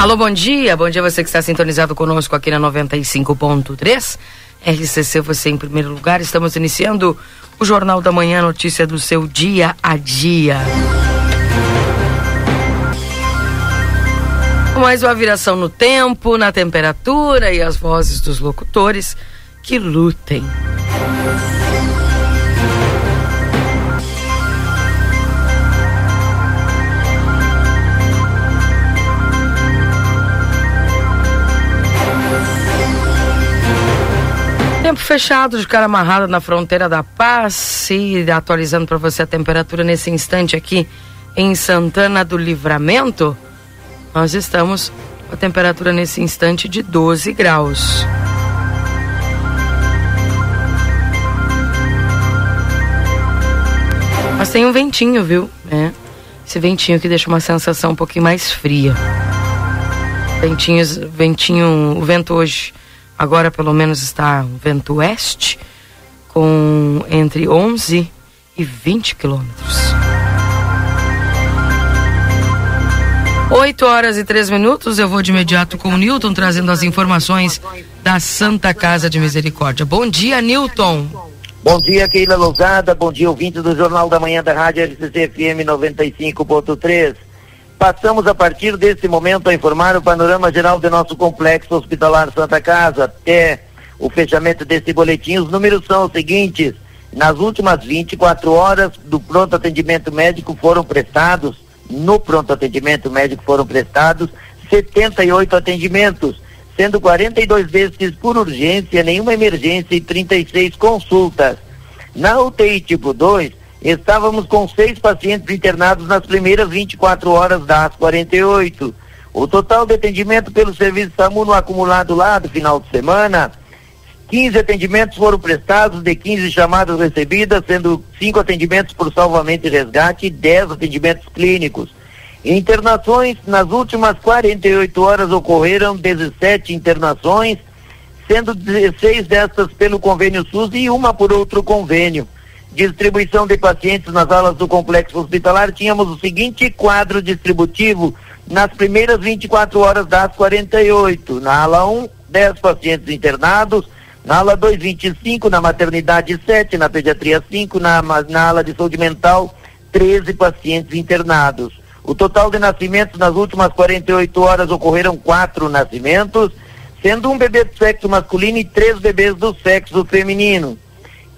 Alô, bom dia. Bom dia você que está sintonizado conosco aqui na 95.3. RCC, você em primeiro lugar. Estamos iniciando o Jornal da Manhã, notícia do seu dia a dia. Mais uma viração no tempo, na temperatura e as vozes dos locutores que lutem. Fechado, de cara amarrado na fronteira da paz e atualizando para você a temperatura nesse instante aqui em Santana do Livramento. Nós estamos com a temperatura nesse instante de 12 graus. Mas tem um ventinho, viu? É. Esse ventinho que deixa uma sensação um pouquinho mais fria. Ventinhos, ventinho, o vento hoje Agora pelo menos está um vento oeste com entre 11 e 20 quilômetros. 8 horas e 3 minutos, eu vou de imediato com o Newton trazendo as informações da Santa Casa de Misericórdia. Bom dia, Newton. Bom dia, Keila Lousada. Bom dia, ouvinte do Jornal da Manhã da Rádio RCC FM 95.3. Passamos a partir desse momento a informar o panorama geral do nosso complexo hospitalar Santa Casa. Até o fechamento desse boletim, os números são os seguintes. Nas últimas 24 horas do pronto atendimento médico foram prestados, no pronto atendimento médico foram prestados 78 atendimentos, sendo 42 desses por urgência, nenhuma emergência e 36 consultas. Na UTI tipo 2, Estávamos com seis pacientes internados nas primeiras 24 horas das 48. O total de atendimento pelo serviço SAMU no acumulado lá do final de semana, 15 atendimentos foram prestados, de 15 chamadas recebidas, sendo cinco atendimentos por salvamento e resgate e 10 atendimentos clínicos. Internações, nas últimas 48 horas ocorreram 17 internações, sendo 16 destas pelo convênio SUS e uma por outro convênio distribuição de pacientes nas alas do complexo hospitalar, tínhamos o seguinte quadro distributivo nas primeiras 24 horas das 48. Na ala 1, 10 pacientes internados, na ala 2, 25, na maternidade 7, na pediatria 5, na, na ala de saúde mental 13 pacientes internados. O total de nascimentos nas últimas 48 horas ocorreram quatro nascimentos, sendo um bebê do sexo masculino e três bebês do sexo feminino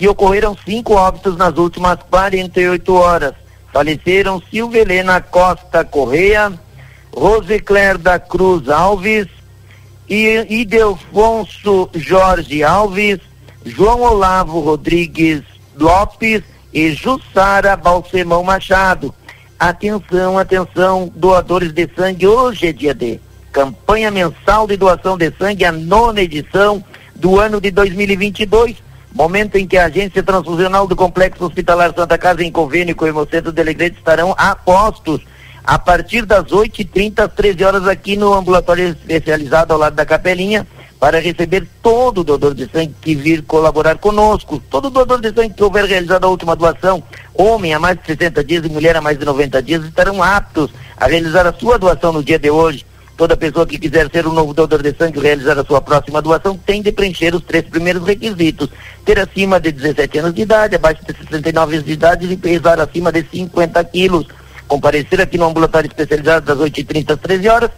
e ocorreram cinco óbitos nas últimas 48 horas. Faleceram Silvia Helena Costa Correia, Rosicler da Cruz Alves, e Idelfonso Jorge Alves, João Olavo Rodrigues Lopes e Jussara Balsemão Machado. Atenção, atenção, doadores de sangue, hoje é dia D. Campanha mensal de doação de sangue, a nona edição do ano de 2022 momento em que a Agência Transfusional do Complexo Hospitalar Santa Casa, em convênio com o Hemocentro de Alegrete, estarão a postos a partir das 8h30 às 13 horas aqui no ambulatório especializado ao lado da Capelinha, para receber todo doador de sangue que vir colaborar conosco. Todo doador de sangue que houver realizado a última doação, homem a mais de 60 dias e mulher a mais de 90 dias, estarão aptos a realizar a sua doação no dia de hoje. Toda pessoa que quiser ser um novo doador de sangue e realizar a sua próxima doação tem de preencher os três primeiros requisitos. Ter acima de 17 anos de idade, abaixo de 69 anos de idade e pesar acima de 50 quilos. Comparecer aqui no ambulatório especializado das 8h30 às 13 horas.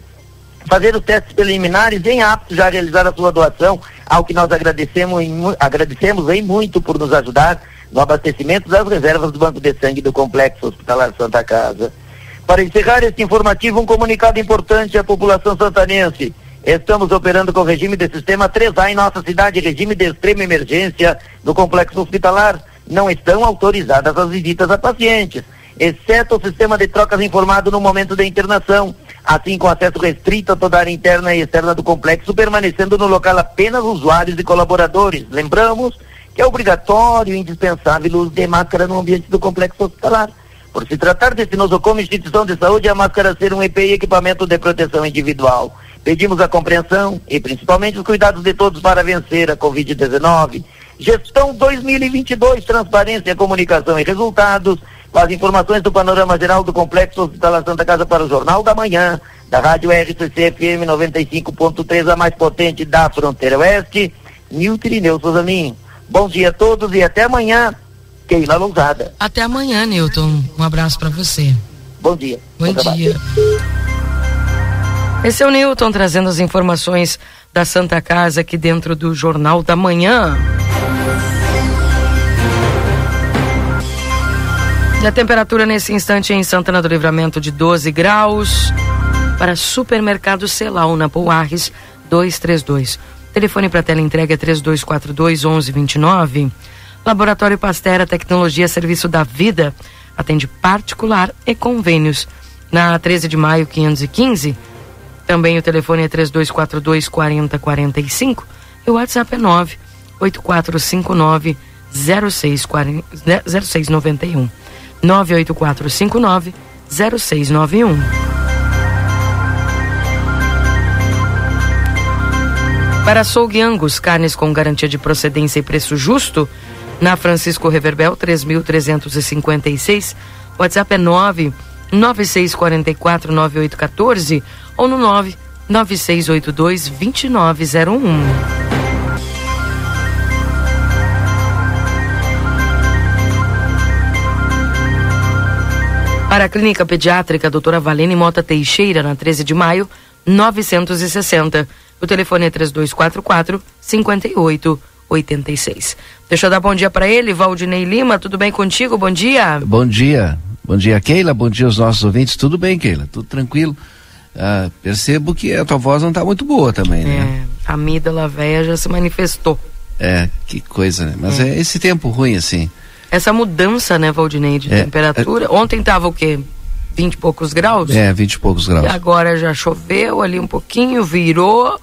Fazer os testes preliminares em apto já realizar a sua doação, ao que nós agradecemos, agradecemos aí muito por nos ajudar no abastecimento das reservas do Banco de Sangue do Complexo Hospitalar Santa Casa. Para encerrar este informativo, um comunicado importante à população santanense. Estamos operando com regime de sistema 3A em nossa cidade, regime de extrema emergência no complexo hospitalar. Não estão autorizadas as visitas a pacientes, exceto o sistema de trocas informado no momento da internação. assim com acesso restrito a toda a área interna e externa do complexo, permanecendo no local apenas usuários e colaboradores. Lembramos que é obrigatório e indispensável o uso de máscara no ambiente do complexo hospitalar. Por se tratar desse nosocomio instituição de saúde, a máscara ser um EPI equipamento de proteção individual. Pedimos a compreensão e principalmente os cuidados de todos para vencer a Covid-19. Gestão 2022, transparência, comunicação e resultados. As informações do panorama geral do Complexo Hospitalar Santa Casa para o Jornal da Manhã, da Rádio RCC FM 95.3, a mais potente da fronteira oeste. Nilton Irineu Souzaninho. Bom dia a todos e até amanhã. Keila Lousada. Até amanhã, Newton. Um abraço para você. Bom dia. Bom, Bom dia. Esse é o Newton trazendo as informações da Santa Casa aqui dentro do Jornal da Manhã. E a temperatura nesse instante em Santana do Livramento de 12 graus. Para supermercado Celal na Pouarres 232. Telefone para tela entrega 3242 1129. Laboratório Pastera Tecnologia Serviço da Vida atende particular e convênios. Na 13 de maio 515. Também o telefone é 3242 4045 e o WhatsApp é 98459 0691. 98459 0691. Para açougue Angus, carnes com garantia de procedência e preço justo, na Francisco Reverbel 3356, WhatsApp é 9 9644 9814 ou no 9 9682 2901. Para a Clínica Pediátrica Doutora Valene Mota Teixeira, na 13 de maio, 960. O telefone é 3244 5886. Deixa eu dar bom dia para ele, Valdinei Lima. Tudo bem contigo? Bom dia. Bom dia. Bom dia, Keila. Bom dia aos nossos ouvintes. Tudo bem, Keila? Tudo tranquilo. Ah, percebo que a tua voz não está muito boa também, né? É, a amígdala velha já se manifestou. É, que coisa, né? Mas é, é esse tempo ruim, assim. Essa mudança, né, Valdinei, de é, temperatura. É, Ontem tava o quê? 20 e poucos graus? É, 20 e poucos graus. E agora já choveu ali um pouquinho, virou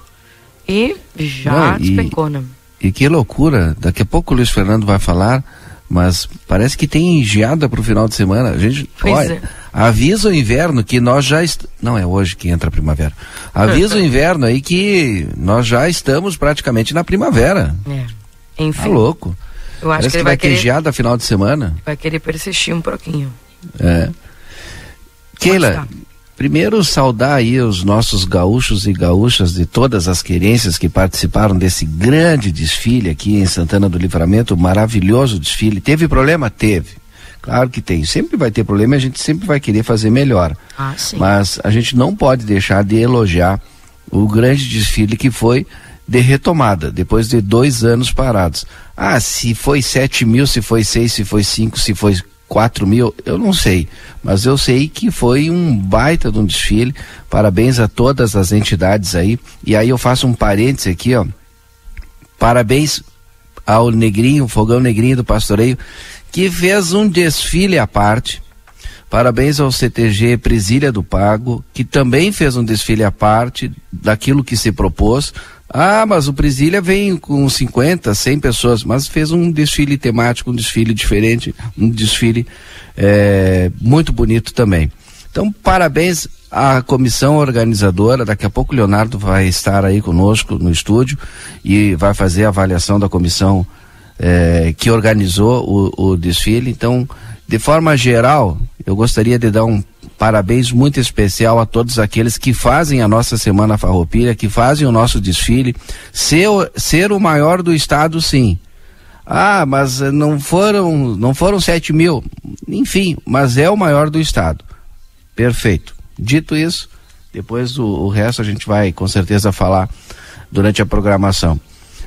e já Não, despencou, né? E que loucura. Daqui a pouco o Luiz Fernando vai falar, mas parece que tem geada pro final de semana. A gente, pois olha, é. avisa o inverno que nós já est... não é hoje que entra a primavera. Avisa o inverno aí que nós já estamos praticamente na primavera. É. Enfim. Tá louco. Eu acho Parece que ele vai, vai querer... ter geada final de semana. Vai querer persistir um pouquinho. É. Keila, primeiro saudar aí os nossos gaúchos e gaúchas de todas as querências que participaram desse grande desfile aqui em Santana do Livramento, maravilhoso desfile. Teve problema? Teve. Claro que tem. Sempre vai ter problema e a gente sempre vai querer fazer melhor. Ah. Mas a gente não pode deixar de elogiar o grande desfile que foi de retomada, depois de dois anos parados. Ah, se foi sete mil, se foi seis, se foi cinco, se foi quatro mil, eu não sei, mas eu sei que foi um baita de um desfile. Parabéns a todas as entidades aí. E aí eu faço um parênteses aqui, ó. Parabéns ao Negrinho, Fogão Negrinho do Pastoreio, que fez um desfile à parte. Parabéns ao CTG Presília do Pago, que também fez um desfile à parte daquilo que se propôs. Ah, mas o Presília vem com 50, 100 pessoas, mas fez um desfile temático, um desfile diferente, um desfile é, muito bonito também. Então, parabéns à comissão organizadora. Daqui a pouco o Leonardo vai estar aí conosco no estúdio e vai fazer a avaliação da comissão é, que organizou o, o desfile. Então, de forma geral, eu gostaria de dar um parabéns muito especial a todos aqueles que fazem a nossa Semana Farroupilha, que fazem o nosso desfile. Ser, ser o maior do estado, sim. Ah, mas não foram, não foram 7 mil. Enfim, mas é o maior do estado. Perfeito. Dito isso, depois o, o resto a gente vai com certeza falar durante a programação.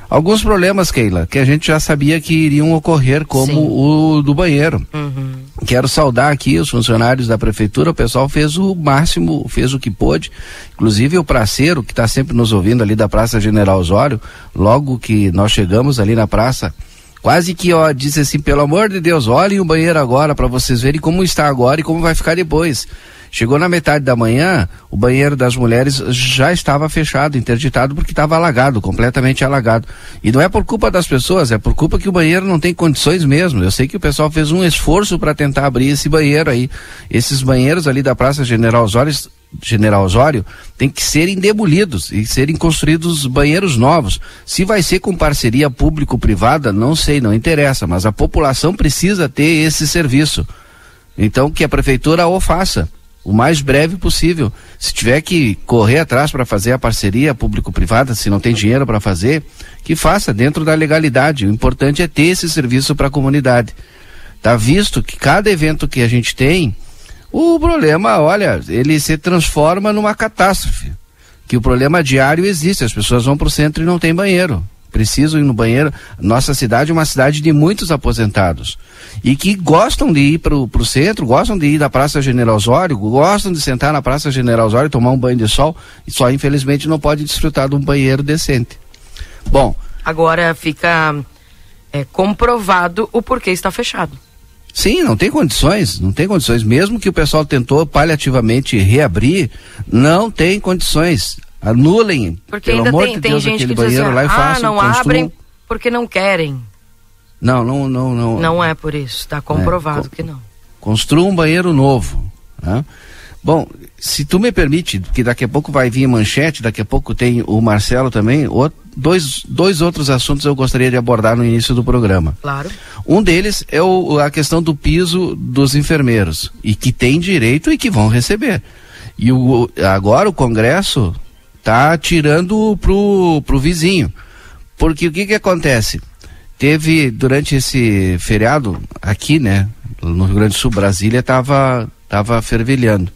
Alguns problemas, Keila, que a gente já sabia que iriam ocorrer, como Sim. o do banheiro. Uhum. Quero saudar aqui os funcionários da prefeitura, o pessoal fez o máximo, fez o que pôde. Inclusive o praceiro, que está sempre nos ouvindo ali da Praça General Osório, logo que nós chegamos ali na praça, quase que ó, disse assim, pelo amor de Deus, olhem o banheiro agora para vocês verem como está agora e como vai ficar depois. Chegou na metade da manhã, o banheiro das mulheres já estava fechado, interditado, porque estava alagado, completamente alagado. E não é por culpa das pessoas, é por culpa que o banheiro não tem condições mesmo. Eu sei que o pessoal fez um esforço para tentar abrir esse banheiro aí. Esses banheiros ali da Praça General Osório, General Osório tem que serem demolidos e serem construídos banheiros novos. Se vai ser com parceria público-privada, não sei, não interessa, mas a população precisa ter esse serviço. Então que a prefeitura o faça o mais breve possível. Se tiver que correr atrás para fazer a parceria público-privada, se não tem dinheiro para fazer, que faça dentro da legalidade. O importante é ter esse serviço para a comunidade. Tá visto que cada evento que a gente tem, o problema, olha, ele se transforma numa catástrofe. Que o problema diário existe, as pessoas vão para o centro e não tem banheiro precisam ir no banheiro. Nossa cidade é uma cidade de muitos aposentados e que gostam de ir para o centro, gostam de ir da Praça General Osório, gostam de sentar na Praça General Osório, tomar um banho de sol e só infelizmente não pode desfrutar de um banheiro decente. Bom. Agora fica é, comprovado o porquê está fechado. Sim, não tem condições, não tem condições. Mesmo que o pessoal tentou paliativamente reabrir, não tem condições anulem, porque pelo amor tem, de Deus, aquele banheiro assim, lá e façam, ah, não construam. abrem porque não querem. Não, não, não, não. Não é por isso, está comprovado é, que não. Construa um banheiro novo. Né? Bom, se tu me permite, que daqui a pouco vai vir manchete, daqui a pouco tem o Marcelo também, o, dois, dois outros assuntos eu gostaria de abordar no início do programa. Claro. Um deles é o, a questão do piso dos enfermeiros, e que tem direito e que vão receber. E o, agora o Congresso tá tirando pro, pro vizinho. Porque o que que acontece? Teve, durante esse feriado, aqui, né, no Rio Grande do Sul, Brasília tava, tava fervilhando.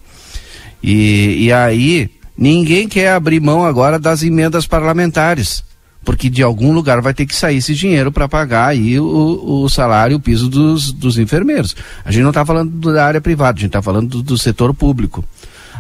E, e aí, ninguém quer abrir mão agora das emendas parlamentares porque de algum lugar vai ter que sair esse dinheiro para pagar aí o, o, salário, o piso dos, dos enfermeiros. A gente não está falando da área privada, a gente está falando do, do, setor público.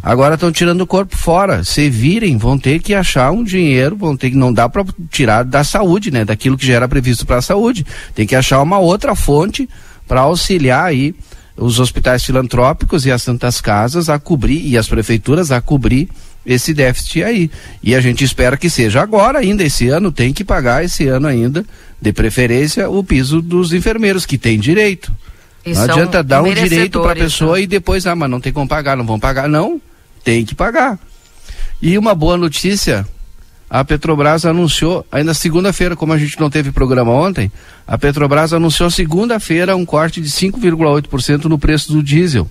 Agora estão tirando o corpo fora. Se virem, vão ter que achar um dinheiro, vão ter que não dá para tirar da saúde, né? Daquilo que já era previsto para a saúde. Tem que achar uma outra fonte para auxiliar aí os hospitais filantrópicos e as santas casas a cobrir e as prefeituras a cobrir esse déficit aí. E a gente espera que seja agora ainda esse ano, tem que pagar esse ano ainda, de preferência, o piso dos enfermeiros que tem direito. E não adianta dar um direito para a pessoa né? e depois, ah, mas não tem como pagar, não vão pagar, não tem que pagar. E uma boa notícia, a Petrobras anunciou, ainda segunda-feira, como a gente não teve programa ontem, a Petrobras anunciou segunda-feira um corte de 5,8% no preço do diesel,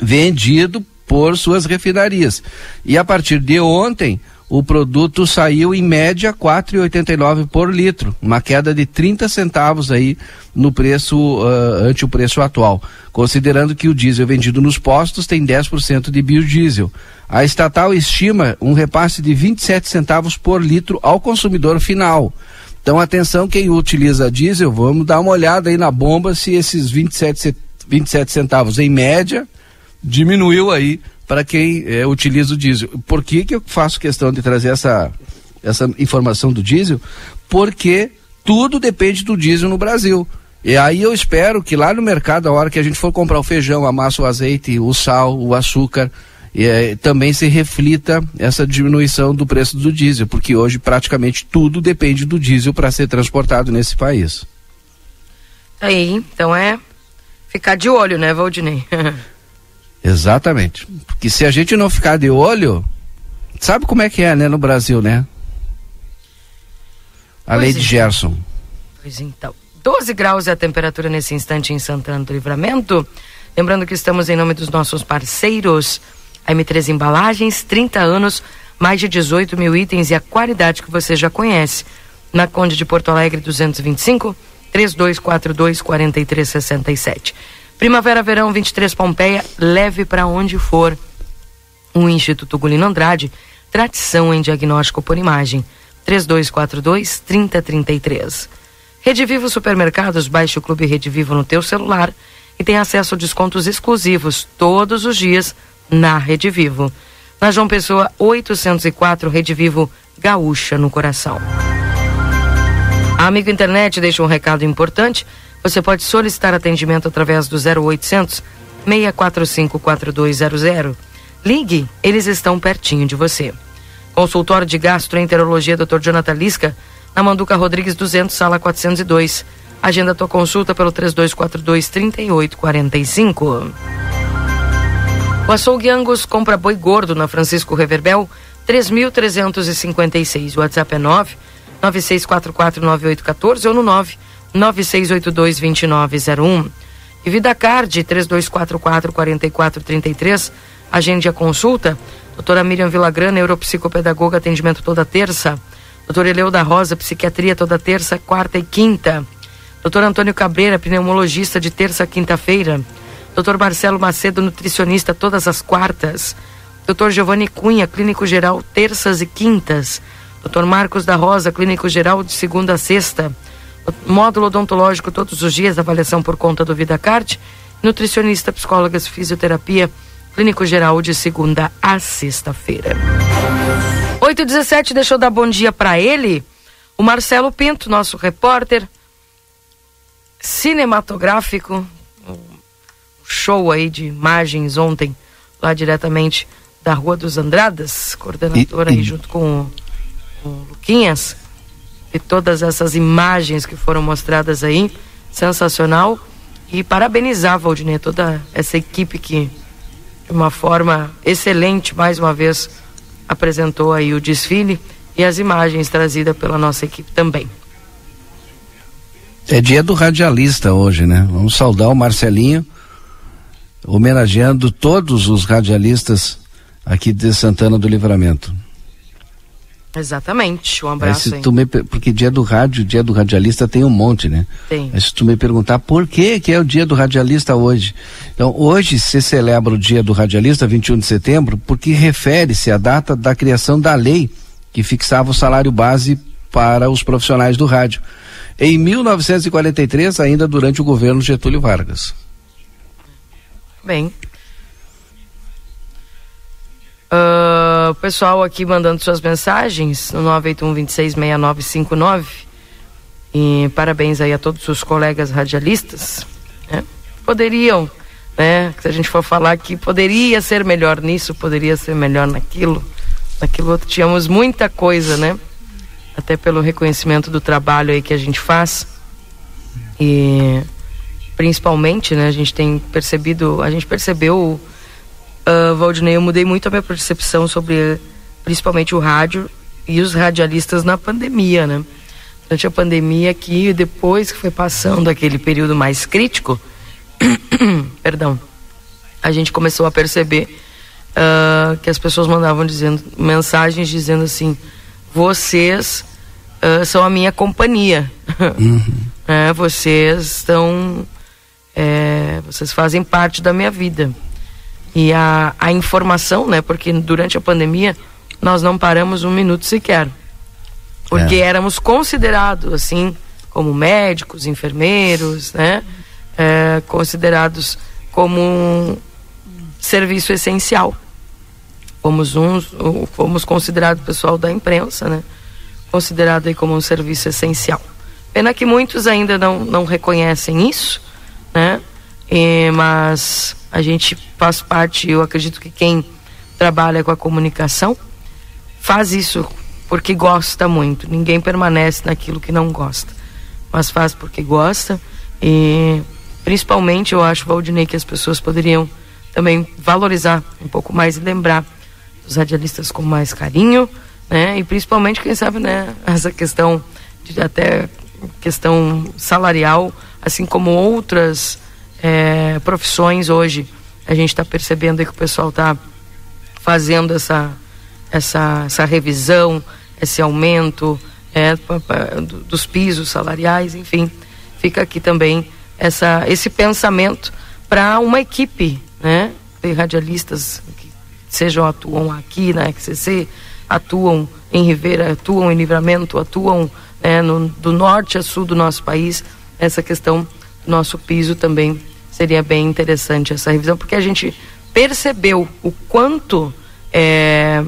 vendido por suas refinarias. E a partir de ontem, o produto saiu em média 4,89 por litro, uma queda de 30 centavos aí no preço uh, ante o preço atual, considerando que o diesel vendido nos postos tem 10% de biodiesel. A estatal estima um repasse de 27 centavos por litro ao consumidor final. Então atenção quem utiliza diesel, vamos dar uma olhada aí na bomba se esses 27, 27 centavos em média diminuiu aí para quem é, utiliza o diesel. Por que, que eu faço questão de trazer essa, essa informação do diesel? Porque tudo depende do diesel no Brasil. E aí eu espero que lá no mercado, a hora que a gente for comprar o feijão, a massa, o azeite, o sal, o açúcar, é, também se reflita essa diminuição do preço do diesel, porque hoje praticamente tudo depende do diesel para ser transportado nesse país. Aí, então é ficar de olho, né, Valdinei? Exatamente. Porque se a gente não ficar de olho, sabe como é que é, né, no Brasil, né? A pois lei de Gerson. Pois então. 12 graus é a temperatura nesse instante em Santana do Livramento. Lembrando que estamos em nome dos nossos parceiros, a M3 Embalagens, 30 anos, mais de 18 mil itens e a qualidade que você já conhece. Na Conde de Porto Alegre, 225 3242 4367. Primavera Verão 23 Pompeia, leve para onde for. O Instituto Gulino Andrade, tradição em diagnóstico por imagem. 3242 3033. Rede Vivo Supermercados, baixe o Clube Rede Vivo no teu celular e tem acesso a descontos exclusivos todos os dias na Rede Vivo. Na João Pessoa 804, Rede Vivo Gaúcha no coração. Amigo Internet deixa um recado importante. Você pode solicitar atendimento através do 0800 645 4200. Ligue, eles estão pertinho de você. Consultório de Gastroenterologia Dr. Jonathan Lisca, na Manduca Rodrigues 200, sala 402. Agenda tua consulta pelo 3242 3845. O açougue Angus compra boi gordo na Francisco Reverbel 3.356. O WhatsApp é 9 96449814 ou no 9 96822901. E Vida Card 3244 4433. Agende a consulta. Doutora Miriam Villagrana, neuropsicopedagoga, atendimento toda terça. Doutor Eleu da Rosa, psiquiatria toda terça, quarta e quinta. Doutor Antônio Cabreira, pneumologista de terça a quinta-feira. Doutor Marcelo Macedo, nutricionista todas as quartas. Doutor Giovanni Cunha, clínico geral, terças e quintas. Doutor Marcos da Rosa, clínico geral, de segunda a sexta. Módulo odontológico todos os dias, avaliação por conta do VidaCard. Nutricionista, psicólogas, fisioterapia, clínico geral, de segunda a sexta-feira. 8 e 17 deixa eu dar bom dia para ele. O Marcelo Pinto, nosso repórter cinematográfico, um show aí de imagens ontem, lá diretamente da Rua dos Andradas, coordenadora e, e... aí junto com o, com o Luquinhas, e todas essas imagens que foram mostradas aí, sensacional. E parabenizar, Valdinei, toda essa equipe que, de uma forma excelente, mais uma vez, apresentou aí o desfile e as imagens trazidas pela nossa equipe também. É dia do radialista hoje, né? Vamos saudar o Marcelinho, homenageando todos os radialistas aqui de Santana do Livramento. Exatamente, um abraço. Aí, me, porque dia do rádio, dia do radialista tem um monte, né? Tem. Aí se tu me perguntar por que que é o dia do radialista hoje. Então, hoje se celebra o dia do radialista, 21 de setembro, porque refere-se à data da criação da lei que fixava o salário base para os profissionais do rádio em 1943, ainda durante o governo Getúlio Vargas. Bem. Uh, pessoal aqui mandando suas mensagens no 981-266959. E parabéns aí a todos os colegas radialistas. Né? Poderiam, né? Se a gente for falar que poderia ser melhor nisso, poderia ser melhor naquilo, naquilo outro. Tínhamos muita coisa, né? até pelo reconhecimento do trabalho aí que a gente faz. E principalmente, né, a gente tem percebido, a gente percebeu, uh, Valdinei, eu mudei muito a minha percepção sobre principalmente o rádio e os radialistas na pandemia, né? Durante a pandemia que depois que foi passando aquele período mais crítico, perdão, a gente começou a perceber uh, que as pessoas mandavam dizendo mensagens dizendo assim, vocês uh, são a minha companhia. Uhum. é, vocês estão. É, vocês fazem parte da minha vida. E a, a informação, né? Porque durante a pandemia nós não paramos um minuto sequer. Porque é. éramos considerados, assim, como médicos, enfermeiros, né? É, considerados como um serviço essencial. Fomos uns, fomos considerados pessoal da imprensa, né? considerado aí como um serviço essencial. Pena que muitos ainda não, não reconhecem isso, né? E, mas a gente faz parte, eu acredito que quem trabalha com a comunicação faz isso porque gosta muito. Ninguém permanece naquilo que não gosta, mas faz porque gosta e principalmente eu acho, Valdinei, que as pessoas poderiam também valorizar um pouco mais e lembrar os radialistas com mais carinho, né? E principalmente, quem sabe, né, essa questão de até questão salarial, assim como outras é, profissões hoje, a gente está percebendo que o pessoal está fazendo essa, essa, essa revisão, esse aumento é, dos pisos salariais, enfim, fica aqui também essa, esse pensamento para uma equipe né, de radialistas que sejam atuam aqui na XCC, atuam em Ribeira, atuam em Livramento, atuam é, no, do norte a sul do nosso país. Essa questão nosso piso também seria bem interessante essa revisão, porque a gente percebeu o quanto é,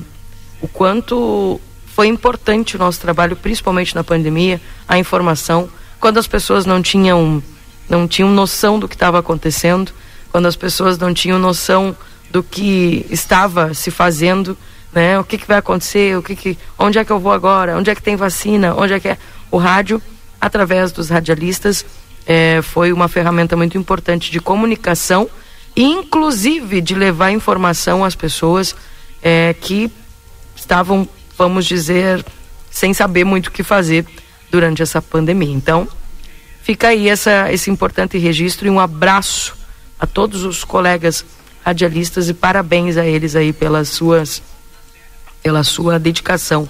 o quanto foi importante o nosso trabalho, principalmente na pandemia, a informação, quando as pessoas não tinham não tinham noção do que estava acontecendo, quando as pessoas não tinham noção do que estava se fazendo, né? O que, que vai acontecer? O que, que onde é que eu vou agora? Onde é que tem vacina? Onde é que é o rádio? Através dos radialistas é, foi uma ferramenta muito importante de comunicação, inclusive de levar informação às pessoas é, que estavam vamos dizer, sem saber muito o que fazer durante essa pandemia. Então, fica aí essa, esse importante registro e um abraço a todos os colegas radialistas e parabéns a eles aí pelas suas, pela sua dedicação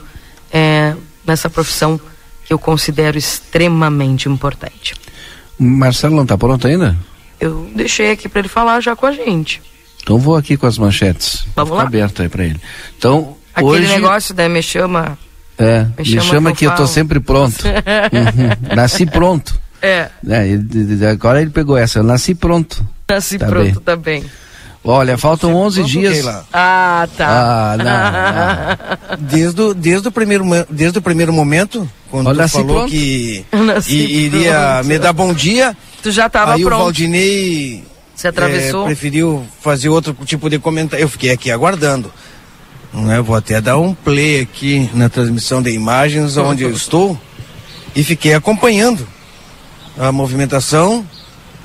é, nessa profissão que eu considero extremamente importante. Marcelo não está pronto ainda? Eu deixei aqui para ele falar já com a gente. Então vou aqui com as manchetes. Vamos lá. aberto aí para ele. Então, Aquele hoje... negócio, né? Me chama. É, me, chama, chama que, eu, eu tô sempre pronto. uhum. Nasci pronto. É. é. Agora ele pegou essa, eu nasci pronto. Nasci tá pronto bem. também. Olha, faltam 11 dias. Ah, tá. Ah, não, não. Desde, o, desde, o primeiro, desde o primeiro momento, quando Olha, tu falou pronto. que i, iria pronto. me dar bom dia, tu já estava pronto. Aí o Valdinei Se atravessou. É, preferiu fazer outro tipo de comentário. Eu fiquei aqui aguardando. Né? Vou até dar um play aqui na transmissão de imagens onde eu estou e fiquei acompanhando a movimentação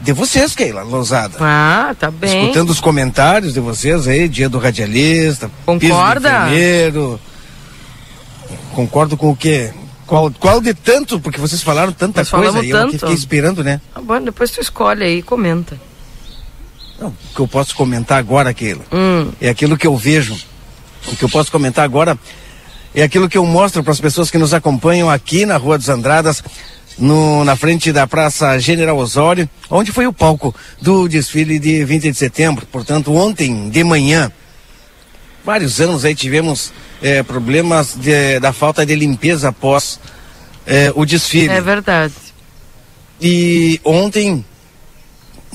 de vocês, Keila Lousada. Ah, tá bem. Escutando os comentários de vocês aí, dia do radialista, Concorda? Piso Concordo com o quê? Qual, qual de tanto? Porque vocês falaram tanta Nós coisa aí, tanto. eu fiquei esperando, né? Ah, bom, depois tu escolhe aí e comenta. Não, o que eu posso comentar agora, Keila, hum. é aquilo que eu vejo o que eu posso comentar agora é aquilo que eu mostro para as pessoas que nos acompanham aqui na Rua dos Andradas, no, na frente da Praça General Osório, onde foi o palco do desfile de 20 de setembro. Portanto, ontem de manhã, vários anos aí tivemos é, problemas de, da falta de limpeza após é, o desfile. É verdade. E ontem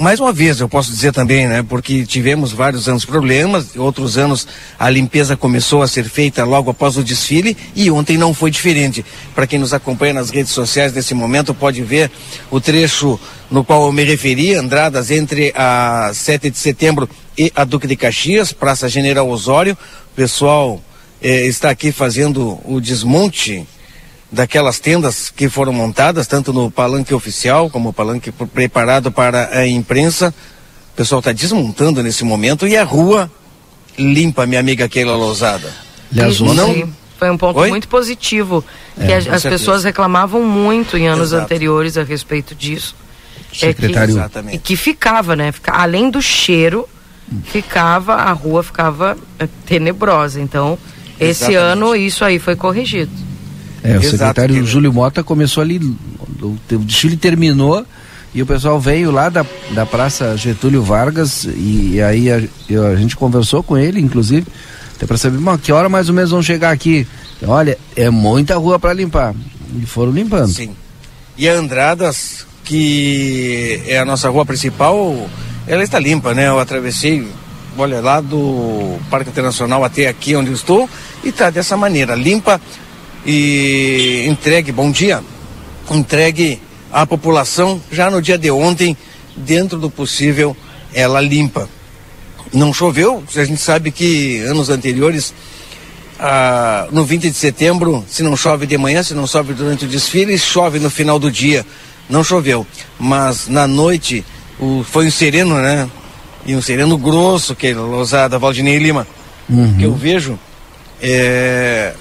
mais uma vez, eu posso dizer também, né? Porque tivemos vários anos problemas, outros anos a limpeza começou a ser feita logo após o desfile e ontem não foi diferente. Para quem nos acompanha nas redes sociais nesse momento, pode ver o trecho no qual eu me referi, Andradas, entre a 7 de setembro e a Duque de Caxias, Praça General Osório. O pessoal eh, está aqui fazendo o desmonte daquelas tendas que foram montadas, tanto no palanque oficial como o palanque preparado para a imprensa. O pessoal está desmontando nesse momento e a rua limpa, minha amiga Keila Lousada. Aliás, não... Foi um ponto Oi? muito positivo, é, que as, pessoas reclamavam muito em anos Exato. anteriores a respeito disso. Secretário. É que, e que ficava, né? Fica, além do cheiro, ficava, a rua ficava é, tenebrosa. Então, esse Exatamente. ano isso aí foi corrigido. É, o Exato, secretário que... Júlio Mota começou ali, o, o desfile terminou e o pessoal veio lá da, da Praça Getúlio Vargas e, e aí a, eu, a, gente conversou com ele, inclusive, até para saber, que hora mais ou menos vão chegar aqui. Olha, é muita rua para limpar. E foram limpando. Sim. E a Andradas, que é a nossa rua principal, ela está limpa, né? Eu atravessei, olha, lá do Parque Internacional até aqui onde eu estou, e está dessa maneira, limpa e entregue, bom dia, entregue à população já no dia de ontem, dentro do possível, ela limpa. Não choveu, a gente sabe que anos anteriores, ah, no 20 de setembro, se não chove de manhã, se não chove durante o desfile, chove no final do dia. Não choveu, mas na noite o, foi um sereno, né? E um sereno grosso, que é Lousada, Valdinei Lima, uhum. que eu vejo é,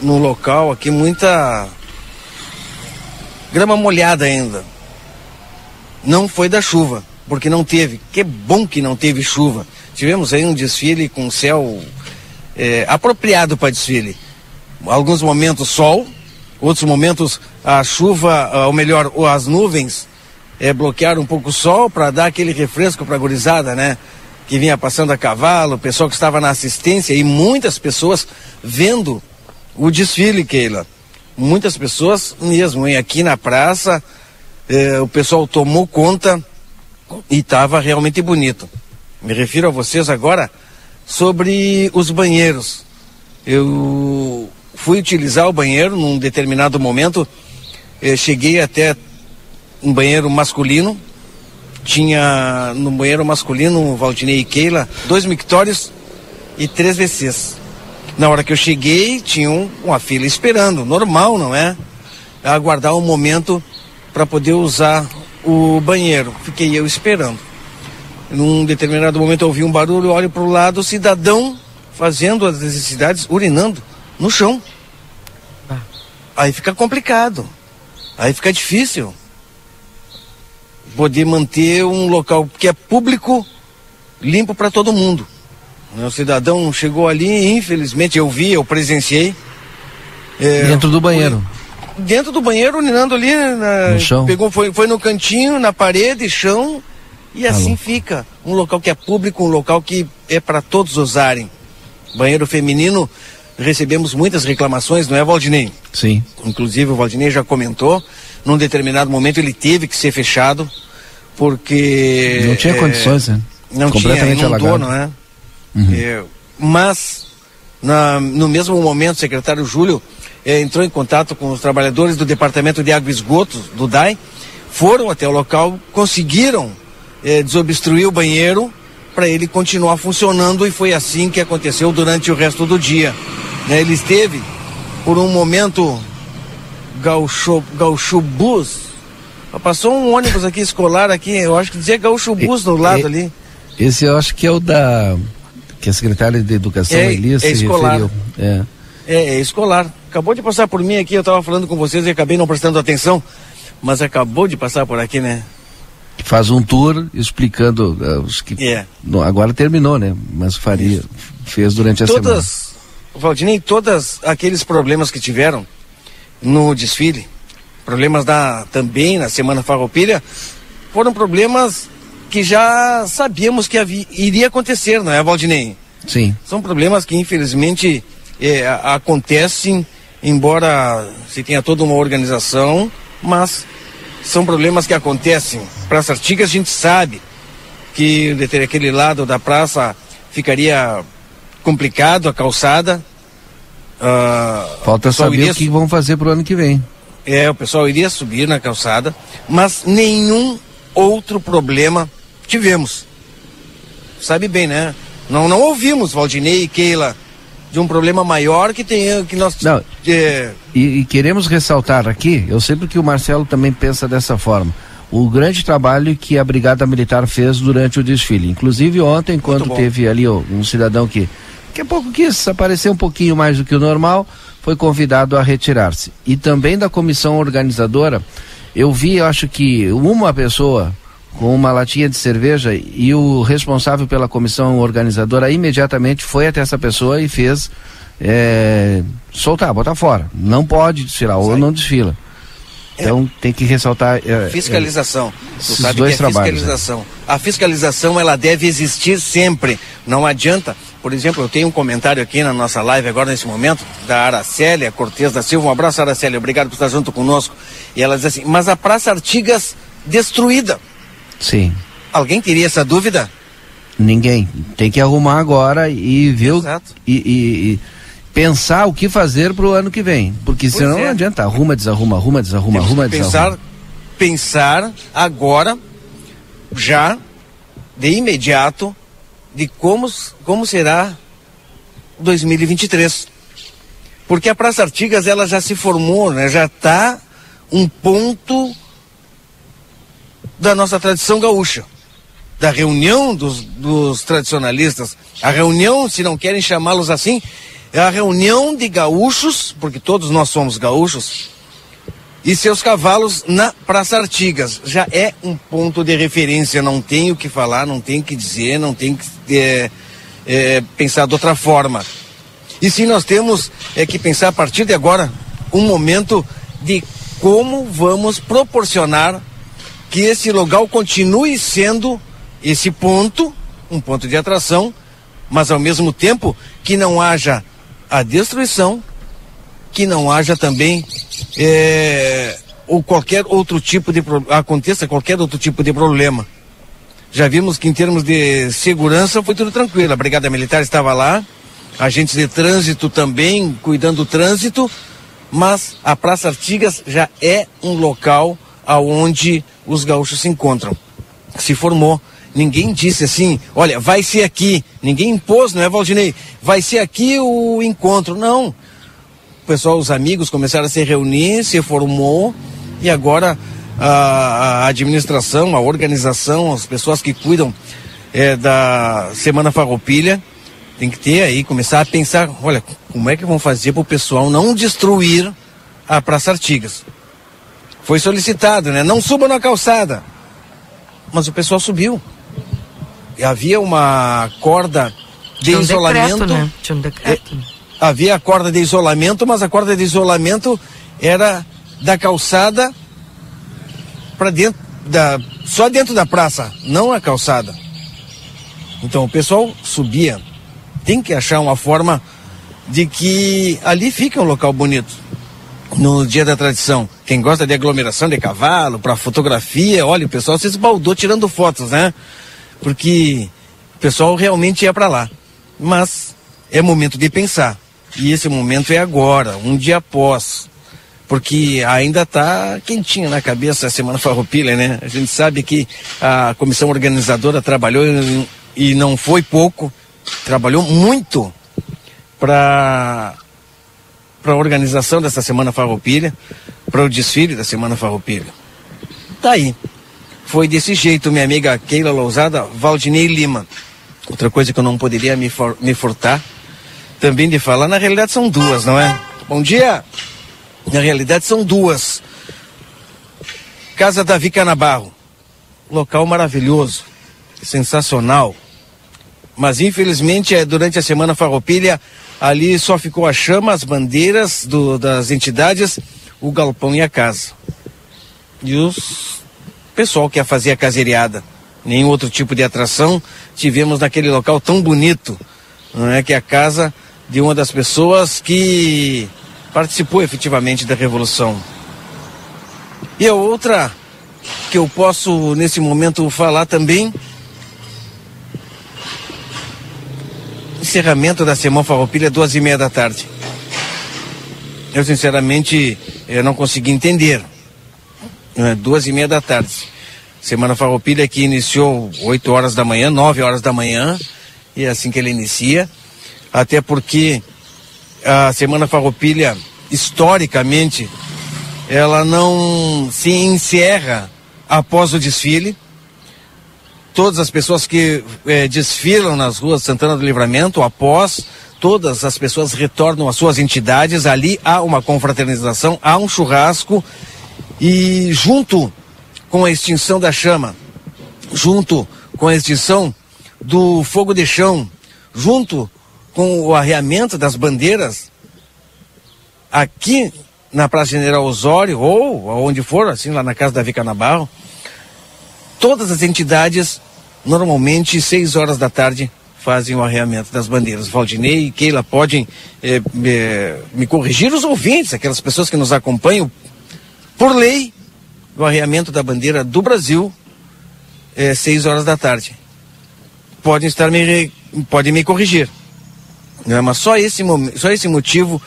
no local aqui muita grama molhada ainda. Não foi da chuva, porque não teve. Que bom que não teve chuva. Tivemos aí um desfile com céu é, apropriado para desfile. Alguns momentos sol, outros momentos a chuva, ou melhor, as nuvens é, bloquearam um pouco o sol para dar aquele refresco para a gurizada, né? Que vinha passando a cavalo, o pessoal que estava na assistência e muitas pessoas vendo o desfile, Keila. Muitas pessoas mesmo, hein? Aqui na praça, eh, o pessoal tomou conta e estava realmente bonito. Me refiro a vocês agora sobre os banheiros. Eu fui utilizar o banheiro num determinado momento, eh, cheguei até um banheiro masculino, tinha no banheiro masculino, Valdinei e Keila, dois mictórios e três WCs. Na hora que eu cheguei, tinha um, uma fila esperando, normal, não é? Aguardar um momento para poder usar o banheiro. Fiquei eu esperando. Num determinado momento eu ouvi um barulho, olho para o lado, o cidadão fazendo as necessidades, urinando no chão. Ah. Aí fica complicado. Aí fica difícil poder manter um local que é público limpo para todo mundo. O cidadão chegou ali, infelizmente eu vi, eu presenciei. É, dentro do banheiro. Foi, dentro do banheiro, urinando ali na, no chão. Pegou, foi, foi no cantinho, na parede, chão, e assim fica. Um local que é público, um local que é para todos usarem. Banheiro feminino, recebemos muitas reclamações, não é, Valdinei? Sim. Inclusive o Valdinei já comentou, num determinado momento ele teve que ser fechado, porque. Não tinha é, condições, né? Não Completamente tinha, inundou, alagado. não é? Uhum. é mas, na, no mesmo momento, o secretário Júlio é, entrou em contato com os trabalhadores do Departamento de Água e Esgotos, do DAI, foram até o local, conseguiram é, desobstruir o banheiro para ele continuar funcionando e foi assim que aconteceu durante o resto do dia. Né, ele esteve, por um momento, Gaúcho, Gaúcho Bus, Passou um ônibus aqui escolar aqui, eu acho que dizia Gaúcho Bus do lado e, ali. Esse eu acho que é o da que a secretária de Educação é, Elias é escolar. É. é. é escolar. Acabou de passar por mim aqui, eu estava falando com vocês e acabei não prestando atenção, mas acabou de passar por aqui, né? Faz um tour explicando uh, os que é. no, agora terminou, né? Mas faria Isso. fez durante a todas, semana. Valdinei, todos aqueles problemas que tiveram no desfile, problemas da, também na Semana Farroupilha, foram problemas que já sabíamos que havia, iria acontecer, não é, Valdinei? Sim. São problemas que infelizmente é, acontecem, embora se tenha toda uma organização, mas são problemas que acontecem. Praça Artigas a gente sabe que ter aquele lado da praça ficaria complicado, a calçada. Uh, Falta saber iria... o que vão fazer para o ano que vem. É, o pessoal iria subir na calçada, mas nenhum outro problema tivemos. Sabe bem, né? Não, não ouvimos, Valdinei e Keila, de um problema maior que tem que nós. Não, é... e, e queremos ressaltar aqui, eu sei que o Marcelo também pensa dessa forma o grande trabalho que a Brigada Militar fez durante o desfile. Inclusive ontem, quando teve ali ó, um cidadão que daqui a pouco quis aparecer um pouquinho mais do que o normal, foi convidado a retirar-se. E também da comissão organizadora, eu vi, acho que uma pessoa com uma latinha de cerveja e o responsável pela comissão organizadora imediatamente foi até essa pessoa e fez é, soltar, botar fora. Não pode desfilar, ou não desfila. Então é. tem que ressaltar. É, fiscalização. Esses dois é trabalhos. Né? Fiscalização. Né? A fiscalização ela deve existir sempre. Não adianta. Por exemplo, eu tenho um comentário aqui na nossa live agora nesse momento da Aracélia Cortez da Silva. Um abraço, Aracélia. Obrigado por estar junto conosco. E ela diz assim: mas a Praça Artigas destruída. Sim. Alguém teria essa dúvida? Ninguém. Tem que arrumar agora e ver. Exato. e, e, e pensar o que fazer para o ano que vem. Porque pois senão é. não adianta. Arruma, desarruma, arruma, desarruma, Temos arruma, pensar, Pensar agora, já, de imediato, de como, como será 2023. Porque a Praça Artigas ela já se formou, né? já está um ponto da nossa tradição gaúcha. Da reunião dos, dos tradicionalistas. A reunião, se não querem chamá-los assim, é a reunião de gaúchos, porque todos nós somos gaúchos, e seus cavalos na Praça Artigas. Já é um ponto de referência, não tem o que falar, não tem o que dizer, não tem que é, é, pensar de outra forma. E sim, nós temos é, que pensar a partir de agora um momento de como vamos proporcionar que esse local continue sendo esse ponto, um ponto de atração, mas ao mesmo tempo que não haja a destruição, que não haja também é, ou qualquer outro tipo de aconteça qualquer outro tipo de problema. Já vimos que em termos de segurança foi tudo tranquilo. A Brigada Militar estava lá, agentes de trânsito também cuidando do trânsito, mas a Praça Artigas já é um local aonde os gaúchos se encontram. Se formou. Ninguém disse assim, olha, vai ser aqui. Ninguém impôs, não é, Valdinei? Vai ser aqui o encontro. Não. O pessoal, os amigos começaram a se reunir, se formou e agora a, a administração, a organização, as pessoas que cuidam é, da Semana Farroupilha tem que ter aí, começar a pensar, olha, como é que vão fazer para o pessoal não destruir a Praça Artigas? Foi solicitado, né? Não suba na calçada. Mas o pessoal subiu. Havia uma corda de Tinha um isolamento. decreto, né? Tinha um decreto. É, havia a corda de isolamento, mas a corda de isolamento era da calçada para dentro da só dentro da praça, não a calçada. Então o pessoal subia. Tem que achar uma forma de que ali fica um local bonito. No dia da tradição, quem gosta de aglomeração de cavalo, para fotografia, olha, o pessoal se esbaldou tirando fotos, né? Porque o pessoal realmente ia para lá. Mas é momento de pensar. E esse momento é agora, um dia após. Porque ainda está quentinho na cabeça a Semana Farroupilha, né? A gente sabe que a comissão organizadora trabalhou e não foi pouco, trabalhou muito para para a organização dessa Semana Farroupilha, para o desfile da Semana Farroupilha. Tá aí. Foi desse jeito, minha amiga Keila Lousada, Valdinei Lima. Outra coisa que eu não poderia me, for, me furtar também de falar, na realidade são duas, não é? Bom dia! Na realidade são duas. Casa Davi Canabarro. Local maravilhoso, sensacional. Mas infelizmente é durante a semana farroupilha ali só ficou a chama, as bandeiras do, das entidades, o galpão e a casa. E os pessoal que ia fazer a caseiriada. Nenhum outro tipo de atração tivemos naquele local tão bonito, não é que é a casa de uma das pessoas que participou efetivamente da revolução. E a outra que eu posso nesse momento falar também encerramento da Semana Farroupilha, duas e meia da tarde. Eu, sinceramente, eu não consegui entender. É, duas e meia da tarde. Semana Farroupilha que iniciou 8 horas da manhã, 9 horas da manhã, e é assim que ele inicia. Até porque a Semana Farroupilha, historicamente, ela não se encerra após o desfile todas as pessoas que eh, desfilam nas ruas Santana do Livramento, após todas as pessoas retornam às suas entidades, ali há uma confraternização, há um churrasco e junto com a extinção da chama, junto com a extinção do fogo de chão, junto com o arreamento das bandeiras, aqui na Praça General Osório, ou onde for, assim, lá na casa da Vica Nabarro, todas as entidades, normalmente, seis horas da tarde, fazem o arreamento das bandeiras. Valdinei e Keila podem eh, me, me corrigir os ouvintes, aquelas pessoas que nos acompanham. Por lei, o arreamento da bandeira do Brasil é seis horas da tarde. Podem estar me, podem me corrigir. Não é? Mas só esse, só esse motivo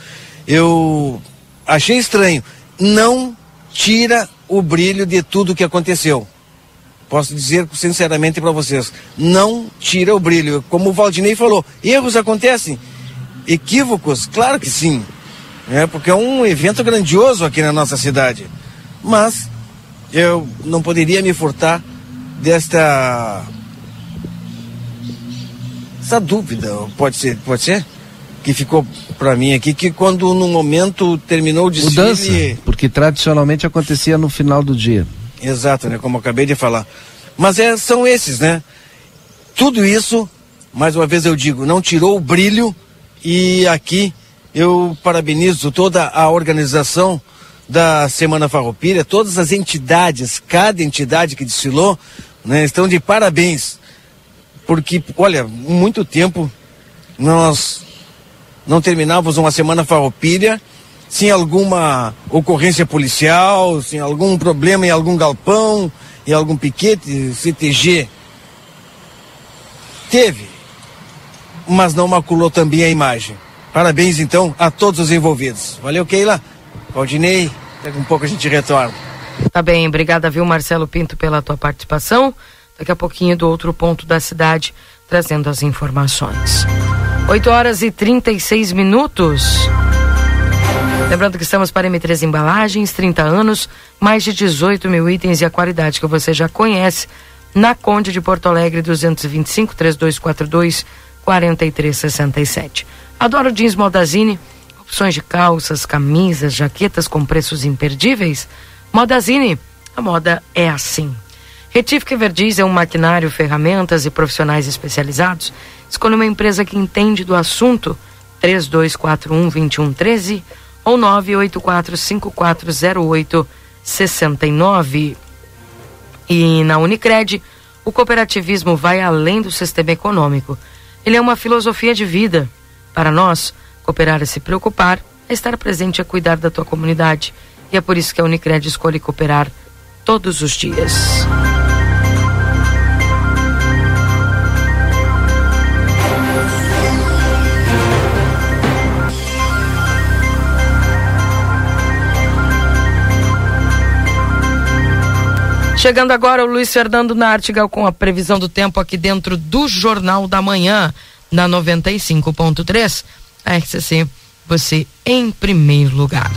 eu achei estranho. Não tira o brilho de tudo que aconteceu posso dizer sinceramente para vocês, não tira o brilho. Como o Valdinei falou, erros acontecem, equívocos, claro que sim, é porque é um evento grandioso aqui na nossa cidade. Mas eu não poderia me furtar desta essa dúvida, pode ser, pode ser que ficou para mim aqui que quando no momento terminou o desfile, Mudança, porque tradicionalmente acontecia no final do dia. Exato, né? Como eu acabei de falar. Mas é, são esses, né? Tudo isso, mais uma vez eu digo, não tirou o brilho e aqui eu parabenizo toda a organização da Semana Farroupilha, todas as entidades, cada entidade que desfilou, né, estão de parabéns. Porque, olha, muito tempo nós não terminávamos uma Semana Farroupilha sem alguma ocorrência policial, sem algum problema em algum galpão, em algum piquete, CTG. Teve. mas não maculou também a imagem. Parabéns então a todos os envolvidos. Valeu, Keila. Valdinei, daqui um pouco a gente retorna. Tá bem, obrigada, viu, Marcelo Pinto, pela tua participação. Daqui a pouquinho do outro ponto da cidade, trazendo as informações. 8 horas e 36 minutos. Lembrando que estamos para M3 Embalagens, 30 anos, mais de 18 mil itens e a qualidade que você já conhece. Na Conde de Porto Alegre, 225 3242 4367. Adoro jeans Modazine, opções de calças, camisas, jaquetas com preços imperdíveis. Modazine, a moda é assim. Retífica Verdiz é um maquinário, ferramentas e profissionais especializados. Escolha uma empresa que entende do assunto. 3241 2113 ou 984540869. E na Unicred, o cooperativismo vai além do sistema econômico. Ele é uma filosofia de vida. Para nós, cooperar é se preocupar, é estar presente é cuidar da tua comunidade. E é por isso que a Unicred escolhe cooperar todos os dias. Chegando agora o Luiz Fernando Nartigal com a previsão do tempo aqui dentro do Jornal da Manhã, na 95.3. A RCC, você em primeiro lugar.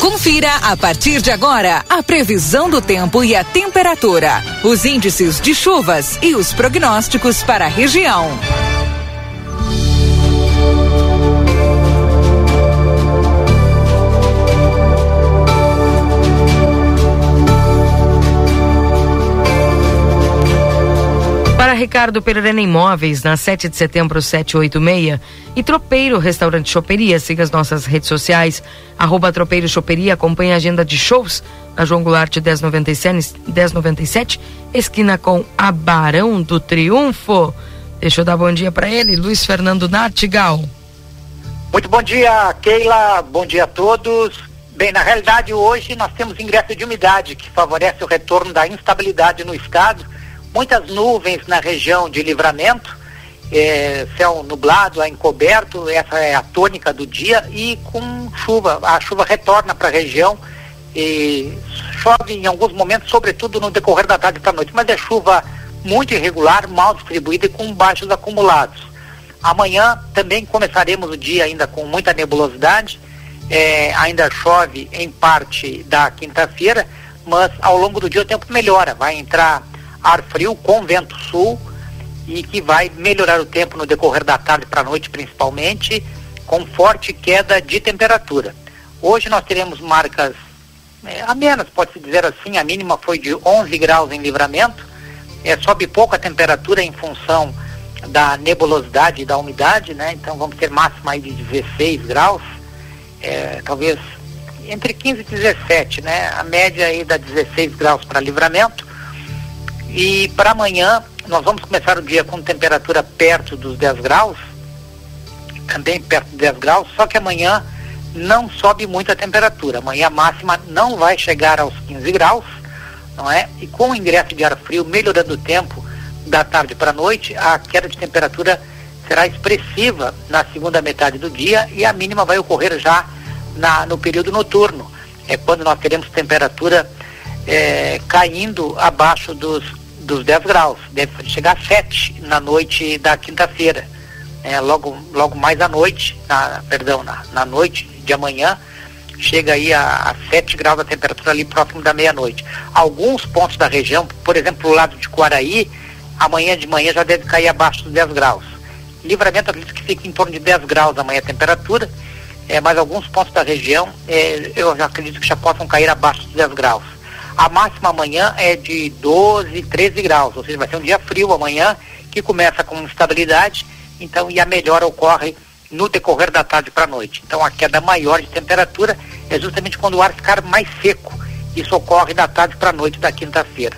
Confira a partir de agora a previsão do tempo e a temperatura, os índices de chuvas e os prognósticos para a região. Ricardo Pereira Imóveis, na 7 de setembro 786. E Tropeiro Restaurante Choperia. Siga as nossas redes sociais. Arroba Tropeiro Choperia. Acompanhe a agenda de shows na João Goulart 1097, 1097 esquina com a Barão do Triunfo. Deixa eu dar bom dia para ele, Luiz Fernando Nartigal. Muito bom dia, Keila. Bom dia a todos. Bem, na realidade, hoje nós temos ingresso de umidade que favorece o retorno da instabilidade no estado muitas nuvens na região de livramento, é, céu nublado, a encoberto, essa é a tônica do dia, e com chuva. A chuva retorna para a região e chove em alguns momentos, sobretudo no decorrer da tarde para a noite, mas é chuva muito irregular, mal distribuída e com baixos acumulados. Amanhã também começaremos o dia ainda com muita nebulosidade, é, ainda chove em parte da quinta-feira, mas ao longo do dia o tempo melhora, vai entrar ar frio com vento sul e que vai melhorar o tempo no decorrer da tarde para a noite principalmente, com forte queda de temperatura. Hoje nós teremos marcas é, a menos, pode-se dizer assim, a mínima foi de 11 graus em livramento, é, sobe pouco a temperatura em função da nebulosidade e da umidade, né? Então vamos ter máxima aí de 16 graus, é, talvez entre 15 e 17, né? A média aí dá 16 graus para livramento e para amanhã, nós vamos começar o dia com temperatura perto dos 10 graus, também perto dos 10 graus, só que amanhã não sobe muito a temperatura. Amanhã a máxima não vai chegar aos 15 graus, não é? E com o ingresso de ar frio melhorando o tempo da tarde para a noite, a queda de temperatura será expressiva na segunda metade do dia e a mínima vai ocorrer já na, no período noturno. É quando nós teremos temperatura é, caindo abaixo dos dos 10 graus. Deve chegar a 7 na noite da quinta-feira. É, logo, logo mais à noite, na, perdão, na, na noite de amanhã, chega aí a, a 7 graus a temperatura ali próximo da meia-noite. Alguns pontos da região, por exemplo, o lado de Quaraí, amanhã de manhã já deve cair abaixo dos 10 graus. Livramento acredito que fica em torno de 10 graus amanhã a temperatura, é, mas alguns pontos da região é, eu acredito que já possam cair abaixo dos 10 graus. A máxima amanhã é de 12, 13 graus, ou seja, vai ser um dia frio amanhã, que começa com instabilidade, então, e a melhora ocorre no decorrer da tarde para a noite. Então, a queda maior de temperatura é justamente quando o ar ficar mais seco. Isso ocorre da tarde para a noite da quinta-feira.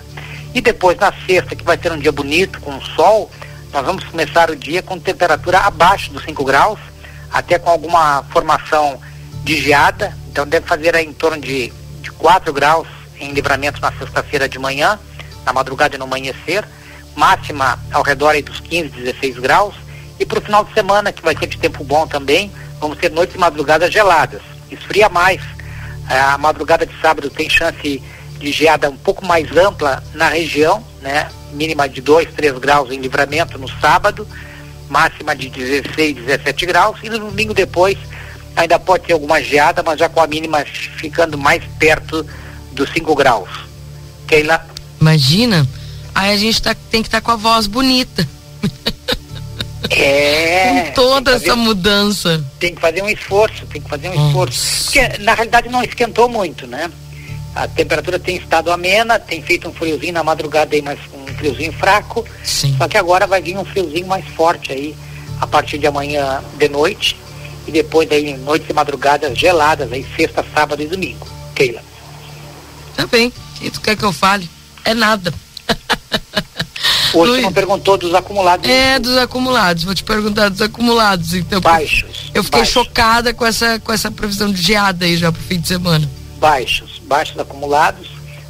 E depois, na sexta, que vai ser um dia bonito, com sol, nós vamos começar o dia com temperatura abaixo dos 5 graus, até com alguma formação de geada, então deve fazer em torno de, de 4 graus em livramento na sexta-feira de manhã, na madrugada e no amanhecer, máxima ao redor dos 15, 16 graus, E para o final de semana, que vai ser de tempo bom também, vamos ter noites e madrugadas geladas. Esfria mais. A madrugada de sábado tem chance de geada um pouco mais ampla na região, né? Mínima de 2, 3 graus em livramento no sábado, máxima de 16, 17 graus, e no domingo depois ainda pode ter alguma geada, mas já com a mínima ficando mais perto dos 5 graus. Keila? Imagina, aí a gente tá, tem que estar tá com a voz bonita. É. Com toda essa mudança. Tem que fazer um esforço, tem que fazer um oh. esforço. Porque na realidade não esquentou muito, né? A temperatura tem estado amena, tem feito um friozinho na madrugada aí, mas um friozinho fraco. Sim. Só que agora vai vir um friozinho mais forte aí a partir de amanhã de noite e depois aí noites e madrugadas geladas aí sexta, sábado e domingo. Keila. Tá bem. O que tu quer que eu fale? É nada. Hoje Luiz, não perguntou dos acumulados. É, dos acumulados. Vou te perguntar dos acumulados. Então, baixos. Eu fiquei baixos. chocada com essa, com essa previsão de geada aí já pro fim de semana. Baixos, baixos acumulados.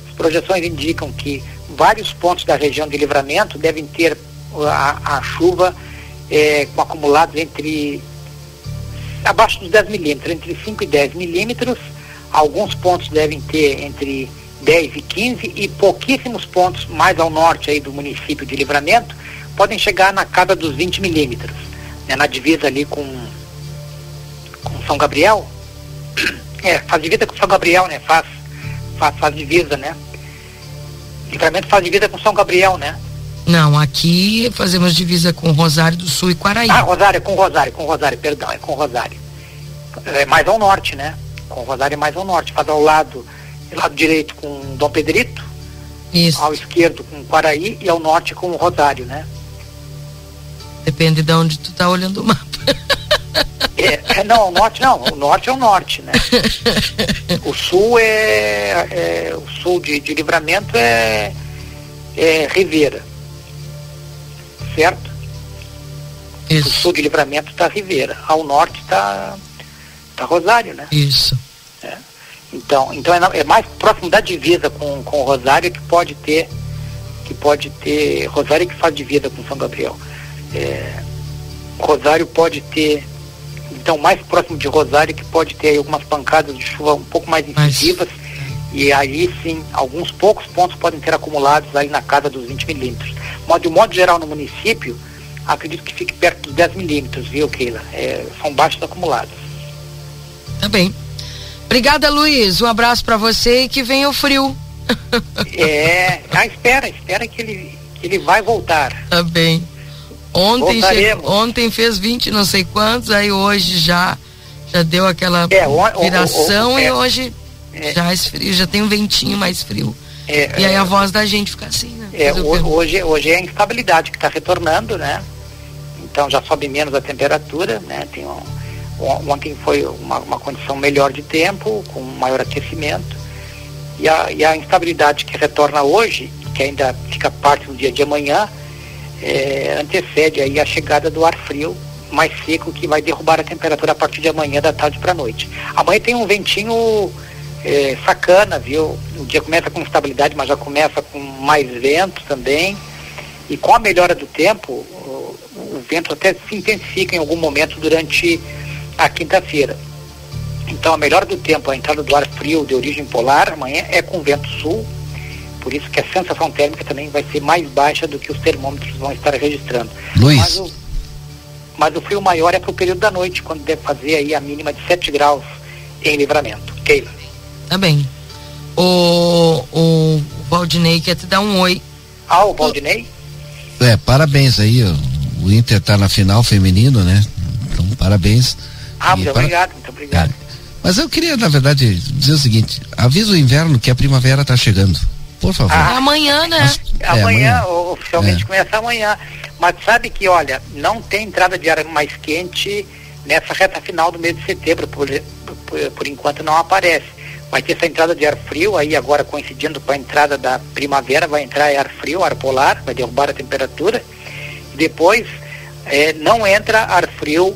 As projeções indicam que vários pontos da região de livramento devem ter a, a chuva é, com acumulados entre abaixo dos 10 milímetros, entre 5 e 10 milímetros. Alguns pontos devem ter entre 10 e 15 e pouquíssimos pontos mais ao norte aí do município de Livramento podem chegar na casa dos 20 milímetros, né, na divisa ali com, com São Gabriel. É, faz divisa com São Gabriel, né? Faz, faz, faz divisa, né? Livramento faz divisa com São Gabriel, né? Não, aqui fazemos divisa com Rosário do Sul e Quaraí. Ah, Rosário, com Rosário, com Rosário, perdão, é com Rosário. É mais ao norte, né? Com Rosário é mais ao norte, faz ao lado lado direito com Dom Pedrito, Isso. ao esquerdo com Quaraí e ao norte com Rosário, né? Depende de onde tu tá olhando o mapa. É, é, não, o norte não, o norte é o norte, né? O sul é, é o sul de, de livramento é, é Ribeira, certo? Isso. O sul de livramento está Ribeira, ao norte está tá Rosário, né? Isso. É. Então, então é, é, mais próximo da divisa com, com Rosário que pode ter, que pode ter, Rosário que faz divisa com São Gabriel. É, Rosário pode ter, então mais próximo de Rosário que pode ter algumas pancadas de chuva um pouco mais incisivas e aí sim, alguns poucos pontos podem ter acumulados aí na casa dos 20 milímetros. Mas de um modo geral no município, acredito que fique perto dos 10 milímetros, viu, Keila? É, são baixos acumulados. Tá bem. Obrigada, Luiz. Um abraço para você e que venha o frio. é, ah, espera, espera que ele, que ele vai voltar. Tá bem. Ontem, chegou, ontem fez 20 não sei quantos, aí hoje já já deu aquela é, viração e é, hoje é, já esfrio, já tem um ventinho mais frio. É, e aí a voz da gente fica assim, né? É, hoje, hoje é a instabilidade que está retornando, né? Então já sobe menos a temperatura, né? Tem um, Ontem foi uma, uma condição melhor de tempo, com maior aquecimento. E a, e a instabilidade que retorna hoje, que ainda fica parte do dia de amanhã, é, antecede aí a chegada do ar frio mais seco que vai derrubar a temperatura a partir de amanhã da tarde para a noite. Amanhã tem um ventinho é, sacana, viu? O dia começa com estabilidade, mas já começa com mais vento também. E com a melhora do tempo, o, o vento até se intensifica em algum momento durante a quinta-feira. Então, a melhor do tempo, a entrada do ar frio de origem polar amanhã é com vento sul, por isso que a sensação térmica também vai ser mais baixa do que os termômetros vão estar registrando. Luiz. Mas o, mas o frio maior é para o período da noite, quando deve fazer aí a mínima de 7 graus em livramento. Keila. Tá bem. O, o Valdinei quer te dar um oi. Ah, o Valdinei? É, parabéns aí, o Inter tá na final feminino, né? Então, parabéns. Ah, muito para... obrigado, muito obrigado. É. Mas eu queria, na verdade, dizer o seguinte: avisa o inverno que a primavera está chegando. Por favor. Ah, é amanhã, né? Mas, é, amanhã, amanhã, oficialmente é. começa amanhã. Mas sabe que, olha, não tem entrada de ar mais quente nessa reta final do mês de setembro, por, por, por enquanto não aparece. Vai ter essa entrada de ar frio, aí agora coincidindo com a entrada da primavera, vai entrar ar frio, ar polar, vai derrubar a temperatura. Depois é, não entra ar frio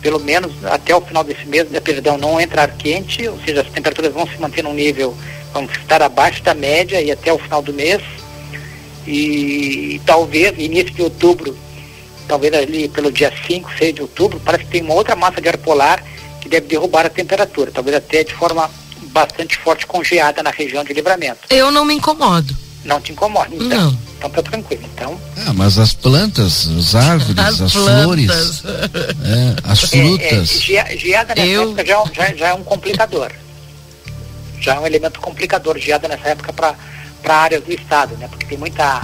pelo menos até o final desse mês, né, perdão, não entrar quente, ou seja, as temperaturas vão se manter num nível, vão estar abaixo da média e até o final do mês. E, e talvez início de outubro talvez ali pelo dia 5, 6 de outubro, parece que tem uma outra massa de ar polar que deve derrubar a temperatura, talvez até de forma bastante forte congeada na região de livramento. Eu não me incomodo. Não te incomoda, então. Não. Então tá tranquilo. Então, Ah, mas as plantas, as árvores, as, As flores, é, as é, é, frutas. ge- geada nessa Eu- época já, já, já é um complicador. Já é um elemento complicador, geada nessa época para áreas do estado, né? Porque tem muita.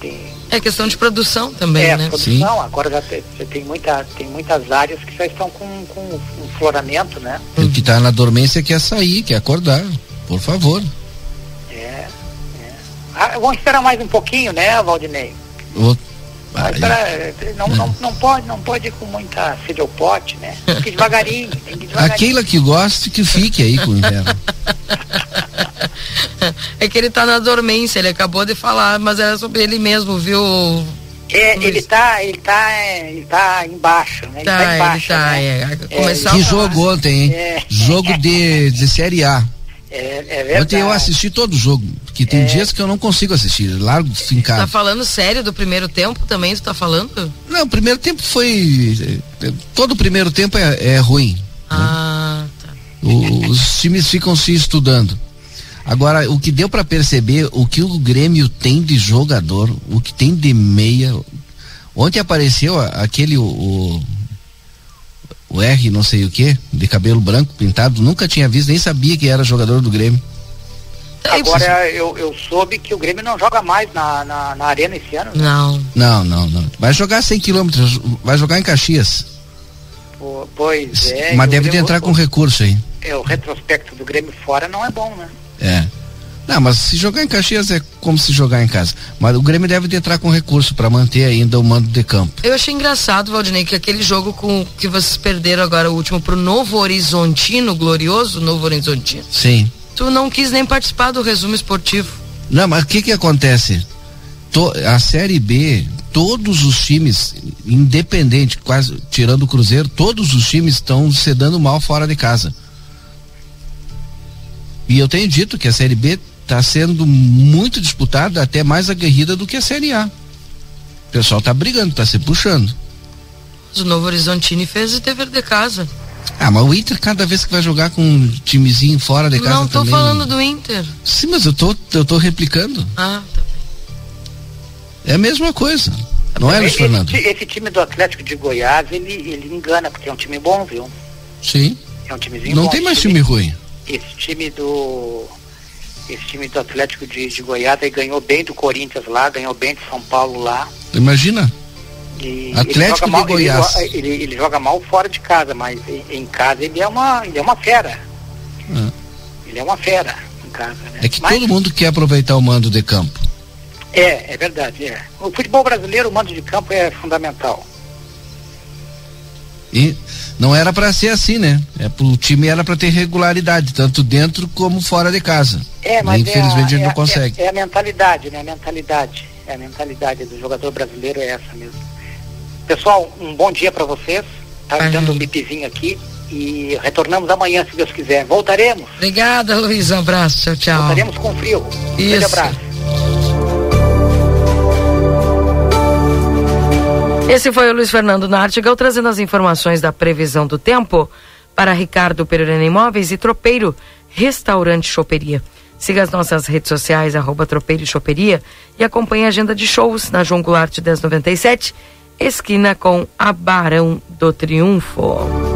Tem, É questão de produção também, é, né? produção, agora já tem, já tem, muita, tem muitas áreas que já estão com, com um floramento, né? E O que está na dormência quer sair, quer acordar. Por favor. É, é. Ah, vamos esperar mais um pouquinho, né, Valdinei? O- Vamos Aí, esperar, eh, não, não, não, pode, não pode ir com muita sede ao pote, né? Tem que ir devagarinho, tem que ir devagarinho. aquela que gosta que fique aí com o inverno. É que ele tá na dormência, ele acabou de falar, mas era sobre ele mesmo, viu? É, ele tá, ele tá, é, ele tá embaixo, né? Ele Tá, tá ele embaixo, tá, né? é, começar que jogo ontem, hein? É. Jogo de, de Série A. É, é verdade. Ontem eu assisti todo o jogo, que tem dias que eu não consigo assistir, largo Tá fincado. falando sério do primeiro tempo também, tu tá falando? Não, o primeiro tempo foi. eh, Todo o primeiro tempo é, é ruim. Ah, tá. O- os times ficam se estudando. Agora, o que deu para perceber, o que o Grêmio tem de jogador, o que tem de meia. Ontem apareceu aquele o, o, o R, não sei o que, de cabelo branco pintado, nunca tinha visto, nem sabia que era jogador do Grêmio. Agora eu, eu soube que o Grêmio não joga mais na, na, na arena esse ano. né? Não. Não, não, não. Vai jogar 100 quilômetros, vai jogar em Caxias. Pô, Pois é. Mas deve Grêmio- entrar com recurso aí. É, o retrospecto do Grêmio fora não é bom, né? É. Não, mas se jogar em Caxias é como se jogar em casa. Mas o Grêmio deve de entrar com recurso para manter ainda o mando de campo. Eu achei engraçado, Valdinei, que aquele jogo com que vocês perderam agora, o último, pro Novo Horizontino, glorioso Novo Horizontino, Sim. tu não quis nem participar do resumo esportivo. Não, mas o que que acontece? To- a Série B, todos os times, independente, quase tirando o Cruzeiro, todos os times estão se dando mal fora de casa. E eu tenho dito que a Série B está sendo muito disputada, até mais aguerrida do que a Série A. O pessoal tá brigando, tá se puxando. O Novo Horizontino fez o dever de casa. Ah, mas o Inter cada vez que vai jogar com um timezinho fora de casa não tô também. falando do Inter. Sim, mas eu tô, eu tô replicando. Ah, tá. É a mesma coisa. Não é, Luiz Fernando? esse time do Atlético de Goiás, ele, ele engana, porque é um time bom, viu? Sim. É um timezinho Não bom. tem mais Esse time ruim. Esse time do. Esse time do Atlético de, de Goiás aí ganhou bem do Corinthians lá, ganhou bem de São Paulo lá. Imagina. E Atlético ele joga de mal, Goiás. Ele, ele, ele joga mal fora de casa, mas em, em casa ele é uma, ele é uma fera. Ah. Ele é uma fera em casa, né? É que Mas- todo mundo quer aproveitar o mando de campo. É, é verdade, é. O futebol brasileiro, o mando de campo é fundamental. E não era para ser assim, né? É, pro- o time era para ter regularidade, tanto dentro como fora de casa. É, mas Infelizmente é a, não é, consegue. É, é a mentalidade, né? A mentalidade. É a mentalidade do jogador brasileiro é essa mesmo. Pessoal, um bom dia para vocês. Tá dando um bipizinho aqui e retornamos amanhã, se Deus quiser. Voltaremos. Obrigada, Luiz. Um abraço. Tchau, tchau. Voltaremos com frio. Um grande Isso. abraço. Esse foi o Luiz Fernando Nartigal trazendo as informações da previsão do tempo para Ricardo Pereira Imóveis e Tropeiro Restaurante Choperia. Siga as nossas redes sociais, arroba Tropeiro e Choperia e acompanhe a agenda de shows na João Goulart 1097, esquina com a Barão do Triunfo.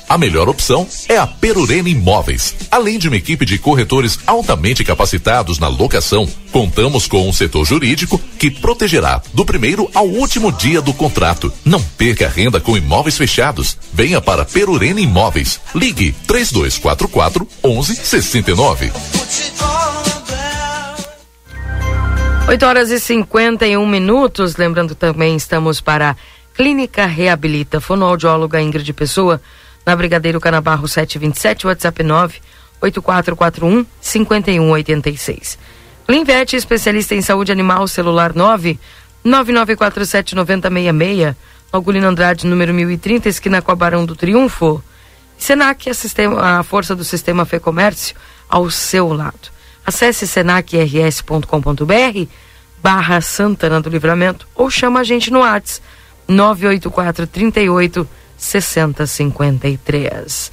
a melhor opção é a Perurena Imóveis. Além de uma equipe de corretores altamente capacitados na locação, contamos com um setor jurídico que protegerá do primeiro ao último dia do contrato. Não perca renda com imóveis fechados. Venha para Perurena Imóveis. Ligue 3244 1169. 8 horas e 51 minutos. Lembrando também, estamos para Clínica Reabilita. Fonoaudióloga Ingrid Pessoa, na Brigadeiro Canabarro 727, WhatsApp 9 8441 5186. Linvet, especialista em saúde animal, celular 9 9947 9066, Algolino Andrade, número 1030, esquina com a Barão do Triunfo. Senac, a, sistema, a força do sistema Fê Comércio, ao seu lado. Acesse senacrs.com.br barra Santana do Livramento ou chama a gente no WhatsApp 984 38 6053.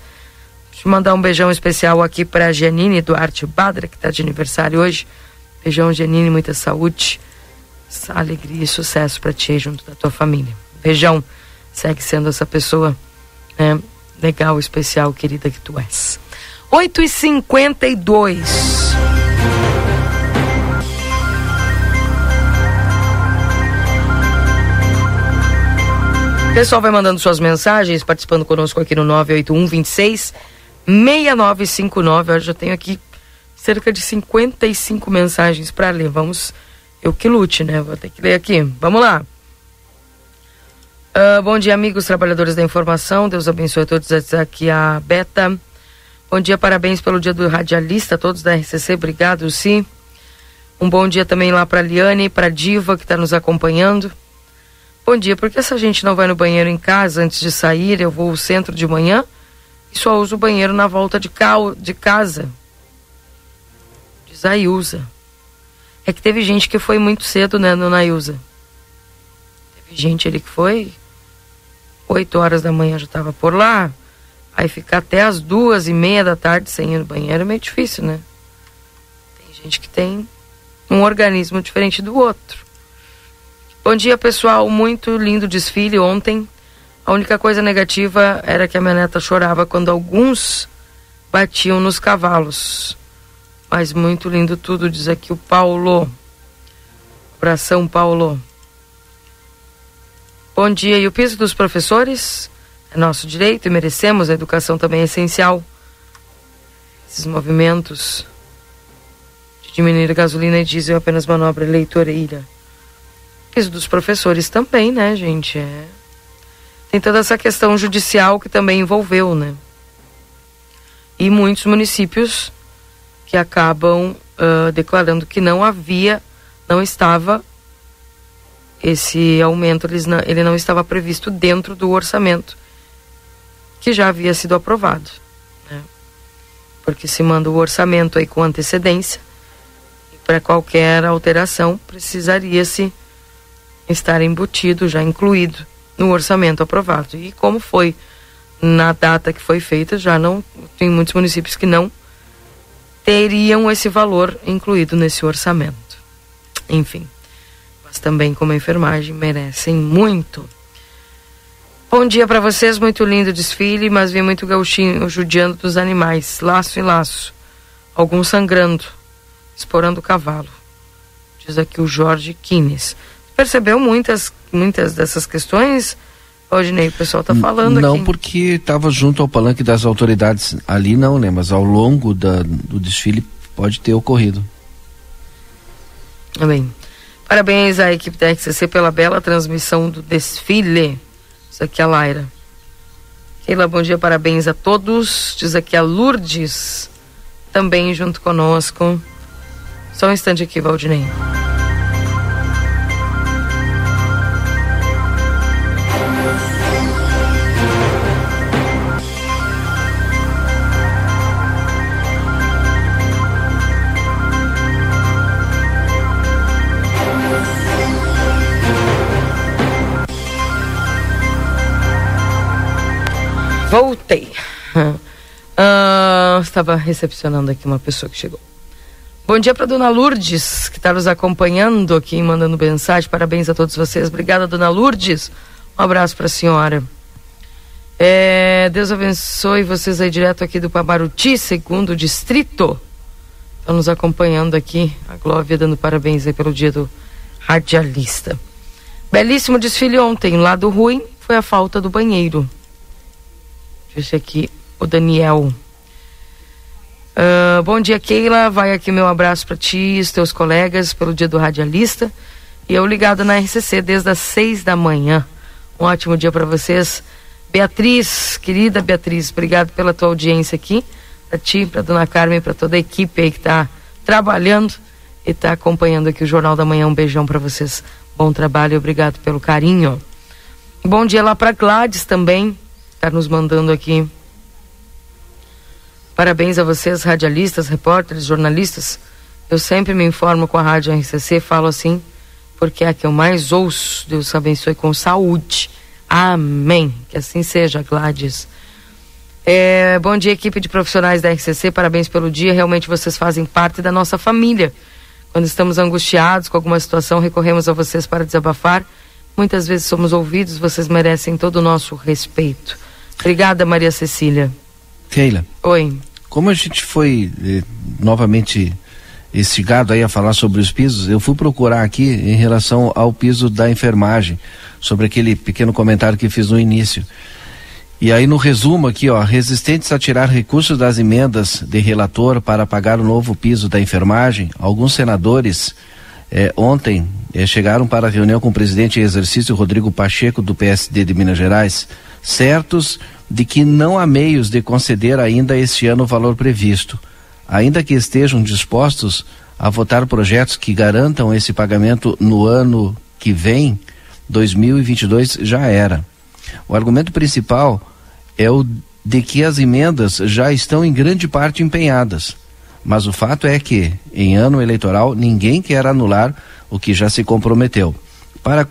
Deixa eu mandar um beijão especial aqui para Janine Duarte Badra, que está de aniversário hoje. Beijão, Janine, muita saúde, alegria e sucesso para ti junto da tua família. Beijão, segue sendo essa pessoa né, legal, especial, querida que tu és. 8 Pessoal vai mandando suas mensagens, participando conosco aqui no 981 26 6959. Eu já tenho aqui cerca de 55 mensagens para ler. Vamos, eu que lute, né? Vou ter que ler aqui. Vamos lá. Uh, bom dia, amigos trabalhadores da informação. Deus abençoe a todos. Aqui a Beta. Bom dia, parabéns pelo dia do radialista, todos da RCC. Obrigado, sim. Um bom dia também lá para Liane, para Diva que está nos acompanhando. Bom dia, por que essa gente não vai no banheiro em casa antes de sair? Eu vou ao centro de manhã e só uso o banheiro na volta de, cal, de casa. Diz a Ilza. É que teve gente que foi muito cedo, né, no Nayusa. Teve gente ali que foi 8 horas da manhã já estava por lá. Aí ficar até as duas e meia da tarde sem ir no banheiro é meio difícil, né? Tem gente que tem um organismo diferente do outro. Bom dia, pessoal. Muito lindo desfile ontem. A única coisa negativa era que a minha neta chorava quando alguns batiam nos cavalos. Mas muito lindo tudo, diz aqui o Paulo. Abração, Paulo. Bom dia. E o piso dos professores? É nosso direito e merecemos. A educação também é essencial. Esses movimentos de diminuir a gasolina e diesel é apenas manobra eleitoreira dos professores também, né, gente? É... Tem toda essa questão judicial que também envolveu, né? E muitos municípios que acabam uh, declarando que não havia, não estava esse aumento, eles não, ele não estava previsto dentro do orçamento que já havia sido aprovado. Né? Porque se manda o orçamento aí com antecedência, para qualquer alteração precisaria-se estar embutido, já incluído no orçamento aprovado. E como foi na data que foi feita, já não tem muitos municípios que não teriam esse valor incluído nesse orçamento. Enfim, mas também como enfermagem merecem muito. Bom dia para vocês, muito lindo desfile, mas vi muito gauchinho judiando dos animais, laço e laço, alguns sangrando, explorando o cavalo. Diz aqui o Jorge Quines percebeu muitas, muitas dessas questões? Ney, o pessoal está falando não aqui. Porque estava junto ao palanque das autoridades ali não, né? Mas ao longo da, do desfile pode ter ocorrido. Bem, parabéns à equipe da XCC pela bela transmissão do desfile. Isso aqui é a Laira. Keila, bom dia, parabéns a todos. Diz aqui a Lourdes, também junto conosco. Só um instante aqui, Valdinei. Voltei. Uh, estava recepcionando aqui uma pessoa que chegou. Bom dia para dona Lourdes, que está nos acompanhando aqui, mandando mensagem. Parabéns a todos vocês. Obrigada, dona Lourdes. Um abraço para a senhora. É, Deus abençoe vocês aí direto aqui do Pamaruti, segundo distrito. Estão nos acompanhando aqui. A Glóvia dando parabéns aí pelo dia do radialista. Belíssimo desfile ontem. Lado ruim foi a falta do banheiro. Disse aqui o Daniel. Uh, bom dia, Keila. Vai aqui meu abraço para ti e os teus colegas pelo dia do radialista. E eu ligado na RCC desde as seis da manhã. Um ótimo dia para vocês. Beatriz, querida Beatriz, obrigado pela tua audiência aqui. Para ti, para dona Carmen, para toda a equipe aí que está trabalhando e está acompanhando aqui o Jornal da Manhã. Um beijão para vocês. Bom trabalho e obrigado pelo carinho. Bom dia lá para Gladys também, está nos mandando aqui. Parabéns a vocês, radialistas, repórteres, jornalistas. Eu sempre me informo com a Rádio RCC, falo assim, porque é a que eu mais ouço. Deus abençoe com saúde. Amém. Que assim seja, Gladys. É, bom dia, equipe de profissionais da RCC. Parabéns pelo dia. Realmente vocês fazem parte da nossa família. Quando estamos angustiados com alguma situação, recorremos a vocês para desabafar. Muitas vezes somos ouvidos, vocês merecem todo o nosso respeito. Obrigada, Maria Cecília. Keila. Oi. Como a gente foi eh, novamente instigado aí a falar sobre os pisos, eu fui procurar aqui em relação ao piso da enfermagem, sobre aquele pequeno comentário que fiz no início. E aí no resumo aqui, ó, resistentes a tirar recursos das emendas de relator para pagar o novo piso da enfermagem, alguns senadores eh, ontem eh, chegaram para a reunião com o presidente em exercício Rodrigo Pacheco do PSD de Minas Gerais, certos de que não há meios de conceder ainda este ano o valor previsto, ainda que estejam dispostos a votar projetos que garantam esse pagamento no ano que vem, 2022 já era. O argumento principal é o de que as emendas já estão em grande parte empenhadas. Mas o fato é que, em ano eleitoral, ninguém quer anular o que já se comprometeu. Para,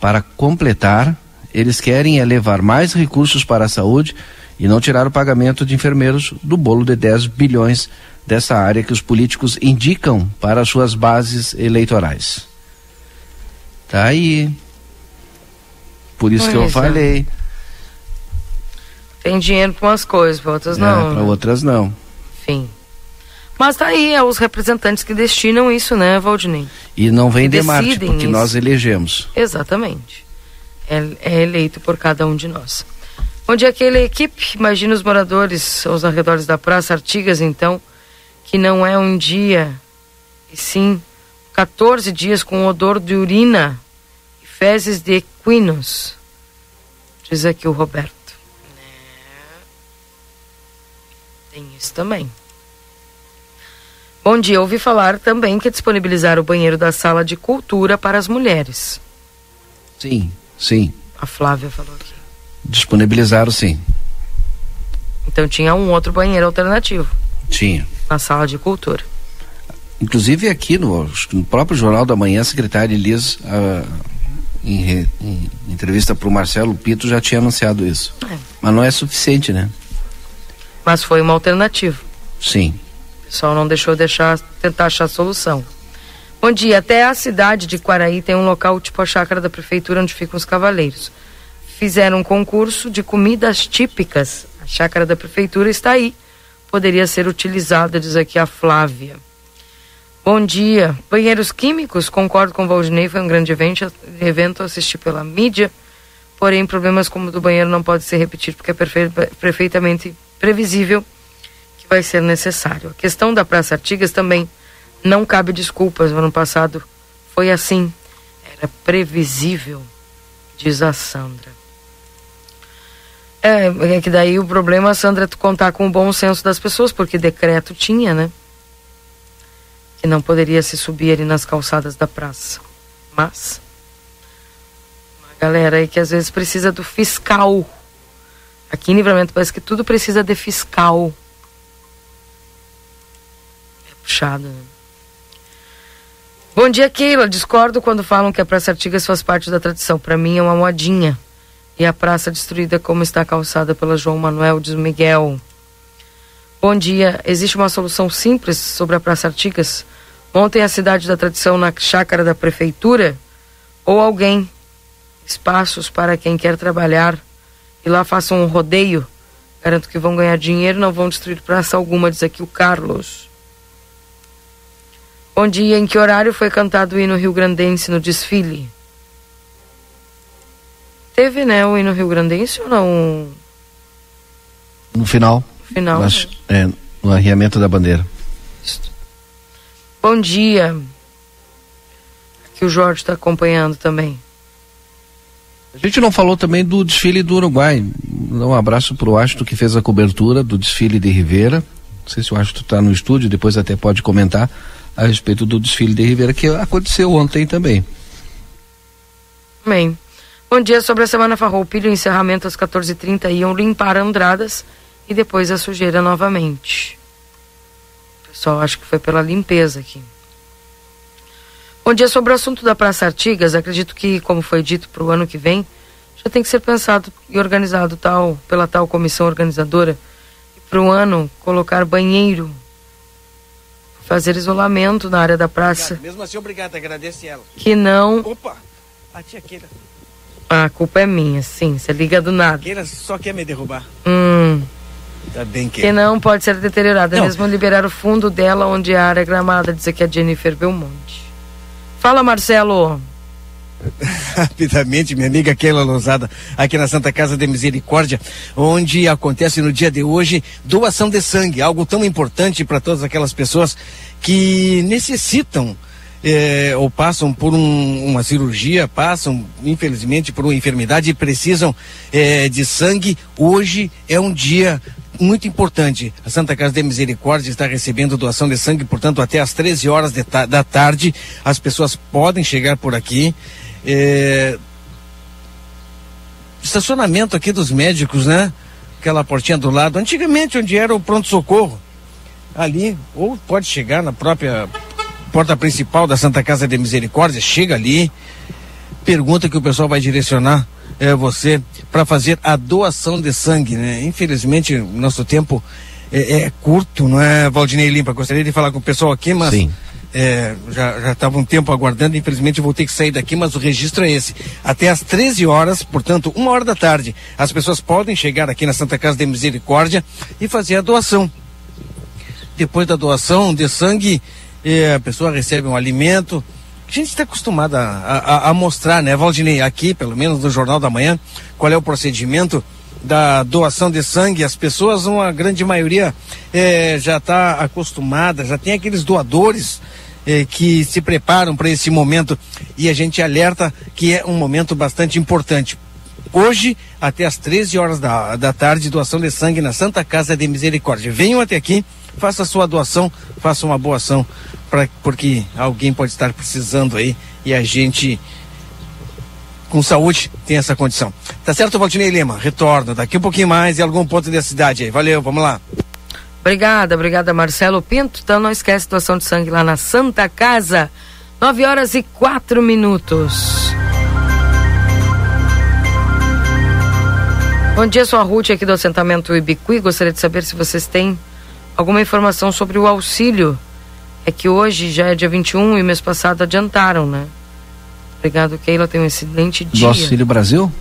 para completar, eles querem elevar mais recursos para a saúde e não tirar o pagamento de enfermeiros do bolo de 10 bilhões dessa área que os políticos indicam para suas bases eleitorais. Tá aí. Por isso que eu falei. Tem dinheiro para umas coisas, para outras É, não. para né? outras não. Enfim. Mas tá aí, é os representantes que destinam isso, né, Valdinei? E não vem Que de Marte, porque isso. nós elegemos. Exatamente. É, é eleito por cada um de nós. Onde aquela equipe, imagina os moradores aos arredores da Praça Artigas, então, que não é um dia, e sim 14 dias com odor de urina e fezes de equinos. Diz aqui o Roberto. Né? Tem isso também. Bom dia, ouvi falar também que disponibilizar o banheiro da sala de cultura para as mulheres. Sim, sim. A Flávia falou aqui. Disponibilizaram sim. Então tinha um outro banheiro alternativo Tinha. na sala de cultura. Inclusive aqui no, no próprio Jornal da Manhã, a secretária Elis, ah, em, re- em entrevista para o Marcelo Pito, já tinha anunciado isso. É. Mas não é suficiente, né? Mas foi uma alternativa. Sim. O pessoal não deixou deixar, tentar achar solução. Bom dia, até a cidade de Quaraí tem um local tipo a chácara da prefeitura onde ficam os cavaleiros. Fizeram um concurso de comidas típicas. A chácara da prefeitura está aí. Poderia ser utilizada, diz aqui a Flávia. Bom dia. Banheiros químicos, concordo com o Valdinei, foi um grande evento, evento assisti pela mídia. Porém, problemas como o do banheiro não pode ser repetido porque é perfe- perfeitamente previsível que vai ser necessário. A questão da Praça Artigas também não cabe desculpas. No ano passado foi assim. Era previsível, diz a Sandra. É, é que daí o problema, Sandra, é tu contar com o bom senso das pessoas, porque decreto tinha, né? Que não poderia se subir ali nas calçadas da praça. Mas, uma galera aí que às vezes precisa do fiscal. Aqui em Livramento parece que tudo precisa de fiscal. É puxado, né? Bom dia, Keila. Discordo quando falam que a Praça Artigas faz parte da tradição. Para mim é uma modinha. E a praça destruída como está calçada pela João Manuel, o Miguel. Bom dia. Existe uma solução simples sobre a Praça Artigas? Montem a cidade da tradição na chácara da prefeitura ou alguém. Espaços para quem quer trabalhar e lá façam um rodeio. Garanto que vão ganhar dinheiro, não vão destruir praça alguma, diz aqui o Carlos. Bom dia, em que horário foi cantado o hino Rio Grandense no desfile? Teve, né, o hino Rio Grandense ou não? No final, No final. nós- é, no arriamento da bandeira. Bom dia. Aqui o Jorge está acompanhando também. A gente não falou também do desfile do Uruguai. Um abraço pro Ashton que fez a cobertura do desfile de Rivera. Não sei se o Ashton está no estúdio, depois até pode comentar. A respeito do desfile de Ribeira, que aconteceu ontem também. Bem. Bom dia. Sobre a Semana Farroupilha, o encerramento às 14h30 iam limpar Andradas e depois a sujeira novamente. Pessoal acho que foi pela limpeza aqui. Bom dia. Sobre o assunto da Praça Artigas, acredito que, como foi dito para o ano que vem, já tem que ser pensado e organizado tal pela tal comissão organizadora para o ano colocar banheiro fazer isolamento na área da praça. Obrigado. Mesmo assim, obrigado, agradece ela. Que não. Opa! A tia Keila. A culpa é minha, sim. Você liga do nada. Keila só quer me derrubar. Hum. Tá bem, Que Keila. não pode ser deteriorada. É Não. mesmo liberar o fundo dela onde a área é gramada, diz aqui a Jennifer Belmonte. Fala, Marcelo. rapidamente, minha amiga Keila Lousada, aqui na Santa Casa de Misericórdia, onde acontece no dia de hoje doação de sangue, algo tão importante para todas aquelas pessoas que necessitam eh, ou passam por um- uma cirurgia, passam, infelizmente, por uma enfermidade e precisam eh, de sangue. Hoje é um dia muito importante. A Santa Casa de Misericórdia está recebendo doação de sangue, portanto, até às 13 horas ta- da tarde. As pessoas podem chegar por aqui. É, Estacionamento aqui dos médicos, né? Aquela portinha do lado. Antigamente, onde era o pronto-socorro. Ali, ou pode chegar na própria porta principal da Santa Casa de Misericórdia, chega ali, pergunta que o pessoal vai direcionar é, você para fazer a doação de sangue, né? Infelizmente, nosso tempo é, é curto, não é, Valdinei Limpa? Gostaria de falar com o pessoal aqui, mas Sim. É, já estava um tempo aguardando, infelizmente vou ter que sair daqui, mas o registro é esse. Até às 13 horas, portanto, uma hora da tarde, as pessoas podem chegar aqui na Santa Casa de Misericórdia e fazer a doação. Depois da doação de sangue, eh, a pessoa recebe um alimento. A gente está acostumado a, a- a mostrar, né, Valdinei, aqui, pelo menos no Jornal da Manhã, qual é o procedimento da doação de sangue. As pessoas, uma grande maioria, eh, já está acostumada, já tem aqueles doadores eh, que se preparam para esse momento e a gente alerta que é um momento bastante importante. Hoje, até às 13 horas da, da tarde, doação de sangue na Santa Casa de Misericórdia. Venham até aqui, faça a sua doação, faça uma boa ação, pra, porque alguém pode estar precisando aí e a gente, com saúde, tem essa condição. Tá certo, Valdinei Lima? Retorna daqui um pouquinho mais em algum ponto da cidade aí. Valeu, vamos lá. Obrigada, obrigada, Marcelo Pinto. Então não esquece doação de sangue lá na Santa Casa. 9 horas e 4 minutos. Bom dia, sou a Ruth aqui do assentamento Ibicuí. Gostaria de saber se vocês têm alguma informação sobre o auxílio. É que hoje já é dia 21 e mês passado adiantaram, né? Obrigado, Keila. Tenha um excelente Do dia. Auxílio Brasil?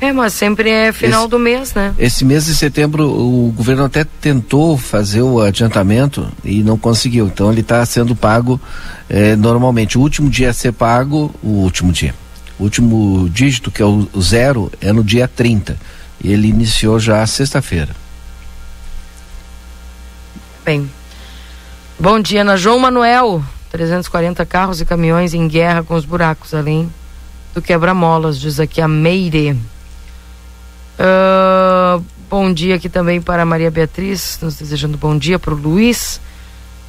É, mas sempre é final Esse- do mês, né? Esse mês de setembro o governo até tentou fazer o adiantamento e não conseguiu. Então ele está sendo pago eh, normalmente. O último dia a ser pago, o último dia. O último dígito, que é o o zero, é no dia 30. E ele iniciou já sexta-feira. Bem. Bom dia, na João Manuel. 340 carros e caminhões em guerra com os buracos, além do quebra-molas, diz aqui a Meire. Ah, bom dia aqui também para Maria Beatriz, nos desejando bom dia para o Luiz.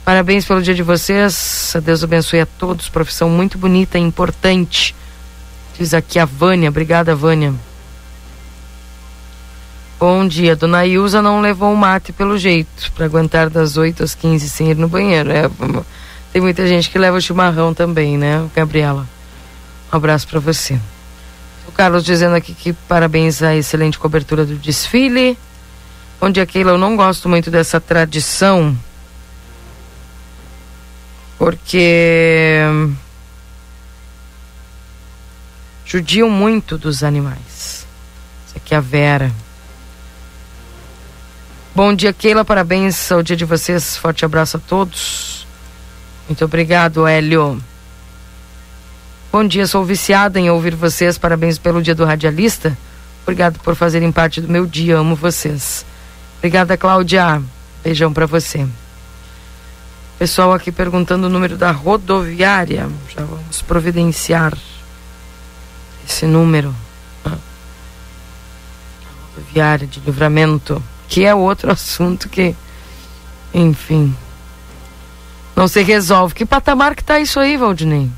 Parabéns pelo dia de vocês. Deus abençoe a todos. Profissão muito bonita e importante. Diz aqui a Vânia. Obrigada, Vânia. Bom dia. Dona Ilza não levou o mate pelo jeito, para aguentar das 8 às 15 sem ir no banheiro. É, tem muita gente que leva o chimarrão também, né, Gabriela? Um abraço para você. Carlos dizendo aqui que parabéns à excelente cobertura do desfile. Bom dia, Keila. Eu não gosto muito dessa tradição, porque judiam muito dos animais. Isso aqui é a Vera. Bom dia, Keila. Parabéns ao dia de vocês. Forte abraço a todos. Muito obrigado, Hélio. Bom dia, sou viciada em ouvir vocês. Parabéns pelo dia do radialista. Obrigado por fazerem parte do meu dia. Amo vocês. Obrigada, Cláudia. Beijão pra você. Pessoal aqui perguntando o número da rodoviária. Já vamos providenciar esse número. Ah. Rodoviária de livramento, que é outro assunto que, enfim. Não se resolve. Que patamar que tá isso aí, Valdinei?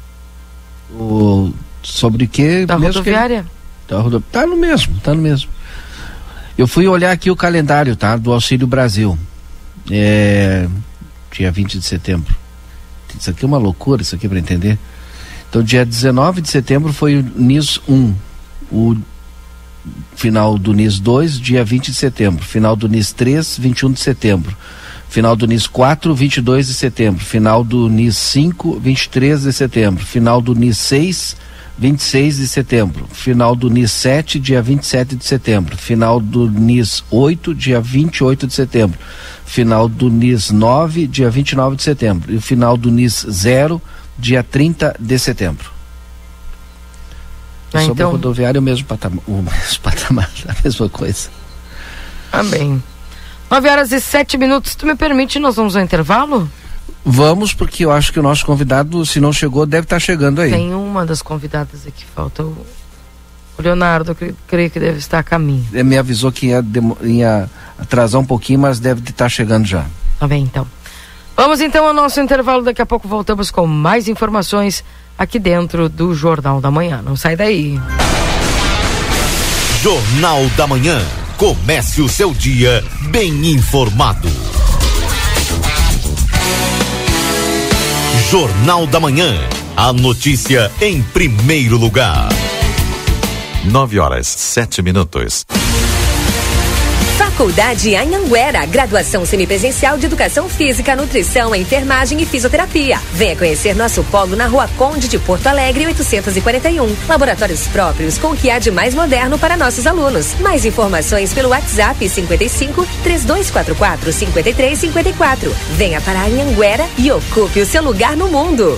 O, sobre que? Da rodoviária? Que, da rodo, tá no mesmo, tá no mesmo. Eu fui olhar aqui o calendário, tá? Do Auxílio Brasil. É, dia 20 de setembro. Isso aqui é uma loucura, isso aqui para entender. Então, dia 19 de setembro foi o NIS 1. O final do NIS 2, dia 20 de setembro. Final do NIS 3, 21 de setembro. Final do NIS 4, 22 de setembro. Final do NIS 5, 23 de setembro. Final do NIS 6, 26 de setembro. Final do NIS 7, dia 27 de setembro. Final do NIS 8, dia 28 de setembro. Final do NIS 9, dia 29 de setembro. E o final do NIS 0, dia 30 de setembro. Ah, Sobre então... o rodoviário, o mesmo patamar, o mesmo patamar, a mesma coisa. Amém. 9 horas e 7 minutos. Tu me permite, nós vamos ao intervalo? Vamos, porque eu acho que o nosso convidado, se não chegou, deve estar tá chegando aí. Tem uma das convidadas aqui, falta o, Leonardo, que creio que deve estar a caminho. Ele me avisou que ia, ia atrasar um pouquinho, mas deve estar tá chegando já. Tá bem, então. Vamos então ao nosso intervalo, daqui a pouco voltamos com mais informações aqui dentro do Jornal da Manhã. Não sai daí. Jornal da Manhã. Comece o seu dia bem informado. Jornal da Manhã. A notícia em primeiro lugar. 9 horas, 7 minutos. Faculdade Anhanguera, graduação semipresencial de Educação Física, Nutrição, Enfermagem e Fisioterapia. Venha conhecer nosso polo na Rua Conde de Porto Alegre, 841. Laboratórios próprios com o que há de mais moderno para nossos alunos. Mais informações pelo WhatsApp 55 3244 5354. Venha para Anhanguera e ocupe o seu lugar no mundo.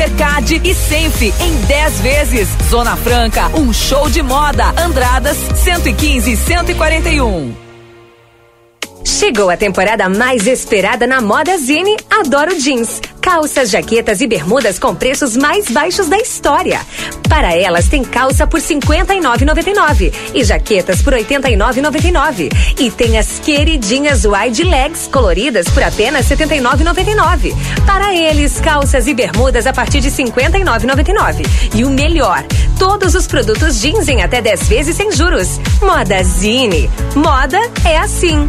Hipercard e Senf em 10 vezes. Zona Franca, um show de moda. Andradas 115 e 141. Chegou a temporada mais esperada na Moda Zine Adoro Jeans. Calças, jaquetas e bermudas com preços mais baixos da história. Para elas tem calça por R$ 59,99 e jaquetas por R$ 89,99. E tem as queridinhas wide legs coloridas por apenas R$ 79,99. Para eles, calças e bermudas a partir de R$ 59,99. E o melhor, todos os produtos jeans em até 10 vezes sem juros. Moda Zine. Moda é assim.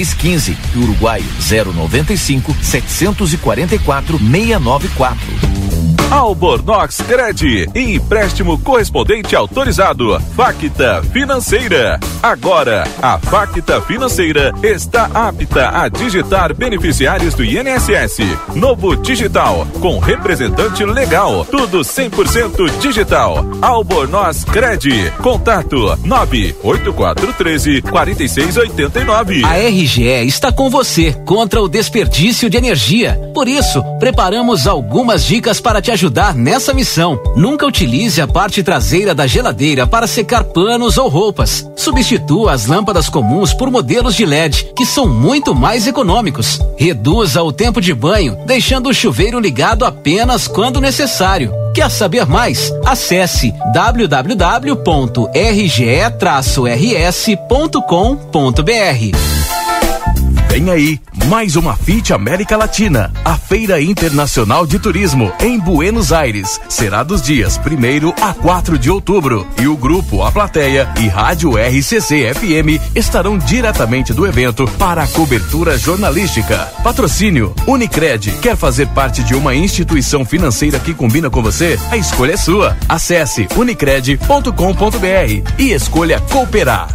15 e Uruguai 095 744 694. Albornoz Cred, empréstimo correspondente autorizado. Facta Financeira. Agora, a Facta Financeira está apta a digitar beneficiários do INSS. Novo digital, com representante legal. Tudo 100% digital. Albornoz Cred. Contato 98413 4689. A RGE está com você contra o desperdício de energia. Por isso, preparamos algumas dicas para te ajudar nessa missão. Nunca utilize a parte traseira da geladeira para secar panos ou roupas. Substitua as lâmpadas comuns por modelos de LED, que são muito mais econômicos. Reduza o tempo de banho, deixando o chuveiro ligado apenas quando necessário. Quer saber mais? Acesse www.rge-rs.com.br. Vem aí, mais uma FIT América Latina, a Feira Internacional de Turismo em Buenos Aires. Será dos dias 1 a 4 de outubro. E o grupo A Plateia e Rádio RCC FM estarão diretamente do evento para a cobertura jornalística. Patrocínio Unicred. Quer fazer parte de uma instituição financeira que combina com você? A escolha é sua. Acesse unicred.com.br e escolha cooperar.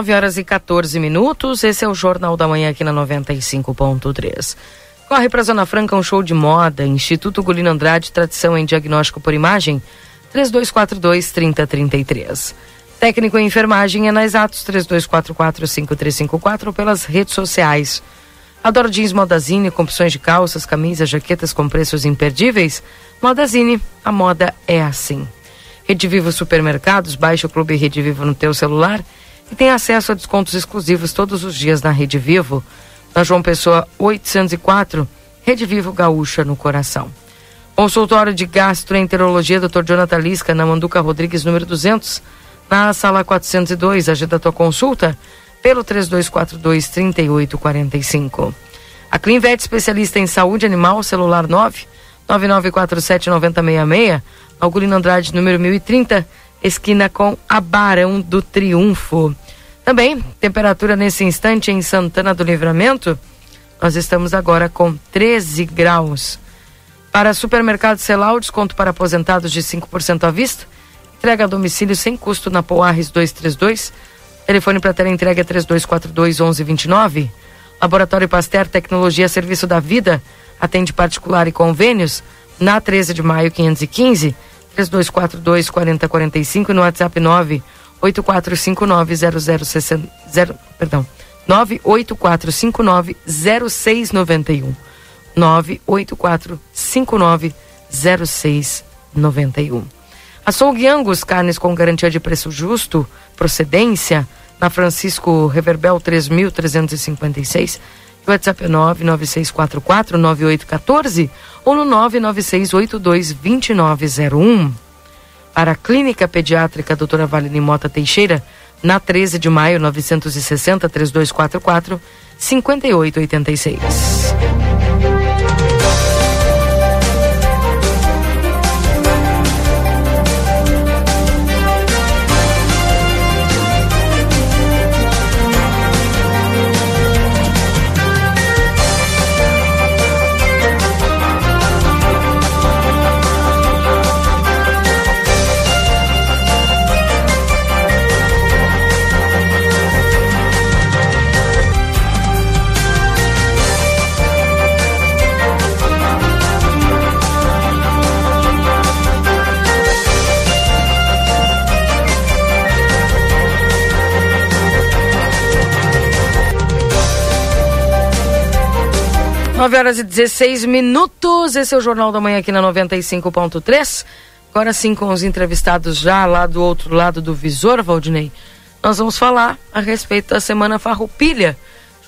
9 horas e 14 minutos. Esse é o Jornal da Manhã aqui na 95.3. Corre para Zona Franca um show de moda. Instituto Gulino Andrade, tradição em diagnóstico por imagem. 3242-3033. Técnico em enfermagem é na Exatos 3244-5354 ou pelas redes sociais. Adoro jeans Modazine com opções de calças, camisas, jaquetas com preços imperdíveis. Modazine, a moda é assim. Rede Vivo Supermercados, baixe o Clube Rede Vivo no teu celular e tem acesso a descontos exclusivos todos os dias na Rede Vivo. Na João Pessoa 804, Rede Vivo Gaúcha no coração. Consultório de Gastroenterologia, Dr. Jonathan Lisca, na Manduca Rodrigues, número 200, na sala 402. Agenda tua consulta pelo 3242-3845. A Clinvet, especialista em saúde animal, celular 9 9947 9066, Algolino Andrade, número 1030, esquina com a Barão do Triunfo. Também, temperatura nesse instante em Santana do Livramento, nós estamos agora com 13 graus. Para supermercado Celal, desconto para aposentados de 5% à vista. Entrega a domicílio sem custo na Poarres 232. Telefone para ter entrega 3242 1129. Laboratório Pasteur Tecnologia Serviço da Vida. Atende particular e convênios. Na 13 de maio 515. 3242 4045 no WhatsApp 984590060 perdão 984590691 984590691 Açougue Angus, carnes com garantia de preço justo, procedência, na Francisco Reverbel 3356 WhatsApp é 996449814 ou no 996822901. Para a Clínica Pediátrica Doutora Valine Mota Teixeira, na 13 de maio 960 3244 5886. 9 horas e 16 minutos. Esse é o Jornal da Manhã aqui na 95.3. Agora sim, com os entrevistados já lá do outro lado do visor, Valdinei, nós vamos falar a respeito da Semana Farroupilha.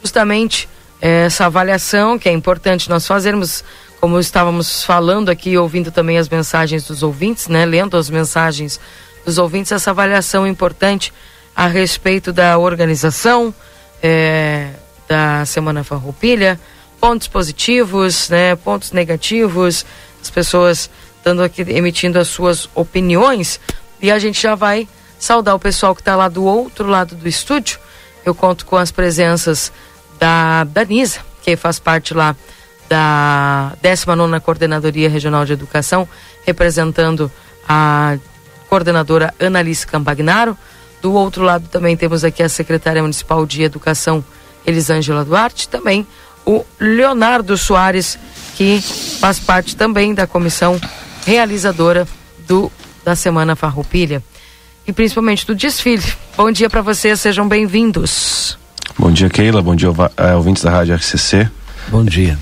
Justamente essa avaliação que é importante nós fazermos, como estávamos falando aqui, ouvindo também as mensagens dos ouvintes, né? Lendo as mensagens dos ouvintes, essa avaliação importante a respeito da organização é, da Semana Farroupilha, pontos positivos, né, pontos negativos, as pessoas dando aqui, emitindo as suas opiniões e a gente já vai saudar o pessoal que está lá do outro lado do estúdio. Eu conto com as presenças da Danisa, que faz parte lá da 19 Coordenadoria Regional de Educação, representando a coordenadora Annalise Campagnaro. Do outro lado também temos aqui a secretária municipal de Educação, Elisângela Duarte, também o Leonardo Soares, que faz parte também da comissão realizadora do da Semana Farroupilha e principalmente do desfile. Bom dia para vocês, sejam bem-vindos. Bom dia, Keila. Bom dia, uh, ouvintes da Rádio RCC. Bom dia.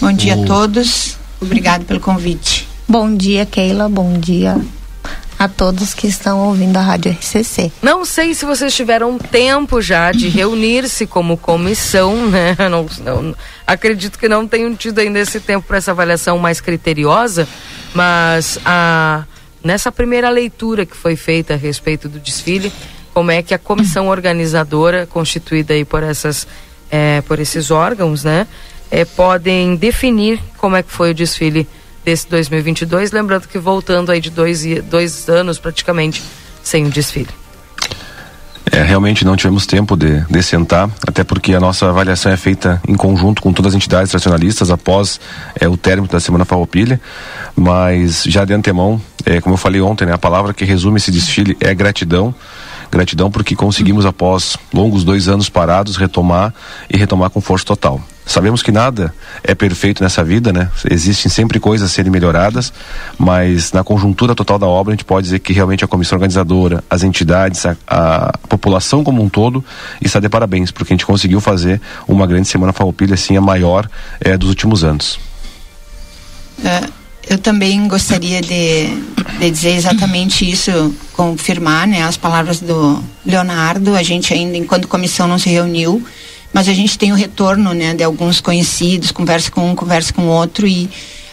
Bom dia o... a todos. Obrigado pelo convite. Bom dia, Keila. Bom dia a todos que estão ouvindo a Rádio RCC. Não sei se vocês tiveram tempo já de reunir-se como comissão, né? Não, não, acredito que não tenham tido ainda esse tempo para essa avaliação mais criteriosa, mas a, nessa primeira leitura que foi feita a respeito do desfile, como é que a comissão organizadora, constituída aí por essas, é, por esses órgãos, né, é, podem definir como é que foi o desfile desse 2022, lembrando que voltando aí de dois, dois anos praticamente sem um desfile. É, realmente não tivemos tempo de, de sentar, até porque a nossa avaliação é feita em conjunto com todas as entidades tradicionalistas após é, o término da Semana Farroupilha, mas já de antemão, é, como eu falei ontem, né, a palavra que resume esse desfile é gratidão, gratidão porque conseguimos após longos dois anos parados retomar e retomar com força total. Sabemos que nada é perfeito nessa vida, né? Existem sempre coisas a serem melhoradas, mas na conjuntura total da obra a gente pode dizer que realmente a comissão organizadora, as entidades, a, a população como um todo está de parabéns, porque a gente conseguiu fazer uma grande semana Farroupilha, assim, a maior é, dos últimos anos. É, eu também gostaria de, de dizer exatamente isso, confirmar né, as palavras do Leonardo. A gente ainda, enquanto comissão, não se reuniu mas a gente tem o retorno né, de alguns conhecidos, conversa com um, conversa com outro e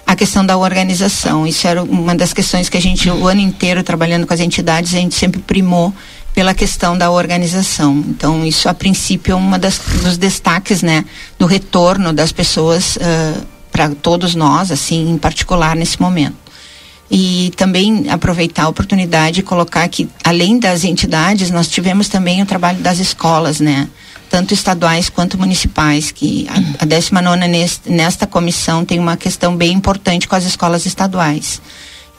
a questão da organização. Isso era uma das questões que a gente, o ano inteiro trabalhando com as entidades, a gente sempre primou pela questão da organização. Então, isso a princípio é das, dos destaques, né, do retorno das pessoas uh, para todos nós, assim, em particular nesse momento. E também aproveitar a oportunidade e colocar que, além das entidades, nós tivemos também o trabalho das escolas, né? Tanto estaduais quanto municipais, que a, a 19 neste, nesta comissão tem uma questão bem importante com as escolas estaduais.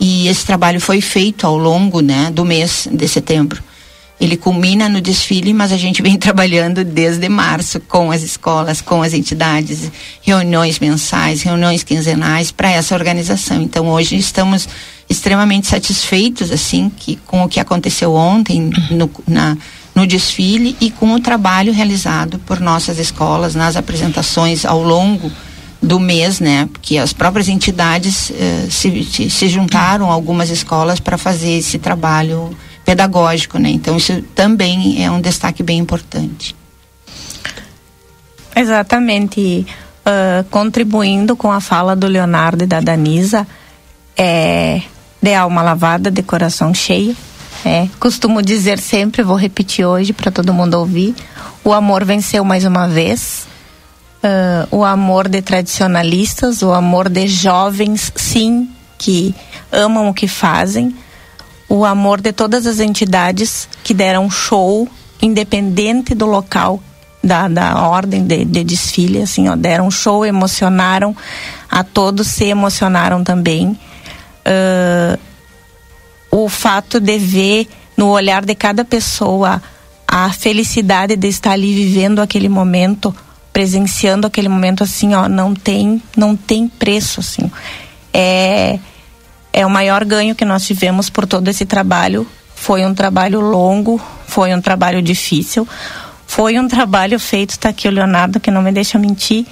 E esse trabalho foi feito ao longo né, do mês de setembro. Ele culmina no desfile, mas a gente vem trabalhando desde março com as escolas, com as entidades, reuniões mensais, reuniões quinzenais para essa organização. Então hoje estamos extremamente satisfeitos assim que com o que aconteceu ontem no, na no desfile e com o trabalho realizado por nossas escolas nas apresentações ao longo do mês, né? Porque as próprias entidades eh, se, se juntaram algumas escolas para fazer esse trabalho pedagógico, né? Então isso também é um destaque bem importante. Exatamente. Uh, contribuindo com a fala do Leonardo e da Danisa, é de alma lavada, de coração cheio, é, costumo dizer sempre, vou repetir hoje para todo mundo ouvir: o amor venceu mais uma vez. Uh, o amor de tradicionalistas, o amor de jovens, sim, que amam o que fazem, o amor de todas as entidades que deram show, independente do local da, da ordem de, de desfile, assim, ó, deram show, emocionaram, a todos se emocionaram também. Uh, o fato de ver no olhar de cada pessoa a felicidade de estar ali vivendo aquele momento, presenciando aquele momento assim, ó, não tem, não tem preço assim. É é o maior ganho que nós tivemos por todo esse trabalho. Foi um trabalho longo, foi um trabalho difícil, foi um trabalho feito, está aqui o Leonardo que não me deixa mentir,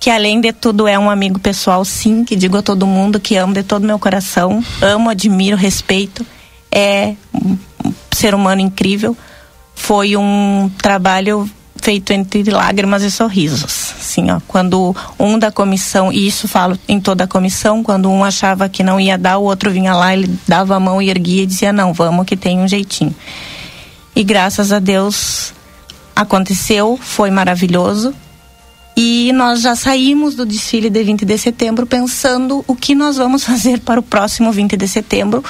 que além de tudo é um amigo pessoal, sim, que digo a todo mundo que amo de todo meu coração, amo, admiro, respeito, é um ser humano incrível. Foi um trabalho feito entre lágrimas e sorrisos. Assim, ó, quando um da comissão, e isso falo em toda a comissão, quando um achava que não ia dar, o outro vinha lá, ele dava a mão e erguia e dizia: Não, vamos que tem um jeitinho. E graças a Deus aconteceu, foi maravilhoso. E nós já saímos do desfile de 20 de setembro pensando o que nós vamos fazer para o próximo 20 de setembro,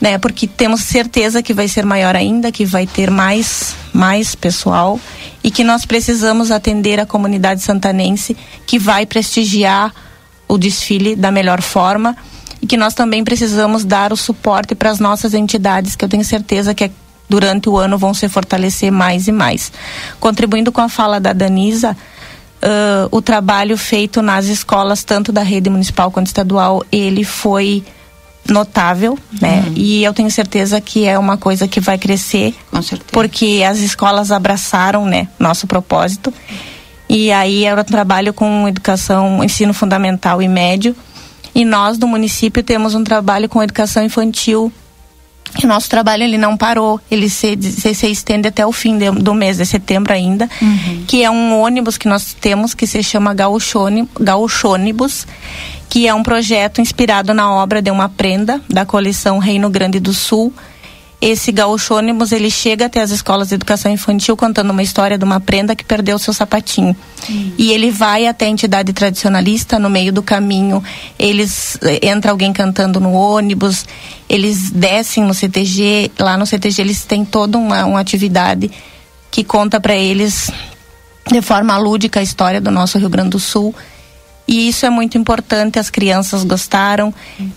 né? Porque temos certeza que vai ser maior ainda, que vai ter mais mais pessoal e que nós precisamos atender a comunidade santanense que vai prestigiar o desfile da melhor forma e que nós também precisamos dar o suporte para as nossas entidades, que eu tenho certeza que durante o ano vão se fortalecer mais e mais. Contribuindo com a fala da Danisa, uh, o trabalho feito nas escolas, tanto da rede municipal quanto estadual, ele foi notável, né? Uhum. E eu tenho certeza que é uma coisa que vai crescer, Com certeza. porque as escolas abraçaram, né, nosso propósito. E aí era um trabalho com educação, ensino fundamental e médio. E nós do município temos um trabalho com educação infantil o nosso trabalho ele não parou, ele se, se, se estende até o fim de, do mês de setembro ainda, uhum. que é um ônibus que nós temos que se chama Gauchônibus, que é um projeto inspirado na obra de uma prenda da coleção Reino Grande do Sul, esse gaúchônibus ele chega até as escolas de educação infantil contando uma história de uma prenda que perdeu seu sapatinho. Uhum. E ele vai até a entidade tradicionalista no meio do caminho, eles eh, entra alguém cantando no ônibus, eles descem no CTG, lá no CTG eles têm toda uma, uma atividade que conta para eles de forma lúdica a história do nosso Rio Grande do Sul e isso é muito importante. As crianças gostaram,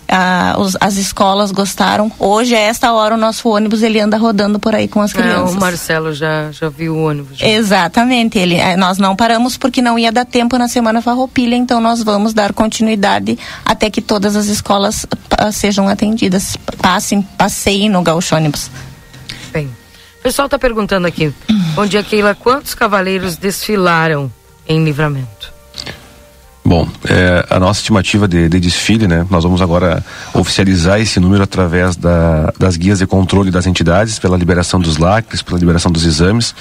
ah, os, as escolas gostaram. Hoje, a esta hora, o nosso ônibus ele anda rodando por aí com as crianças. É, o Marcelo já, já viu o ônibus. Já. Exatamente. Ele, eh, nós não paramos porque não ia dar tempo na Semana Farroupilha, então nós vamos dar continuidade até que todas as escolas sejam atendidas. Passem, passeiem no ônibus. Bem, o pessoal está perguntando aqui. Bom dia, Keila. Quantos cavaleiros desfilaram em livramento? Bom, é, a nossa estimativa de, de, desfile, né? Nós vamos agora oficializar esse número através da, das guias de controle das entidades, pela liberação dos lacres, pela liberação dos exames.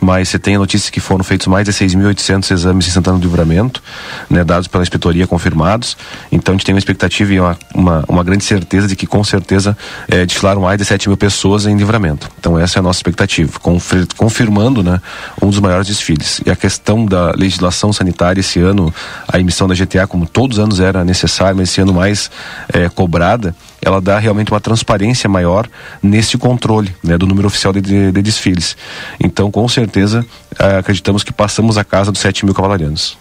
Mas você tem a notícia que foram feitos mais de 6.800 exames em Santana do Livramento, né? Dados pela inspetoria confirmados. Então a gente tem uma expectativa e uma, uma, uma grande certeza de que com certeza é, desfilaram mais de 7 mil pessoas em livramento. Então essa é a nossa expectativa, confirmando, né? Um dos maiores desfiles. E a questão da legislação sanitária esse ano, a emissão da GTA, como todos os anos era necessária, mas esse ano mais é, cobrada, ela dá realmente uma transparência maior nesse controle né, do número oficial de, de, de desfiles. Então, com certeza, é, acreditamos que passamos a casa dos 7 mil cavalarianos.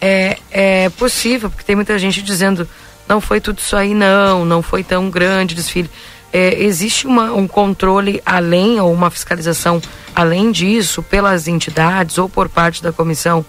É, é possível, porque tem muita gente dizendo não foi tudo isso aí, não, não foi tão grande desfile. É, existe uma, um controle além ou uma fiscalização além disso pelas entidades ou por parte da comissão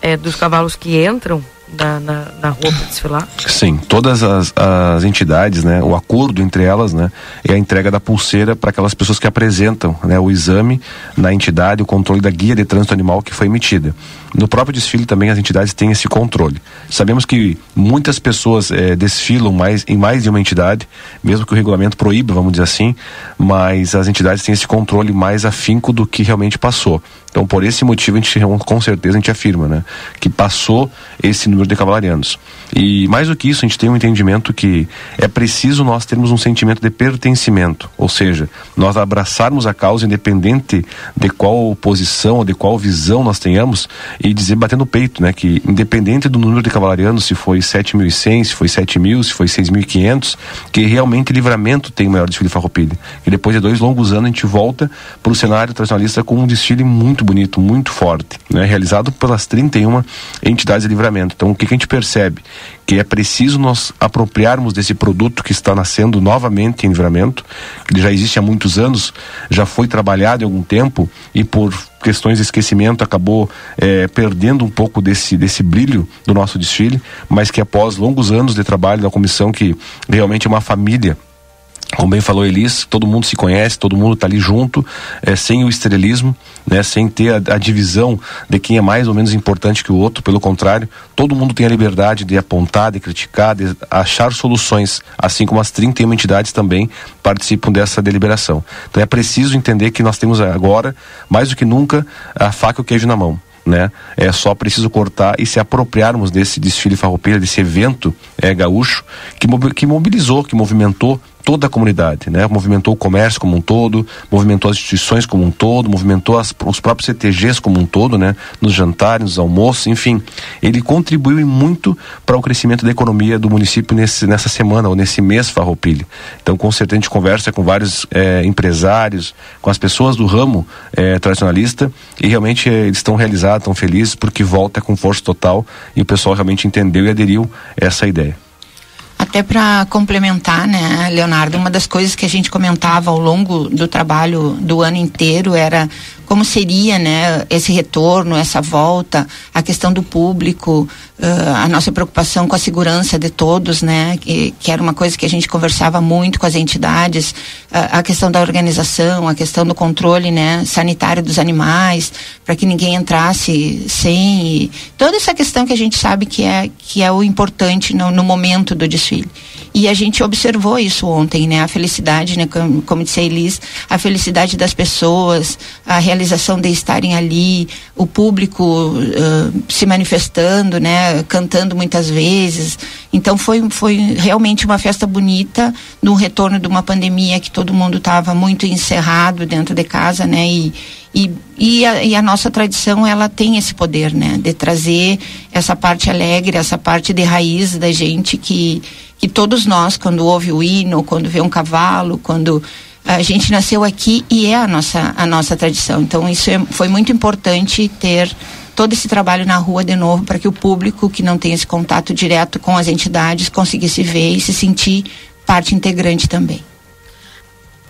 é, dos cavalos que entram na, na, na rua para desfilar? Sim, todas as, as entidades, né, o acordo entre elas, né, é a entrega da pulseira para aquelas pessoas que apresentam, né, o exame na entidade, o controle da guia de trânsito animal que foi emitida. No próprio desfile também as entidades têm esse controle. Sabemos que muitas pessoas é, desfilam mais em mais de uma entidade, mesmo que o regulamento proíba, vamos dizer assim, mas as entidades têm esse controle mais afinco do que realmente passou. Então, por esse motivo, a gente com certeza a gente afirma, né, que passou esse número de cavalarianos. E mais do que isso, a gente tem um entendimento que é preciso nós termos um sentimento de pertencimento, ou seja, nós abraçarmos a causa independente de qual posição ou de qual visão nós tenhamos e dizer batendo no peito, né, que independente do número de cavalarianos, se foi 7.100, se foi 7.000, se foi 6.500, que realmente livramento tem o maior desfile farroupilha. E depois de dois longos anos a gente volta para o cenário tradicionalista com um desfile muito bonito, muito forte, né, realizado pelas 31 entidades de livramento. Então o que, que a gente percebe? Que é preciso nós apropriarmos desse produto que está nascendo novamente em livramento, que já existe há muitos anos, já foi trabalhado em algum tempo e por questões de esquecimento acabou é, perdendo um pouco desse, desse brilho do nosso desfile, mas que após longos anos de trabalho da comissão, que realmente é uma família como bem falou Elis, todo mundo se conhece, todo mundo está ali junto, é, sem o estrelismo, né, sem ter a, a, divisão de quem é mais ou menos importante que o outro, pelo contrário, todo mundo tem a liberdade de apontar, de criticar, de achar soluções, assim como as 31 entidades também participam dessa deliberação. Então é preciso entender que nós temos agora, mais do que nunca, a faca e o queijo na mão né? É só preciso cortar e se apropriarmos desse desfile farroupilha, desse evento é, gaúcho que, que mobilizou, que movimentou toda a comunidade, né? Movimentou o comércio como um todo, movimentou as instituições como um todo, movimentou as, os próprios CTGs como um todo, né? Nos jantares, nos almoços, enfim, ele contribuiu muito para o crescimento da economia do município nesse, nessa semana ou nesse mês Farroupilha. Então, com certeza a gente conversa com vários é, empresários, com as pessoas do ramo é, tradicionalista e realmente é, eles estão realizados, estão felizes porque volta com força total e o pessoal realmente entendeu e aderiu a essa ideia. Até para complementar, né, Leonardo, uma das coisas que a gente comentava ao longo do trabalho do ano inteiro era como seria né, esse retorno, essa volta, a questão do público, uh, a nossa preocupação com a segurança de todos, né, que, que era uma coisa que a gente conversava muito com as entidades, uh, a questão da organização, a questão do controle né, sanitário dos animais, para que ninguém entrasse sem. Toda essa questão que a gente sabe que é, que é o importante no, no momento do desfile. E a gente observou isso ontem, né? A felicidade, né? Como, como disse a Elis, a felicidade das pessoas, a realização de estarem ali, o público uh, se manifestando, né? Cantando muitas vezes. Então foi, foi realmente uma festa bonita no retorno de uma pandemia que todo mundo estava muito encerrado dentro de casa, né? E, e, e, a, e, a, nossa tradição ela tem esse poder, né? De trazer essa parte alegre, essa parte de raiz da gente que que todos nós, quando ouve o hino, quando vê um cavalo, quando a gente nasceu aqui e é a nossa, a nossa tradição. Então, isso é, foi muito importante ter todo esse trabalho na rua de novo para que o público que não tem esse contato direto com as entidades conseguisse ver e se sentir parte integrante também.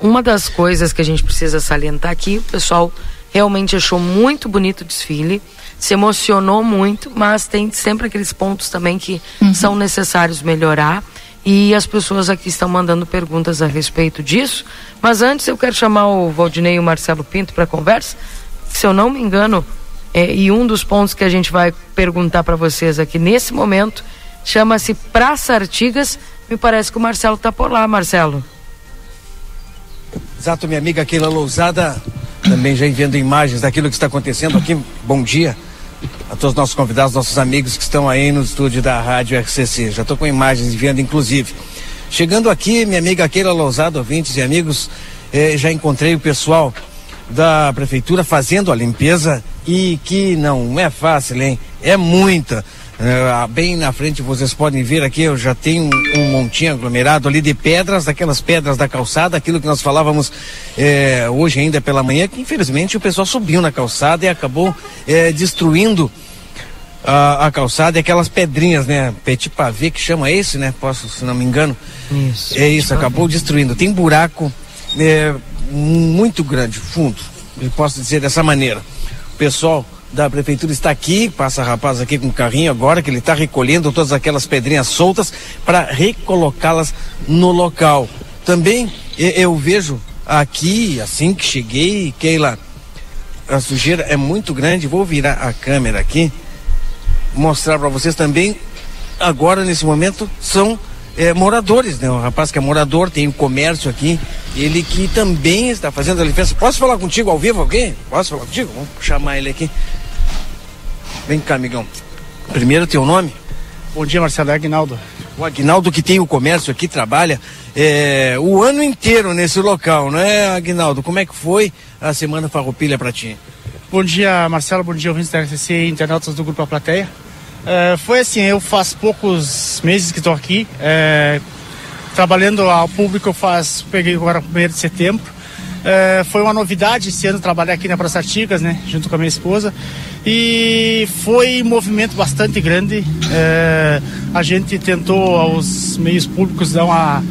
Uma das coisas que a gente precisa salientar aqui, o pessoal realmente achou muito bonito o desfile se emocionou muito, mas tem sempre aqueles pontos também que uhum. são necessários melhorar. E as pessoas aqui estão mandando perguntas a respeito disso. Mas antes eu quero chamar o Valdinei e o Marcelo Pinto para conversa. Se eu não me engano, é, e um dos pontos que a gente vai perguntar para vocês aqui nesse momento chama-se Praça Artigas. Me parece que o Marcelo está por lá, Marcelo. Exato, minha amiga Keila Lousada, também já enviando imagens daquilo que está acontecendo aqui. Bom dia a todos os nossos convidados, nossos amigos que estão aí no estúdio da Rádio RCC. Já estou com imagens enviando, inclusive. Chegando aqui, minha amiga Keila Lousada, ouvintes e amigos, eh, já encontrei o pessoal da prefeitura fazendo a limpeza e que não é fácil, hein? É muita. É, bem na frente vocês podem ver aqui, eu já tenho um, montinho aglomerado ali de pedras, daquelas pedras da calçada, aquilo que nós falávamos é, hoje ainda pela manhã, que infelizmente o pessoal subiu na calçada e acabou é, destruindo a, a, calçada e aquelas pedrinhas, né? Petit pavé que chama esse, né? Posso, se não me engano. Isso. É isso, acabou destruindo. Tem buraco é, muito grande, fundo. Eu posso dizer dessa maneira. O pessoal da prefeitura está aqui, passa rapaz aqui com o carrinho agora, que ele está recolhendo todas aquelas pedrinhas soltas para recolocá-las no local. Também eu vejo aqui, assim que cheguei, Keila, a sujeira é muito grande. Vou virar a câmera aqui, mostrar para vocês também. Agora, nesse momento, são é, moradores, né? Rapaz que é morador, tem um comércio aqui, ele que também está fazendo a limpeza. Posso falar contigo ao vivo alguém? Posso falar contigo? Vamos chamar ele aqui. Vem cá, amigão. Primeiro teu nome? Bom dia, Marcelo. É Aguinaldo. O Aguinaldo que tem o comércio aqui, trabalha é, o ano inteiro nesse local, não é, Aguinaldo? Como é que foi a Semana Farroupilha para ti? Bom dia, Marcelo. Bom dia, ouvintes da RCC e internautas do Grupo A Plateia. É, foi assim, eu faz poucos meses que estou aqui, é, trabalhando ao público, eu faz, peguei agora o 1 de setembro. É, foi uma novidade esse ano trabalhar aqui na Praça Artigas, né, junto com a minha esposa. E foi um movimento bastante grande. É, a gente tentou aos meios públicos dar uma,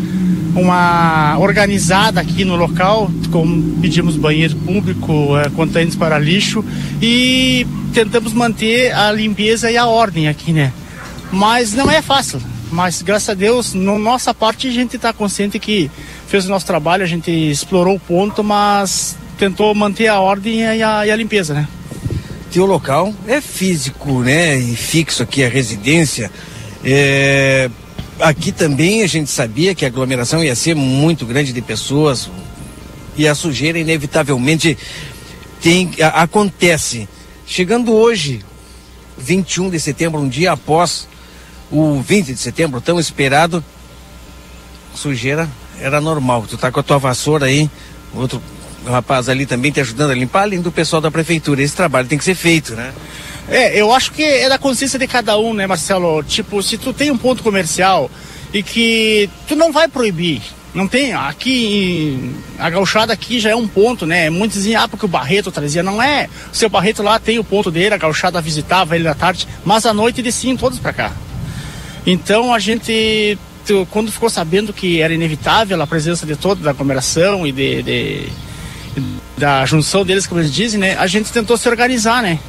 uma organizada aqui no local, como pedimos banheiro público, é, contêineres para lixo e tentamos manter a limpeza e a ordem aqui, né? Mas não é fácil. Mas graças a Deus, na nossa parte, a gente está consciente que fez o nosso trabalho, a gente explorou o ponto, mas tentou manter a ordem e a, e a limpeza, né? Teu local é físico, né? E fixo aqui a residência. É, aqui também a gente sabia que a aglomeração ia ser muito grande de pessoas e a sujeira inevitavelmente tem, a, acontece. Chegando hoje, 21 de setembro, um dia após o 20 de setembro, tão esperado, sujeira era normal. Tu tá com a tua vassoura aí, outro rapaz ali também te ajudando a limpar, além do pessoal da prefeitura. Esse trabalho tem que ser feito, né? É, eu acho que é da consciência de cada um, né, Marcelo? Tipo, se tu tem um ponto comercial e que tu não vai proibir, não tem, aqui, a gauchada aqui já é um ponto, né? Muitos dizem, ah, porque o Barreto trazia. Não é. O seu Barreto lá tem o ponto dele, a gauchada visitava ele à tarde, mas à noite desciam todos para cá. Então a gente, quando ficou sabendo que era inevitável a presença de toda da aglomeração e de, de da junção deles, como eles dizem, né? A gente tentou se organizar, né?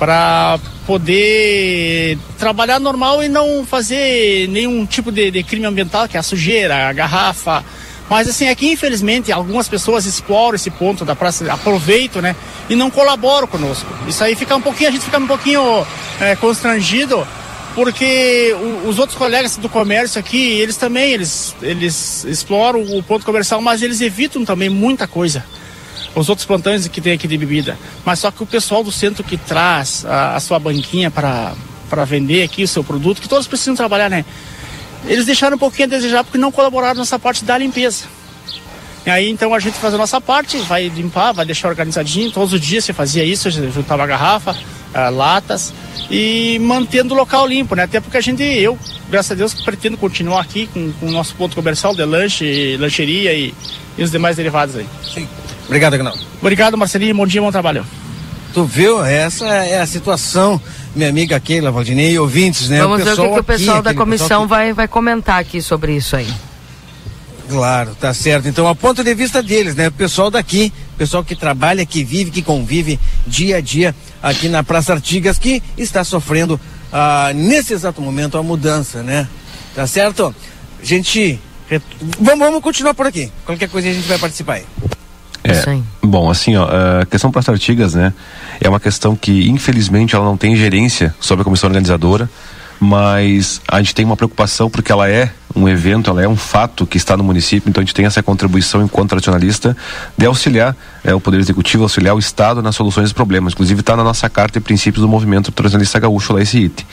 para poder trabalhar normal e não fazer nenhum tipo de, de, crime ambiental, que é a sujeira, a garrafa. Mas assim, é infelizmente algumas pessoas exploram esse ponto da praça, aproveitam, né? E não colaboram conosco. Isso aí fica um pouquinho, a gente fica um pouquinho é, constrangido, porque os outros colegas do comércio aqui, eles também, eles, eles exploram o ponto comercial, mas eles evitam também muita coisa os outros plantões que tem aqui de bebida. Mas só que o pessoal do centro que traz a, a sua banquinha para vender aqui o seu produto, que todos precisam trabalhar, né? Eles deixaram um pouquinho a desejar porque não colaboraram nessa parte da limpeza. E aí então a gente faz a nossa parte, vai limpar, vai deixar organizadinho. Todos os dias você fazia isso, juntava garrafa, uh, latas e mantendo o local limpo, né? Até porque a gente, eu, graças a Deus, pretendo continuar aqui com, com o nosso ponto comercial de lanche, lancheria e, e os demais derivados aí. Sim. Obrigado, Agnaldo. Obrigado, Marcelinho. Bom dia, bom trabalho. Tu viu? Essa é a situação, minha amiga Keila, Valdinei e ouvintes, né? Vamos o ver o que, que o pessoal aqui, da comissão que... vai, vai comentar aqui sobre isso aí. Claro, tá certo. Então, a ponto de vista deles, né? O pessoal daqui, pessoal que trabalha, que vive, que convive dia a dia aqui na Praça Artigas, que está sofrendo ah, nesse exato momento a mudança, né? Tá certo? Gente, vamos, vamos continuar por aqui. Qualquer coisa a gente vai participar aí. É, bom, assim, ó, a questão para as Artigas, né, é uma questão que infelizmente ela não tem gerência sobre a comissão organizadora, mas a gente tem uma preocupação porque ela é um evento, ela é um fato que está no município, então a gente tem essa contribuição enquanto tradicionalista de auxiliar é, o Poder Executivo, auxiliar o Estado nas soluções dos problemas. Inclusive está na nossa carta e princípios do movimento tradicionalista gaúcho lá esse item.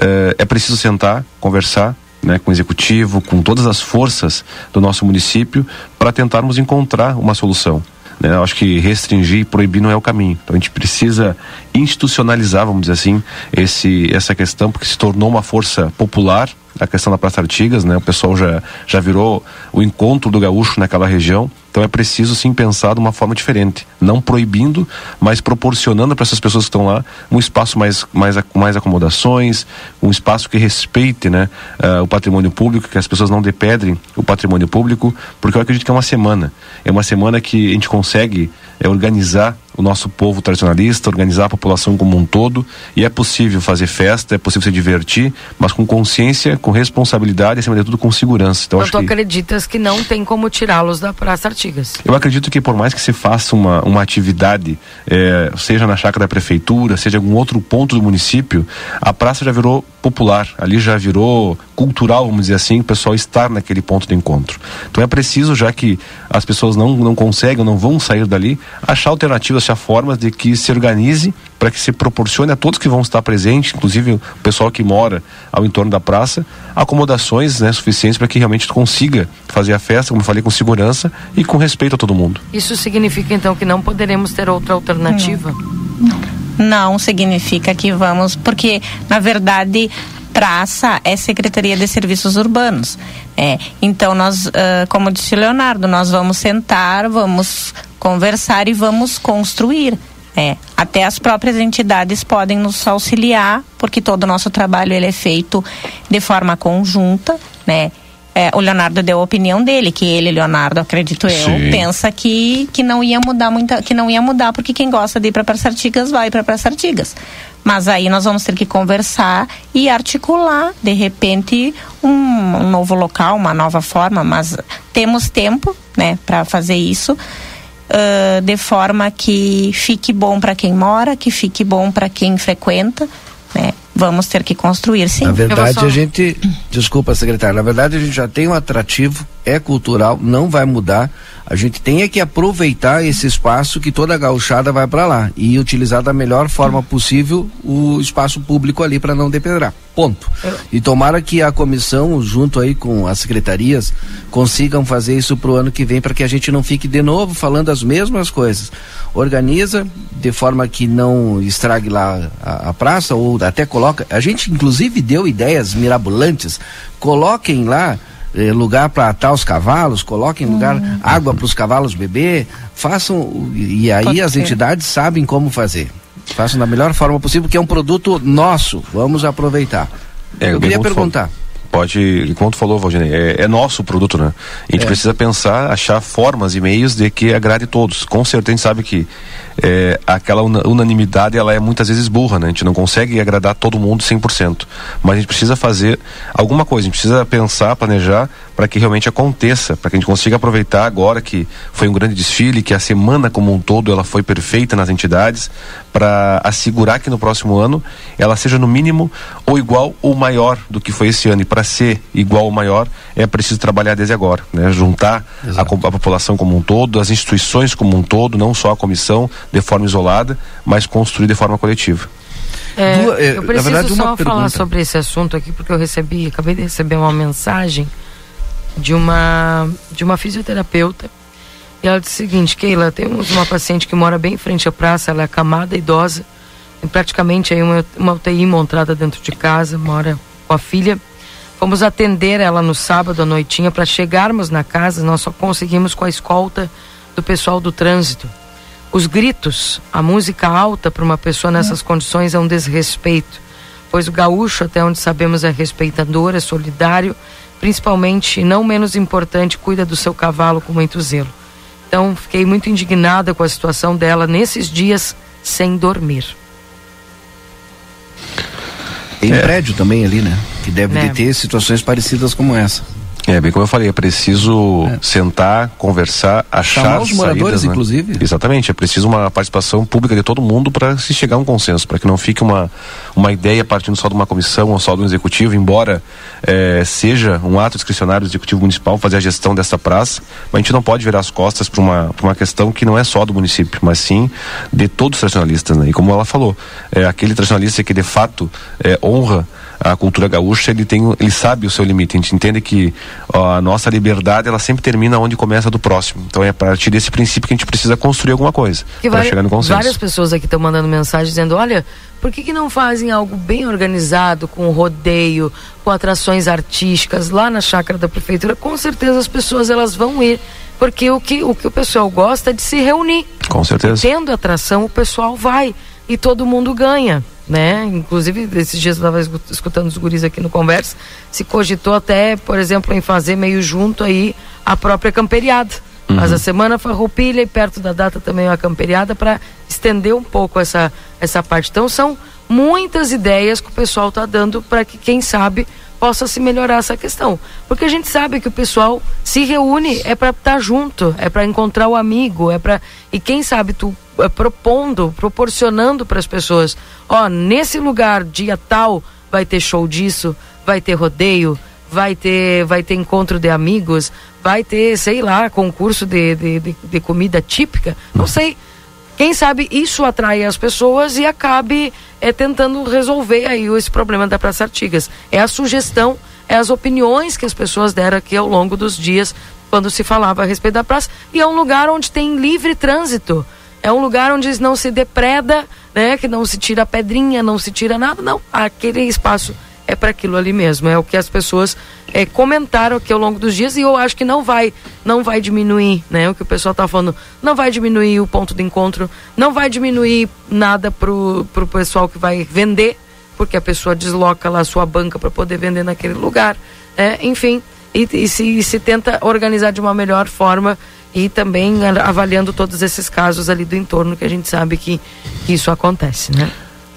É, é preciso sentar, conversar, né, com o executivo, com todas as forças do nosso município, para tentarmos encontrar uma solução. Né? Eu acho que restringir e proibir não é o caminho. Então a gente precisa institucionalizar, vamos dizer assim, esse, essa questão, porque se tornou uma força popular a questão da Praça Artigas, né? O pessoal já, já virou o encontro do gaúcho naquela região. Então é preciso sim pensar de uma forma diferente, não proibindo, mas proporcionando para essas pessoas que estão lá um espaço mais mais mais acomodações, um espaço que respeite, né, uh, o patrimônio público, que as pessoas não depedrem o patrimônio público, porque eu acredito que é uma semana, é uma semana que a gente consegue é, organizar o nosso povo tradicionalista, organizar a população como um todo, e é possível fazer festa, é possível se divertir, mas com consciência, com responsabilidade, acima de tudo com segurança. Então, então tu que... acreditas que não tem como tirá-los da Praça Artigas? Eu acredito que por mais que se faça uma, uma atividade, é, seja na chácara da prefeitura, seja em algum outro ponto do município, a praça já virou popular, ali já virou cultural, vamos dizer assim, o pessoal estar naquele ponto de encontro. Então é preciso, já que as pessoas não, não conseguem, não vão sair dali, achar alternativas, achar formas de que se organize para que se proporcione a todos que vão estar presentes, inclusive o pessoal que mora ao entorno da praça, acomodações né, suficientes para que realmente consiga fazer a festa, como eu falei, com segurança e com respeito a todo mundo. Isso significa então que não poderemos ter outra alternativa? Não não significa que vamos, porque na verdade praça é Secretaria de Serviços Urbanos. É, então nós, uh, como disse Leonardo, nós vamos sentar, vamos conversar e vamos construir. É, até as próprias entidades podem nos auxiliar, porque todo o nosso trabalho ele é feito de forma conjunta, né? É, o Leonardo deu a opinião dele, que ele, Leonardo, acredito eu, Sim. pensa que, que não ia mudar muita, que não ia mudar, porque quem gosta de ir para Praça Artigas vai para Praça Artigas. Mas aí nós vamos ter que conversar e articular, de repente, um, um novo local, uma nova forma, mas temos tempo, né, para fazer isso. Uh, de forma que fique bom para quem mora, que fique bom para quem frequenta, né? Vamos ter que construir, sim. Na verdade, só... a gente, desculpa, secretário, na verdade a gente já tem um atrativo, é cultural, não vai mudar. A gente tem é que aproveitar esse espaço que toda a gauchada vai para lá e utilizar da melhor forma possível o espaço público ali para não depedrar. Ponto. E tomara que a comissão, junto aí com as secretarias, consigam fazer isso para o ano que vem para que a gente não fique de novo falando as mesmas coisas. Organiza de forma que não estrague lá a, a praça ou até coloca. A gente inclusive deu ideias mirabolantes. Coloquem lá eh, lugar para atar os cavalos, coloquem lugar uhum. água para os cavalos beber, façam e aí Pode as ser. entidades sabem como fazer. Façam da melhor forma possível, porque é um produto nosso. Vamos aproveitar. É, eu queria perguntar. Pode, como tu falou, Valdinei, é, é, nosso produto, né? A gente é. precisa pensar, achar formas e meios de que agrade todos. Com certeza a gente sabe que é, aquela unanimidade ela é muitas vezes burra, né? A gente não consegue agradar todo mundo 100%. Mas a gente precisa fazer alguma coisa, a gente precisa pensar, planejar para que realmente aconteça, para que a gente consiga aproveitar agora que foi um grande desfile, que a semana como um todo ela foi perfeita nas entidades, para assegurar que no próximo ano ela seja no mínimo ou igual ou maior do que foi esse ano. E para ser igual ou maior é preciso trabalhar desde agora, né? Juntar a, a população como um todo, as instituições como um todo, não só a comissão, de forma isolada, mas construir de forma coletiva. É, eu preciso verdade, só falar sobre esse assunto aqui, porque eu recebi, acabei de receber uma mensagem de uma, de uma fisioterapeuta. E ela disse o seguinte, Keila, temos uma paciente que mora bem em frente à praça, ela é acamada, idosa, tem praticamente aí uma, uma UTI montada dentro de casa, mora com a filha. Fomos atender ela no sábado à noitinha, para chegarmos na casa, nós só conseguimos com a escolta do pessoal do trânsito. Os gritos, a música alta para uma pessoa nessas uhum. condições é um desrespeito, pois o gaúcho, até onde sabemos, é respeitador, é solidário, principalmente, não menos importante, cuida do seu cavalo com muito zelo. Então, fiquei muito indignada com a situação dela nesses dias sem dormir. Tem é. prédio também ali, né? Que deve é. ter situações parecidas como essa. É, bem como eu falei, é preciso é. sentar, conversar, achar Chamar os moradores, saídas, né? inclusive. Exatamente, é preciso uma participação pública de todo mundo para se chegar a um consenso, para que não fique uma, uma ideia partindo só de uma comissão ou só do executivo, embora é, seja um ato discricionário do executivo municipal fazer a gestão dessa praça, mas a gente não pode virar as costas para uma, uma questão que não é só do município, mas sim de todos os tradicionalistas, né? E como ela falou, é aquele tradicionalista que de fato é, honra a cultura gaúcha ele tem ele sabe o seu limite. A gente entende que ó, a nossa liberdade ela sempre termina onde começa do próximo. Então é a partir desse princípio que a gente precisa construir alguma coisa para chegar no consenso. várias pessoas aqui estão mandando mensagem dizendo olha por que, que não fazem algo bem organizado com rodeio com atrações artísticas lá na chácara da prefeitura? Com certeza as pessoas elas vão ir porque o que o que o pessoal gosta é de se reunir. Com certeza. Tendo atração o pessoal vai e todo mundo ganha né? Inclusive, esses dias eu estava escutando os guris aqui no Conversa, se cogitou até, por exemplo, em fazer meio junto aí a própria camperiada. Uhum. Mas a semana farroupilha e perto da data também a camperiada para estender um pouco essa, essa parte. Então são muitas ideias que o pessoal está dando para que, quem sabe, possa se melhorar essa questão. Porque a gente sabe que o pessoal se reúne é para estar tá junto, é para encontrar o amigo, é para e quem sabe tu propondo, proporcionando para as pessoas, ó, nesse lugar dia tal vai ter show disso, vai ter rodeio, vai ter vai ter encontro de amigos, vai ter, sei lá, concurso de, de, de, de comida típica, não sei. Quem sabe isso atrai as pessoas e acabe é, tentando resolver aí esse problema da Praça Artigas. É a sugestão, é as opiniões que as pessoas deram aqui ao longo dos dias quando se falava a respeito da praça. E é um lugar onde tem livre trânsito. É um lugar onde não se depreda, né? Que não se tira pedrinha, não se tira nada. Não, aquele espaço é para aquilo ali mesmo. É o que as pessoas é, comentaram aqui ao longo dos dias e eu acho que não vai, não vai diminuir, né? O que o pessoal está falando, não vai diminuir o ponto de encontro, não vai diminuir nada pro, pro pessoal que vai vender, porque a pessoa desloca lá a sua banca para poder vender naquele lugar, né? Enfim, e, e se, se tenta organizar de uma melhor forma e também avaliando todos esses casos ali do entorno que a gente sabe que, que isso acontece, né?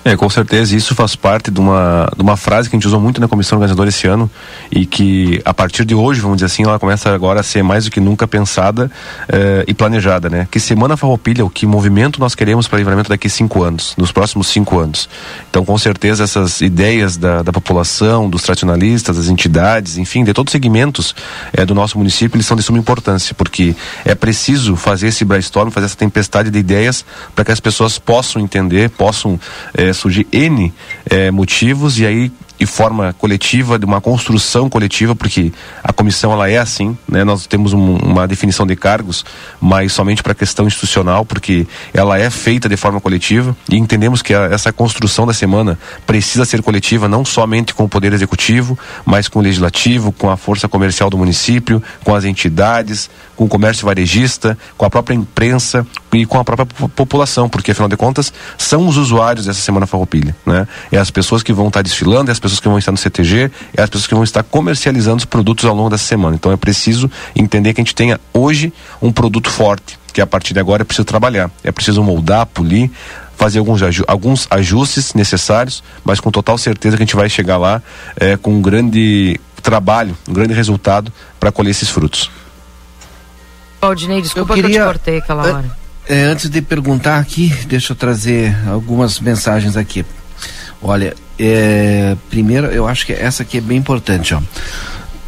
É, com certeza, isso faz parte de uma, de uma frase que a gente usou muito na comissão organizadora esse ano e que a partir de hoje, vamos dizer assim, ela começa agora a ser mais do que nunca pensada eh, e planejada, né? Que Semana Farroupilha, o que movimento nós queremos para livramento daqui cinco anos, nos próximos cinco anos. Então, com certeza, essas ideias da, da população, dos tradicionalistas, das entidades, enfim, de todos os segmentos eh, do nosso município, eles são de suma importância, porque é preciso fazer esse brainstorm, fazer essa tempestade de ideias para que as pessoas possam entender, possam eh, surgir N eh, motivos e aí de forma coletiva, de uma construção coletiva, porque a comissão ela é assim, né? Nós temos um, uma definição de cargos, mas somente para a questão institucional, porque ela é feita de forma coletiva e entendemos que a, essa construção da semana precisa ser coletiva, não somente com o poder executivo, mas com o legislativo, com a força comercial do município, com as entidades, com o comércio varejista, com a própria imprensa e com a própria população, porque afinal de contas são os usuários dessa semana farroupilha, né? É as pessoas que vão estar desfilando, é as pessoas que vão estar no CTG, é as pessoas que vão estar comercializando os produtos ao longo dessa semana. Então é preciso entender que a gente tenha hoje um produto forte, que a partir de agora é preciso trabalhar, é preciso moldar, polir, fazer alguns, alguns ajustes necessários, mas com total certeza que a gente vai chegar lá é, com um grande trabalho, um grande resultado para colher esses frutos. Valdinei, desculpa eu queria, que eu te cortei aquela hora. É, antes de perguntar aqui, deixa eu trazer algumas mensagens aqui. Olha, é, primeiro, eu acho que essa aqui é bem importante. Ó.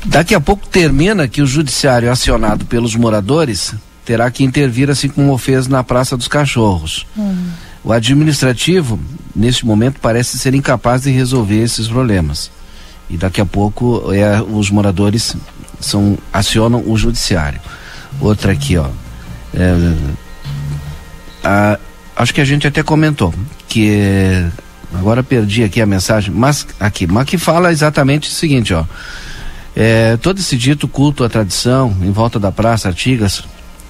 Daqui a pouco termina que o judiciário acionado pelos moradores terá que intervir, assim como fez na Praça dos Cachorros. Hum. O administrativo, neste momento, parece ser incapaz de resolver esses problemas. E daqui a pouco é, os moradores são, acionam o judiciário. Outra aqui, ó. É, a, acho que a gente até comentou que agora perdi aqui a mensagem, mas aqui, mas que fala exatamente o seguinte, ó. É, todo esse dito culto à tradição em volta da Praça Artigas,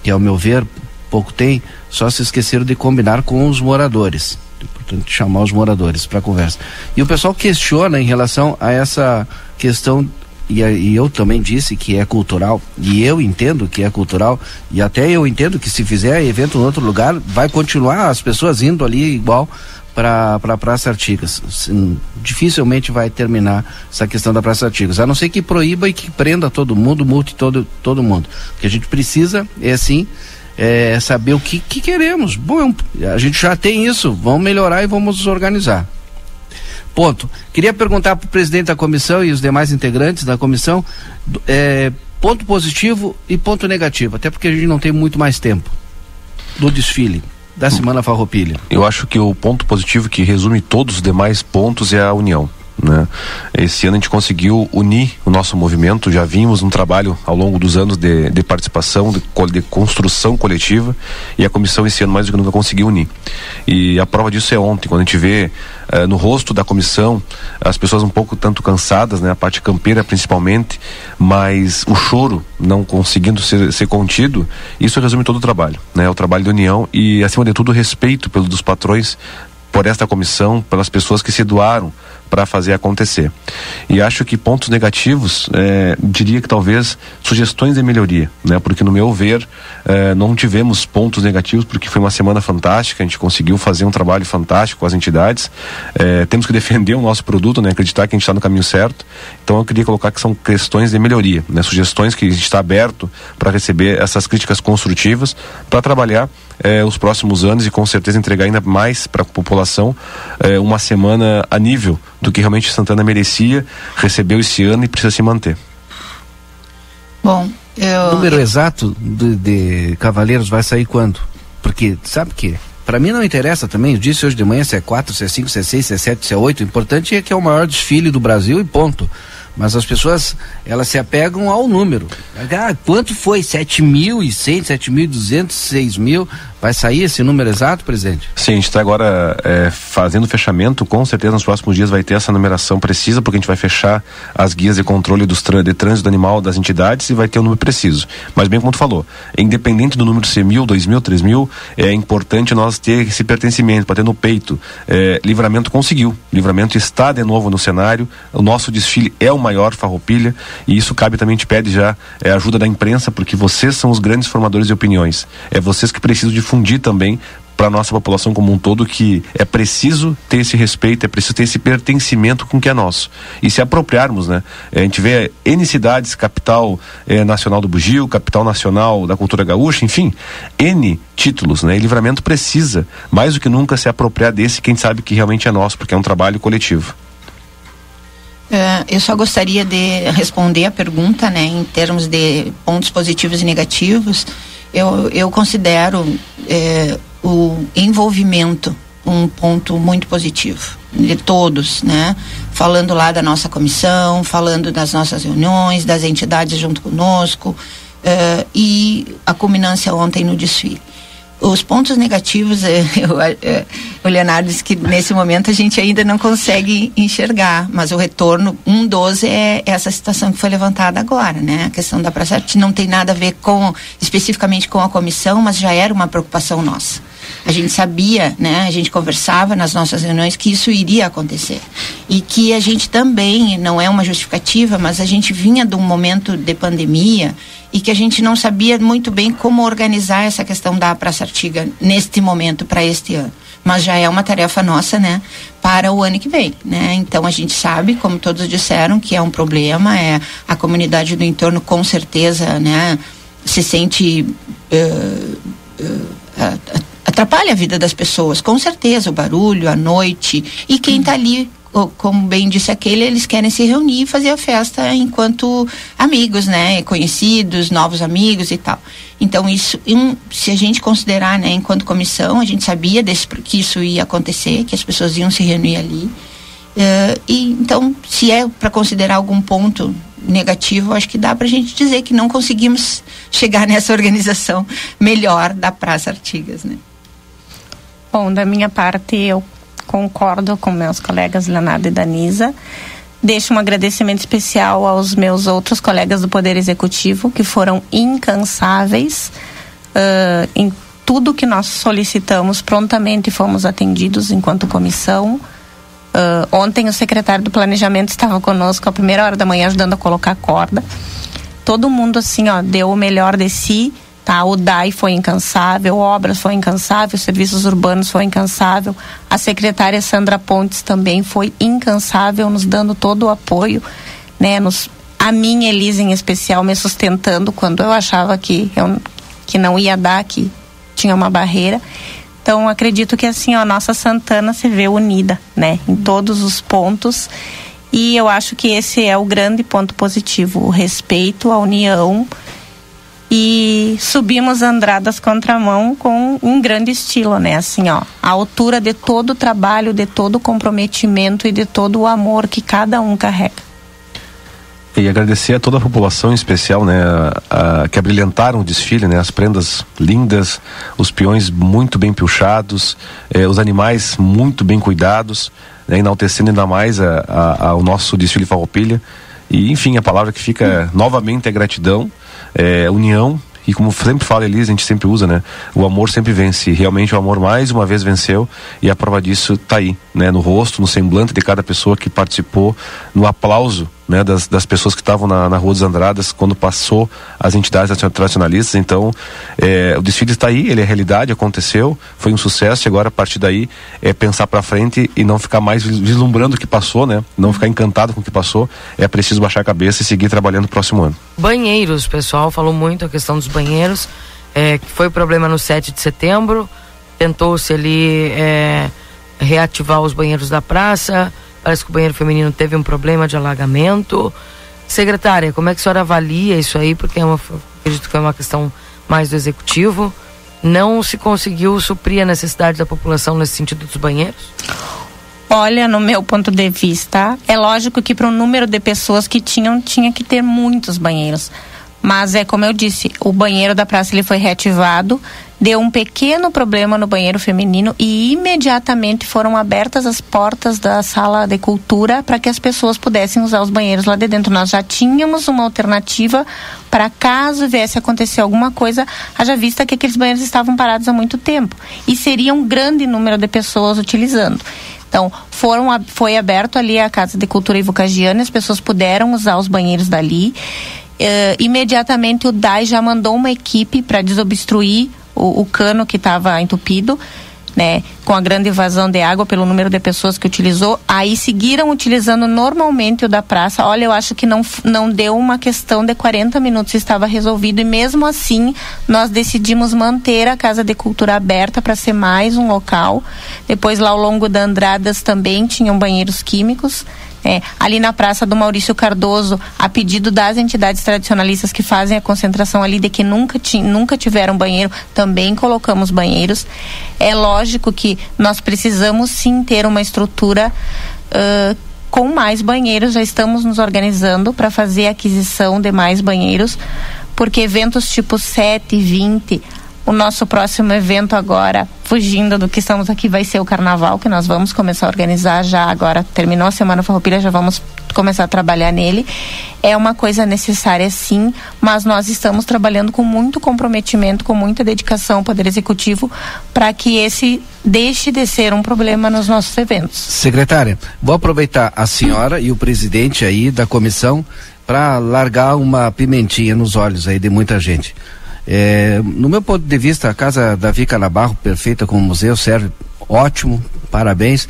que ao meu ver pouco tem, só se esqueceram de combinar com os moradores. Portanto, chamar os moradores para conversa. E o pessoal questiona em relação a essa questão e, e, eu também disse que é cultural, e eu entendo que é cultural, e até eu entendo que se fizer evento em outro lugar, vai continuar as pessoas indo ali igual para a Praça Artigas. Dificilmente vai terminar essa questão da Praça Artigas, a não ser que proíba e que prenda todo mundo, multe todo, todo mundo. O que a gente precisa é assim. É saber o que, que queremos. Bom, a gente já tem isso, vamos melhorar e vamos nos organizar. Ponto. Queria perguntar para o presidente da comissão e os demais integrantes da comissão é, ponto positivo e ponto negativo, até porque a gente não tem muito mais tempo do desfile da Semana Farroupilha. Eu acho que o ponto positivo que resume todos os demais pontos é a união. Né? Esse ano a gente conseguiu unir o nosso movimento, já vimos um trabalho ao longo dos anos de, de participação, de, de, construção coletiva, e a comissão esse ano mais do que nunca conseguiu unir. E a prova disso é ontem, quando a gente vê uh, no rosto da comissão as pessoas um pouco tanto cansadas, né? a parte campeira principalmente, mas o choro não conseguindo ser, ser contido, isso resume todo o trabalho, né? o trabalho de união e, acima de tudo, o respeito pelos dos patrões por esta comissão, pelas pessoas que se doaram para fazer acontecer. E acho que pontos negativos, é, diria que talvez sugestões de melhoria, né? Porque no meu ver é, não tivemos pontos negativos porque foi uma semana fantástica, a gente conseguiu fazer um trabalho fantástico com as entidades. É, temos que defender o nosso produto, né? Acreditar que a gente está no caminho certo. Então eu queria colocar que são questões de melhoria, né? Sugestões que a gente está aberto para receber essas críticas construtivas para trabalhar eh, os próximos anos e com certeza entregar ainda mais para a população eh, uma semana a nível do que realmente Santana merecia, recebeu esse ano e precisa se manter. Bom, eu... O número exato de, de cavaleiros vai sair quando? Porque, sabe que para mim não interessa também, eu disse hoje de manhã se é 4, se é 5, se é 6, se é 7, se é 8, o importante é que é o maior desfile do Brasil e ponto. Mas as pessoas, elas se apegam ao número. Ah, quanto foi? 7.100, 7.200, 6 mil? Vai sair esse número exato, presidente? Sim, a gente está agora é, fazendo fechamento. Com certeza nos próximos dias vai ter essa numeração precisa, porque a gente vai fechar as guias de controle dos de trânsito animal das entidades e vai ter o número preciso. Mas bem como tu falou, independente do número ser mil, dois mil, três mil, é importante nós ter esse pertencimento, para ter no peito. É, livramento conseguiu. Livramento está de novo no cenário. O nosso desfile é o maior farroupilha e isso cabe também, gente pede já é, ajuda da imprensa, porque vocês são os grandes formadores de opiniões. É vocês que precisam difundir também para a nossa população como um todo que é preciso ter esse respeito, é preciso ter esse pertencimento com o que é nosso. E se apropriarmos, né? A gente vê N cidades, capital eh, nacional do Bugio, capital nacional da cultura gaúcha, enfim, N títulos, né? E livramento precisa, mais do que nunca, se apropriar desse que a gente sabe que realmente é nosso, porque é um trabalho coletivo. É, eu só gostaria de responder a pergunta, né, em termos de pontos positivos e negativos. Eu, eu considero é, o envolvimento um ponto muito positivo de todos, né? Falando lá da nossa comissão, falando das nossas reuniões, das entidades junto conosco uh, e a culminância ontem no desfile. Os pontos negativos, eu, eu, o Leonardo disse que nesse momento a gente ainda não consegue enxergar, mas o retorno, um dos é essa situação que foi levantada agora, né? A questão da praça não tem nada a ver com, especificamente com a comissão, mas já era uma preocupação nossa. A gente sabia, né? A gente conversava nas nossas reuniões que isso iria acontecer. E que a gente também, não é uma justificativa, mas a gente vinha de um momento de pandemia e que a gente não sabia muito bem como organizar essa questão da Praça Artiga neste momento, para este ano. Mas já é uma tarefa nossa, né, para o ano que vem, né? Então a gente sabe, como todos disseram, que é um problema, é a comunidade do entorno com certeza, né, se sente uh, uh, atrapalha a vida das pessoas, com certeza, o barulho, a noite, e quem está ali como bem disse aquele, eles querem se reunir e fazer a festa enquanto amigos, né? Conhecidos, novos amigos e tal. Então, isso, se a gente considerar, né, enquanto comissão, a gente sabia desse, que isso ia acontecer, que as pessoas iam se reunir ali. Uh, e então, se é para considerar algum ponto negativo, acho que dá para a gente dizer que não conseguimos chegar nessa organização melhor da Praça Artigas, né? Bom, da minha parte, eu concordo com meus colegas Leonardo e Danisa. Deixo um agradecimento especial aos meus outros colegas do Poder Executivo, que foram incansáveis uh, em tudo que nós solicitamos, prontamente fomos atendidos enquanto comissão. Uh, ontem o secretário do Planejamento estava conosco a primeira hora da manhã ajudando a colocar a corda. Todo mundo assim, ó, deu o melhor de si Tá? O DAI foi incansável, obras foi incansável, serviços urbanos foi incansável, a secretária Sandra Pontes também foi incansável, nos dando todo o apoio, né? Nos, a minha Elisa em especial me sustentando quando eu achava que, eu, que não ia dar, que tinha uma barreira. Então acredito que assim a nossa Santana se vê unida, né, em todos os pontos. E eu acho que esse é o grande ponto positivo, o respeito, a união e subimos Andradas Contramão com um grande estilo, né? Assim, ó, a altura de todo o trabalho, de todo o comprometimento e de todo o amor que cada um carrega. E agradecer a toda a população em especial, né, a, a, que abrilhantaram o desfile, né, as prendas lindas, os peões muito bem pilchados, eh, os animais muito bem cuidados, né, enaltecendo ainda mais a, a, o nosso desfile farroupilha. E, enfim, a palavra que fica novamente é gratidão é, união e como sempre fala Elisa, a gente sempre usa, né? O amor sempre vence. Realmente o amor mais uma vez venceu e a prova disso está aí, né? No rosto, no semblante de cada pessoa que participou, no aplauso né, das, das pessoas que estavam na, na Rua dos Andradas quando passou as entidades tradicionalistas. Então, é, o desfile está aí, ele é realidade, aconteceu, foi um sucesso e agora a partir daí é pensar para frente e não ficar mais vislumbrando o que passou, né? Não ficar encantado com o que passou. É preciso baixar a cabeça e seguir trabalhando no próximo ano. Banheiros, o pessoal falou muito a questão dos banheiros, é, foi problema no 7 de setembro, tentou-se ali é, reativar os banheiros da praça Parece que o banheiro feminino teve um problema de alagamento. Secretária, como é que a senhora avalia isso aí? Porque é uma, acredito que é uma questão mais do executivo. Não se conseguiu suprir a necessidade da população nesse sentido dos banheiros? Olha, no meu ponto de vista, é lógico que para o número de pessoas que tinham, tinha que ter muitos banheiros. Mas é como eu disse, o banheiro da praça ele foi reativado, deu um pequeno problema no banheiro feminino e imediatamente foram abertas as portas da sala de cultura para que as pessoas pudessem usar os banheiros lá de dentro. Nós já tínhamos uma alternativa para caso viesse acontecer alguma coisa, haja vista que aqueles banheiros estavam parados há muito tempo e seria um grande número de pessoas utilizando. Então, foram, foi aberto ali a Casa de Cultura Ivocagiana, as pessoas puderam usar os banheiros dali. Uh, imediatamente o DAI já mandou uma equipe para desobstruir o, o, cano que estava entupido. né, com a grande invasão de água pelo número de pessoas que utilizou, aí seguiram utilizando normalmente o da praça. Olha, eu acho que não, não deu uma questão de 40 minutos, estava resolvido e mesmo assim nós decidimos manter a Casa de Cultura aberta para ser mais um local. Depois lá ao longo da Andradas também tinham banheiros químicos. É, ali na Praça do Maurício Cardoso, a pedido das entidades tradicionalistas que fazem a concentração ali de que nunca, ti, nunca tiveram banheiro, também colocamos banheiros. É lógico que nós precisamos sim ter uma estrutura uh, com mais banheiros, já estamos nos organizando para fazer a aquisição de mais banheiros, porque eventos tipo 7, 20, o nosso próximo evento agora, fugindo do que estamos aqui, vai ser o carnaval, que nós vamos começar a organizar já agora. Terminou a Semana Farroupilha, já vamos começar a trabalhar nele. É uma coisa necessária sim, mas nós estamos trabalhando com muito comprometimento, com muita dedicação Poder Executivo, para que esse deixe de ser um problema nos nossos eventos. Secretária, vou aproveitar a senhora e o presidente aí da comissão para largar uma pimentinha nos olhos aí de muita gente. É, no meu ponto de vista, a Casa Davi Canabarro, perfeita como museu, serve ótimo, parabéns.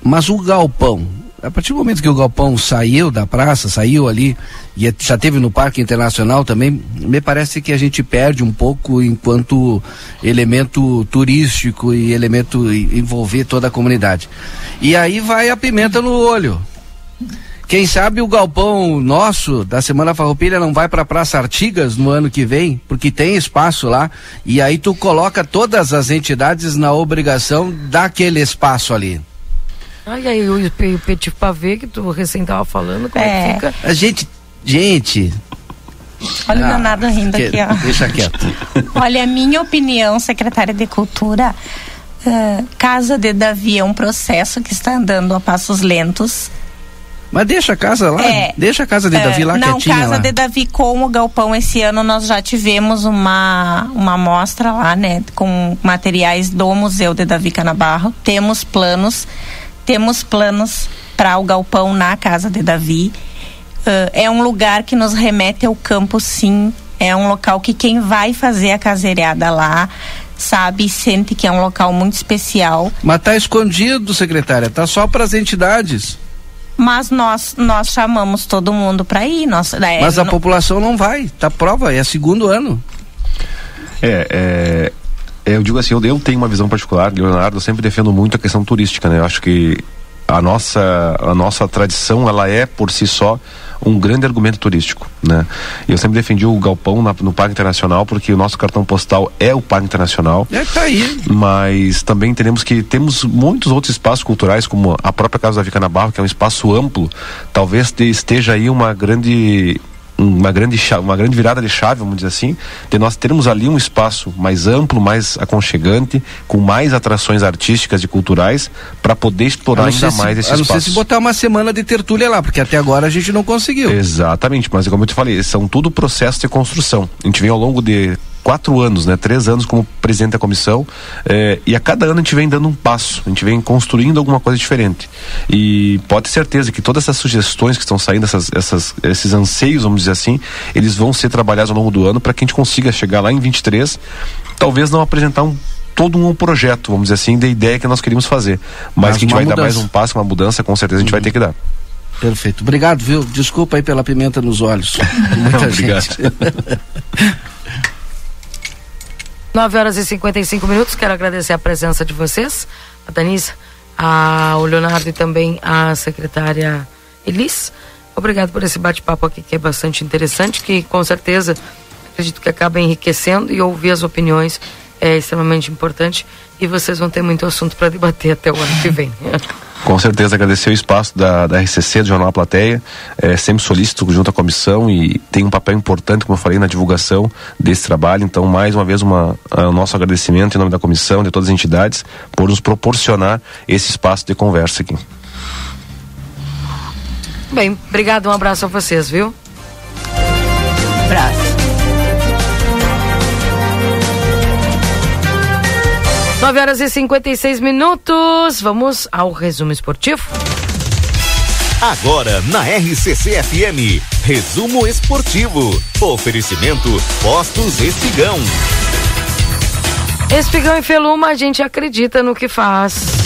Mas o galpão, a partir do momento que o galpão saiu da praça, saiu ali, e é, já teve no Parque Internacional também, me parece que a gente perde um pouco enquanto elemento turístico e elemento envolver toda a comunidade. E aí vai a pimenta no olho. Quem sabe o galpão nosso da Semana Farroupilha não vai para Praça Artigas no ano que vem, porque tem espaço lá, e aí tu coloca todas as entidades na obrigação daquele espaço ali. Ai, aí o, o Petit Pavê que tu recém tava falando, como é, é que fica? A gente, gente, Olha ah, o Leonardo rindo que, aqui, ó. Deixa quieto. Olha, a minha opinião, secretária de Cultura, uh, Casa de Davi é um processo que está andando a passos lentos mas deixa a casa lá, é, deixa a casa de é, Davi lá não, quietinha. Não, casa lá. de Davi com o galpão esse ano nós já tivemos uma uma mostra lá, né, com materiais do Museu de Davi Canabarro. Temos planos, temos planos para o galpão na casa de Davi. Uh, é um lugar que nos remete ao campo, sim. É um local que quem vai fazer a caseiriada lá sabe e sente que é um local muito especial. Mas tá escondido, secretária, tá só para as entidades mas nós nós chamamos todo mundo para ir. Nós, é, mas a população não vai, tá prova, é segundo ano. É, é, é, eu digo assim, eu, eu tenho uma visão particular, Leonardo, eu sempre defendo muito a questão turística, né? Eu acho que a nossa, a nossa tradição, ela é por si só um grande argumento turístico, né? Eu sempre defendi o galpão na, no Parque Internacional porque o nosso cartão postal é o Parque Internacional. É, tá aí. Mas também entendemos que temos muitos outros espaços culturais, como a própria Casa da Vica Navarro, que é um espaço amplo. Talvez esteja aí uma grande uma grande, chave, uma grande virada de chave, vamos dizer assim, de nós termos ali um espaço mais amplo, mais aconchegante, com mais atrações artísticas e culturais, para poder explorar ainda se, mais esse espaço. A não ser se botar uma semana de tertúlia lá, porque até agora a gente não conseguiu. Exatamente, mas como eu te falei, são tudo processos de construção. A gente vem ao longo de quatro anos, né? Três anos como presidente da comissão eh, e a cada ano a gente vem dando um passo, a gente vem construindo alguma coisa diferente. E pode ter certeza que todas essas sugestões que estão saindo, essas, essas, esses anseios, vamos dizer assim, eles vão ser trabalhados ao longo do ano para que a gente consiga chegar lá em 23, talvez não apresentar um todo um projeto, vamos dizer assim, da ideia que nós queríamos fazer. Mas, Mas que a gente vai mudança. dar mais um passo, uma mudança, com certeza a gente uhum. vai ter que dar. Perfeito. Obrigado, viu? Desculpa aí pela pimenta nos olhos. Muita gente. 9 horas e 55 minutos. Quero agradecer a presença de vocês, a Danisa, a, o Leonardo e também a secretária Elis. Obrigado por esse bate-papo aqui que é bastante interessante, que com certeza acredito que acaba enriquecendo e ouvir as opiniões é extremamente importante e vocês vão ter muito assunto para debater até o ano que vem. Com certeza agradecer o espaço da, da RCC, do Jornal A Plateia, é, sempre solícito junto à comissão e tem um papel importante, como eu falei, na divulgação desse trabalho. Então, mais uma vez, uma, o nosso agradecimento em nome da comissão, de todas as entidades, por nos proporcionar esse espaço de conversa aqui. Bem, obrigado, um abraço a vocês, viu? Abraço. 9 horas e 56 minutos. Vamos ao resumo esportivo. Agora na RCC FM, resumo esportivo. Oferecimento Postos Espigão. Espigão e Feluma, a gente acredita no que faz.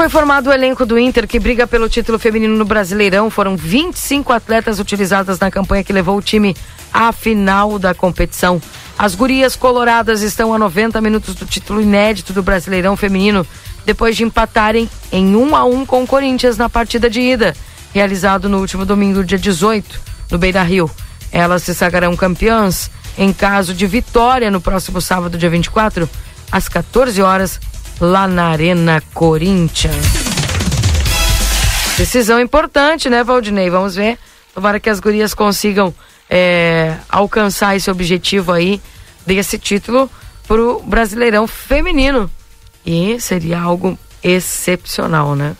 Foi formado o elenco do Inter que briga pelo título feminino no Brasileirão? Foram 25 atletas utilizadas na campanha que levou o time à final da competição. As gurias coloradas estão a 90 minutos do título inédito do Brasileirão feminino, depois de empatarem em 1 a 1 com o Corinthians na partida de ida, realizado no último domingo, dia 18, no Beira-Rio. Elas se sagrarão campeãs em caso de vitória no próximo sábado, dia 24, às 14 horas, lá na Arena Corinthians. Decisão importante, né, Valdinei? Vamos ver. Tomara que as gurias consigam é, alcançar esse objetivo aí desse título pro Brasileirão Feminino. E seria algo excepcional, né?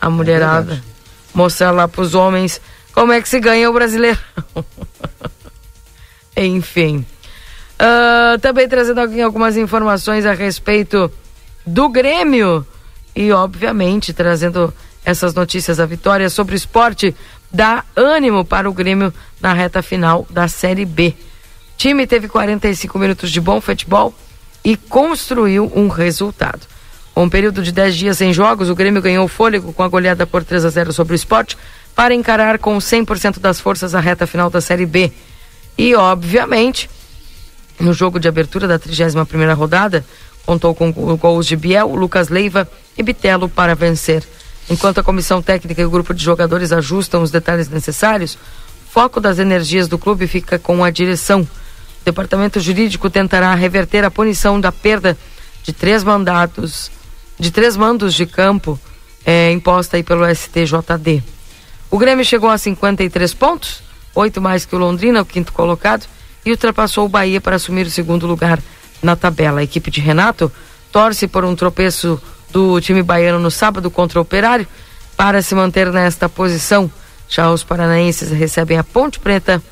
A mulherada é mostrar lá pros homens como é que se ganha o Brasileirão. Enfim. Uh, também trazendo aqui algumas informações a respeito do Grêmio. E, obviamente, trazendo essas notícias da vitória sobre o esporte, dá ânimo para o Grêmio na reta final da Série B. O time teve 45 minutos de bom futebol e construiu um resultado. Com um período de 10 dias sem jogos, o Grêmio ganhou fôlego com a goleada por 3 a 0 sobre o esporte para encarar com 100% das forças a reta final da Série B. E, obviamente, no jogo de abertura da 31ª rodada, contou com gols de Biel, Lucas Leiva e Bitelo para vencer. Enquanto a comissão técnica e o grupo de jogadores ajustam os detalhes necessários, foco das energias do clube fica com a direção. O departamento jurídico tentará reverter a punição da perda de três mandatos, de três mandos de campo é, imposta aí pelo STJD. O Grêmio chegou a 53 pontos, oito mais que o Londrina, o quinto colocado, e ultrapassou o Bahia para assumir o segundo lugar na tabela. A equipe de Renato torce por um tropeço do time baiano no sábado contra o Operário para se manter nesta posição. Já os paranaenses recebem a Ponte Preta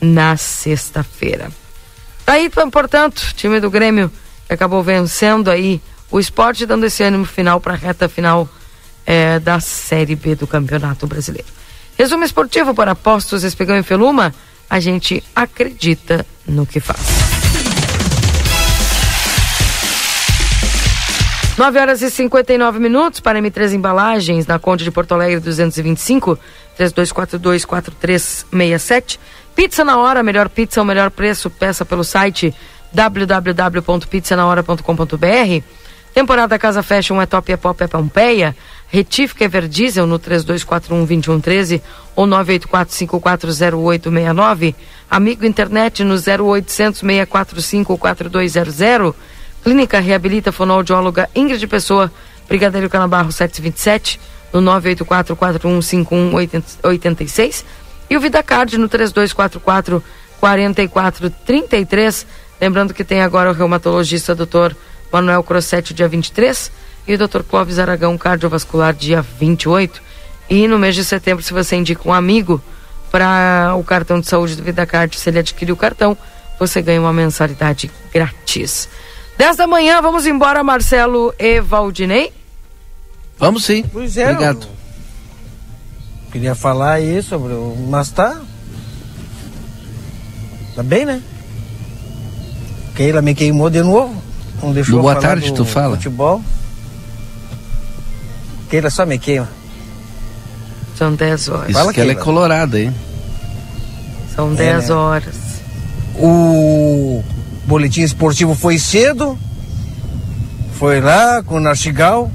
na sexta-feira. Aí, portanto, time do Grêmio acabou vencendo aí o esporte, dando esse ânimo final para a reta final é, da Série B do Campeonato Brasileiro. Resumo esportivo para Postos Espigão e Feluma, a gente acredita no que faz. 9 horas e 59 minutos para M3 Embalagens, na Conde de Porto Alegre 225, 32424367. Pizza na hora, melhor pizza, o melhor preço, peça pelo site www.pizzanahora.com.br. Temporada Casa Fashion é top, é pop, é Pompeia. Retífica Everdiesel no 3241-2113 ou 984540869. Amigo Internet no 0800 645 4200. Clínica Reabilita Fonoaudióloga Ingrid Pessoa, Brigadeiro Canabarro 727, no 984-415186. E o VidaCard no 3244 4433. Lembrando que tem agora o reumatologista Dr. Manuel Crossetti, dia 23, e o Dr. Clóvis Aragão, cardiovascular, dia 28. E no mês de setembro, se você indica um amigo para o cartão de saúde do VidaCard, se ele adquirir o cartão, você ganha uma mensalidade grátis. 10 da manhã, vamos embora, Marcelo e Valdinei? Vamos sim. Pois é. Obrigado. Queria falar aí sobre o. Mas tá. Tá bem, né? Keila me queimou de novo. Não deixou boa tarde, tu fala. Futebol. Keila só me queima. São 10 horas. Isso Fala, que ela é Keila. colorada, hein? São É, 10 né? horas. O boletim esportivo foi cedo. Foi lá com o Narcigal.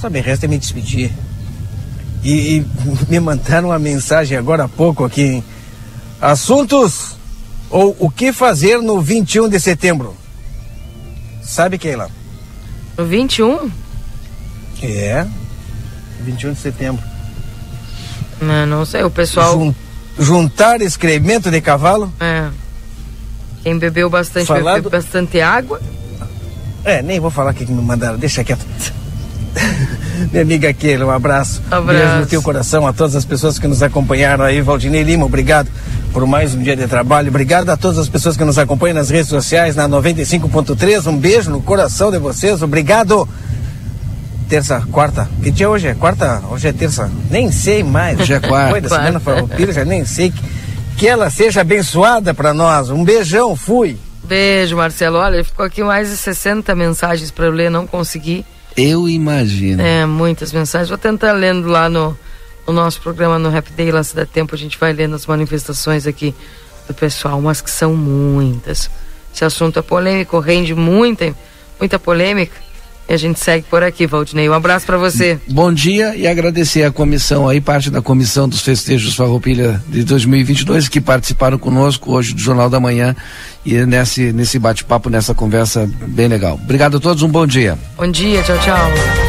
Só me resta me despedir. E, e me mandaram uma mensagem agora há pouco aqui. hein? Assuntos ou o que fazer no 21 de setembro? Sabe, Keila? No 21? É. 21 de setembro. Não, não sei, o pessoal. Jun- juntar excremento de cavalo? É. Quem bebeu bastante, Falado- bebeu bastante água. É, nem vou falar o que me mandaram, deixa quieto. Minha amiga Keila, um abraço. Abraço. Beijo no teu coração a todas as pessoas que nos acompanharam aí. Valdinei Lima, obrigado por mais um dia de trabalho. Obrigado a todas as pessoas que nos acompanham nas redes sociais, na 95.3. Um beijo no coração de vocês. Obrigado. Terça, quarta. Que dia hoje é? Quarta? Hoje é terça. Nem sei mais. Hoje é quarta. Foi da semana farroupilha, já nem sei. Que, que ela seja abençoada para nós. Um beijão, fui. Beijo, Marcelo. Olha, ficou aqui mais de 60 mensagens para eu ler, não consegui. Eu imagino. É, muitas mensagens. Vou tentar lendo lá no, no nosso programa no Rap Day, lá se dá tempo, a gente vai lendo as manifestações aqui do pessoal, mas que são muitas. Esse assunto é polêmico, rende muita, muita polêmica. E a gente segue por aqui, Valdinei. Um abraço para você. Bom dia e agradecer a comissão aí, parte da comissão dos festejos Farroupilha de 2022 que participaram conosco hoje do Jornal da Manhã e nesse, nesse bate-papo, nessa conversa bem legal. Obrigado a todos, um bom dia. Bom dia, tchau, tchau.